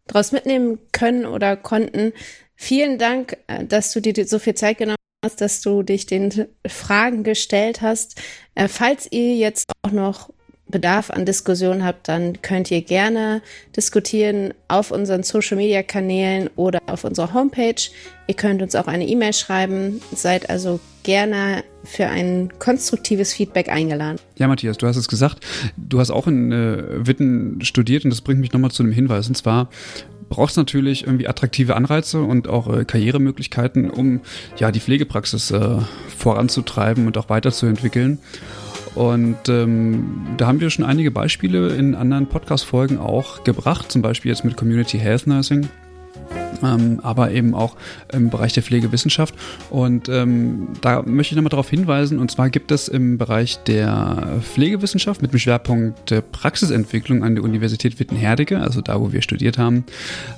draus mitnehmen können oder konnten. Vielen Dank, äh, dass du dir so viel Zeit genommen hast, dass du dich den Fragen gestellt hast. Äh, falls ihr jetzt auch noch Bedarf an Diskussion habt, dann könnt ihr gerne diskutieren auf unseren Social-Media-Kanälen oder auf unserer Homepage. Ihr könnt uns auch eine E-Mail schreiben. Seid also gerne für ein konstruktives Feedback eingeladen. Ja, Matthias, du hast es gesagt. Du hast auch in äh, Witten studiert und das bringt mich nochmal zu einem Hinweis. Und zwar braucht es natürlich irgendwie attraktive Anreize und auch äh, Karrieremöglichkeiten, um ja die Pflegepraxis äh, voranzutreiben und auch weiterzuentwickeln. Und ähm, da haben wir schon einige Beispiele in anderen Podcast-Folgen auch gebracht, zum Beispiel jetzt mit Community Health Nursing. Ähm, aber eben auch im Bereich der Pflegewissenschaft. Und ähm, da möchte ich nochmal darauf hinweisen, und zwar gibt es im Bereich der Pflegewissenschaft mit dem Schwerpunkt der Praxisentwicklung an der Universität Wittenherdecke, also da, wo wir studiert haben,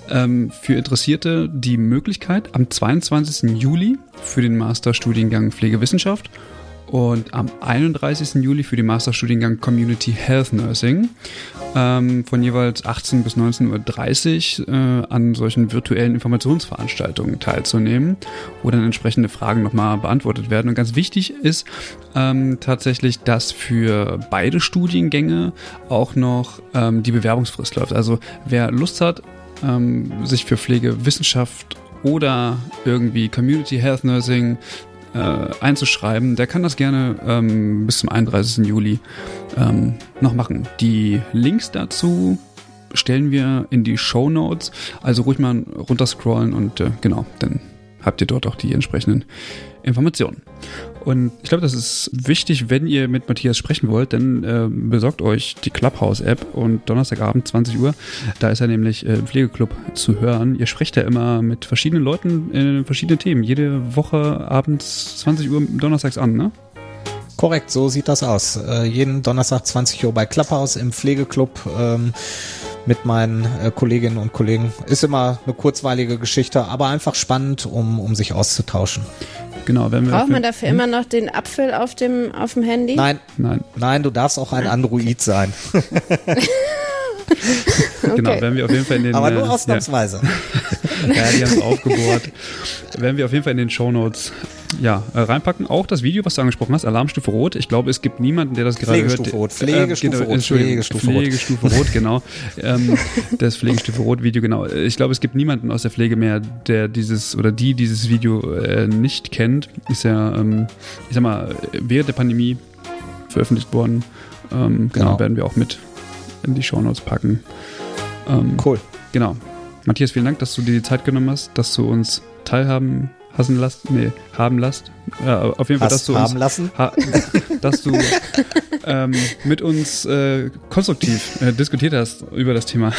ähm, für Interessierte die Möglichkeit, am 22. Juli für den Masterstudiengang Pflegewissenschaft und am 31. Juli für den Masterstudiengang Community Health Nursing ähm, von jeweils 18 bis 19.30 Uhr äh, an solchen virtuellen Informationsveranstaltungen teilzunehmen, wo dann entsprechende Fragen nochmal beantwortet werden. Und ganz wichtig ist ähm, tatsächlich, dass für beide Studiengänge auch noch ähm, die Bewerbungsfrist läuft. Also wer Lust hat, ähm, sich für Pflegewissenschaft oder irgendwie Community Health Nursing äh, einzuschreiben, der kann das gerne ähm, bis zum 31. Juli ähm, noch machen. Die Links dazu stellen wir in die Show Notes. Also ruhig mal runterscrollen und äh, genau, dann habt ihr dort auch die entsprechenden Informationen. Und ich glaube, das ist wichtig, wenn ihr mit Matthias sprechen wollt, dann äh, besorgt euch die Clubhouse-App und Donnerstagabend 20 Uhr, da ist er nämlich äh, im Pflegeclub zu hören. Ihr sprecht ja immer mit verschiedenen Leuten in verschiedenen Themen. Jede Woche abends 20 Uhr donnerstags an, ne? Korrekt, so sieht das aus. Äh, jeden Donnerstag 20 Uhr bei Clubhouse im Pflegeclub. Ähm mit meinen äh, Kolleginnen und Kollegen. Ist immer eine kurzweilige Geschichte, aber einfach spannend, um, um sich auszutauschen. Genau, wenn wir Braucht man dafür hm? immer noch den Apfel auf dem, auf dem Handy? Nein, nein, nein, du darfst auch ein Android sein. genau, okay. werden wir auf jeden Fall in den. Aber nur äh, ausnahmsweise. Ja, ja die haben es aufgebohrt. Werden wir auf jeden Fall in den Show Notes ja, äh, reinpacken. Auch das Video, was du angesprochen hast, Alarmstufe Rot. Ich glaube, es gibt niemanden, der das gerade Pflegestufe hört. Rot, Pflegestufe äh, Rot, Pflegestufe Rot. Pflegestufe Rot, genau. ähm, das Pflegestufe Rot Video, genau. Ich glaube, es gibt niemanden aus der Pflege mehr, der dieses oder die dieses Video äh, nicht kennt. Ist ja, ähm, ich sag mal, während der Pandemie veröffentlicht worden. Ähm, genau, genau, werden wir auch mit in die Shownotes packen. Ähm, cool. Genau. Matthias, vielen Dank, dass du dir die Zeit genommen hast, dass du uns teilhaben hassen lasst, nee, haben lasst. Ja, auf jeden Fall, Hast dass du haben uns, lassen? Ha, dass du ähm, mit uns äh, konstruktiv äh, diskutiert hast über das Thema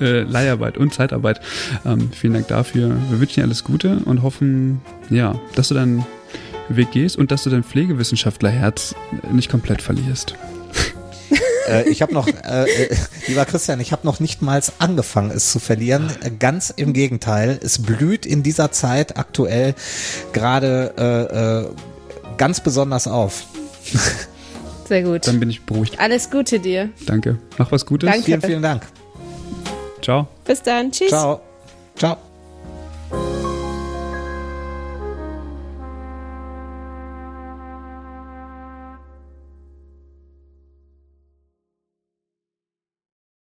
äh, Leiharbeit und Zeitarbeit. Ähm, vielen Dank dafür. Wir wünschen dir alles Gute und hoffen, ja, dass du deinen Weg gehst und dass du dein Pflegewissenschaftlerherz nicht komplett verlierst. Äh, ich habe noch, äh, äh, lieber Christian, ich habe noch nicht mal angefangen, es zu verlieren. Äh, ganz im Gegenteil, es blüht in dieser Zeit aktuell gerade äh, äh, ganz besonders auf. Sehr gut. Dann bin ich beruhigt. Alles Gute dir. Danke. Mach was Gutes. Danke. Vielen, vielen Dank. Ciao. Bis dann. Tschüss. Ciao. Ciao.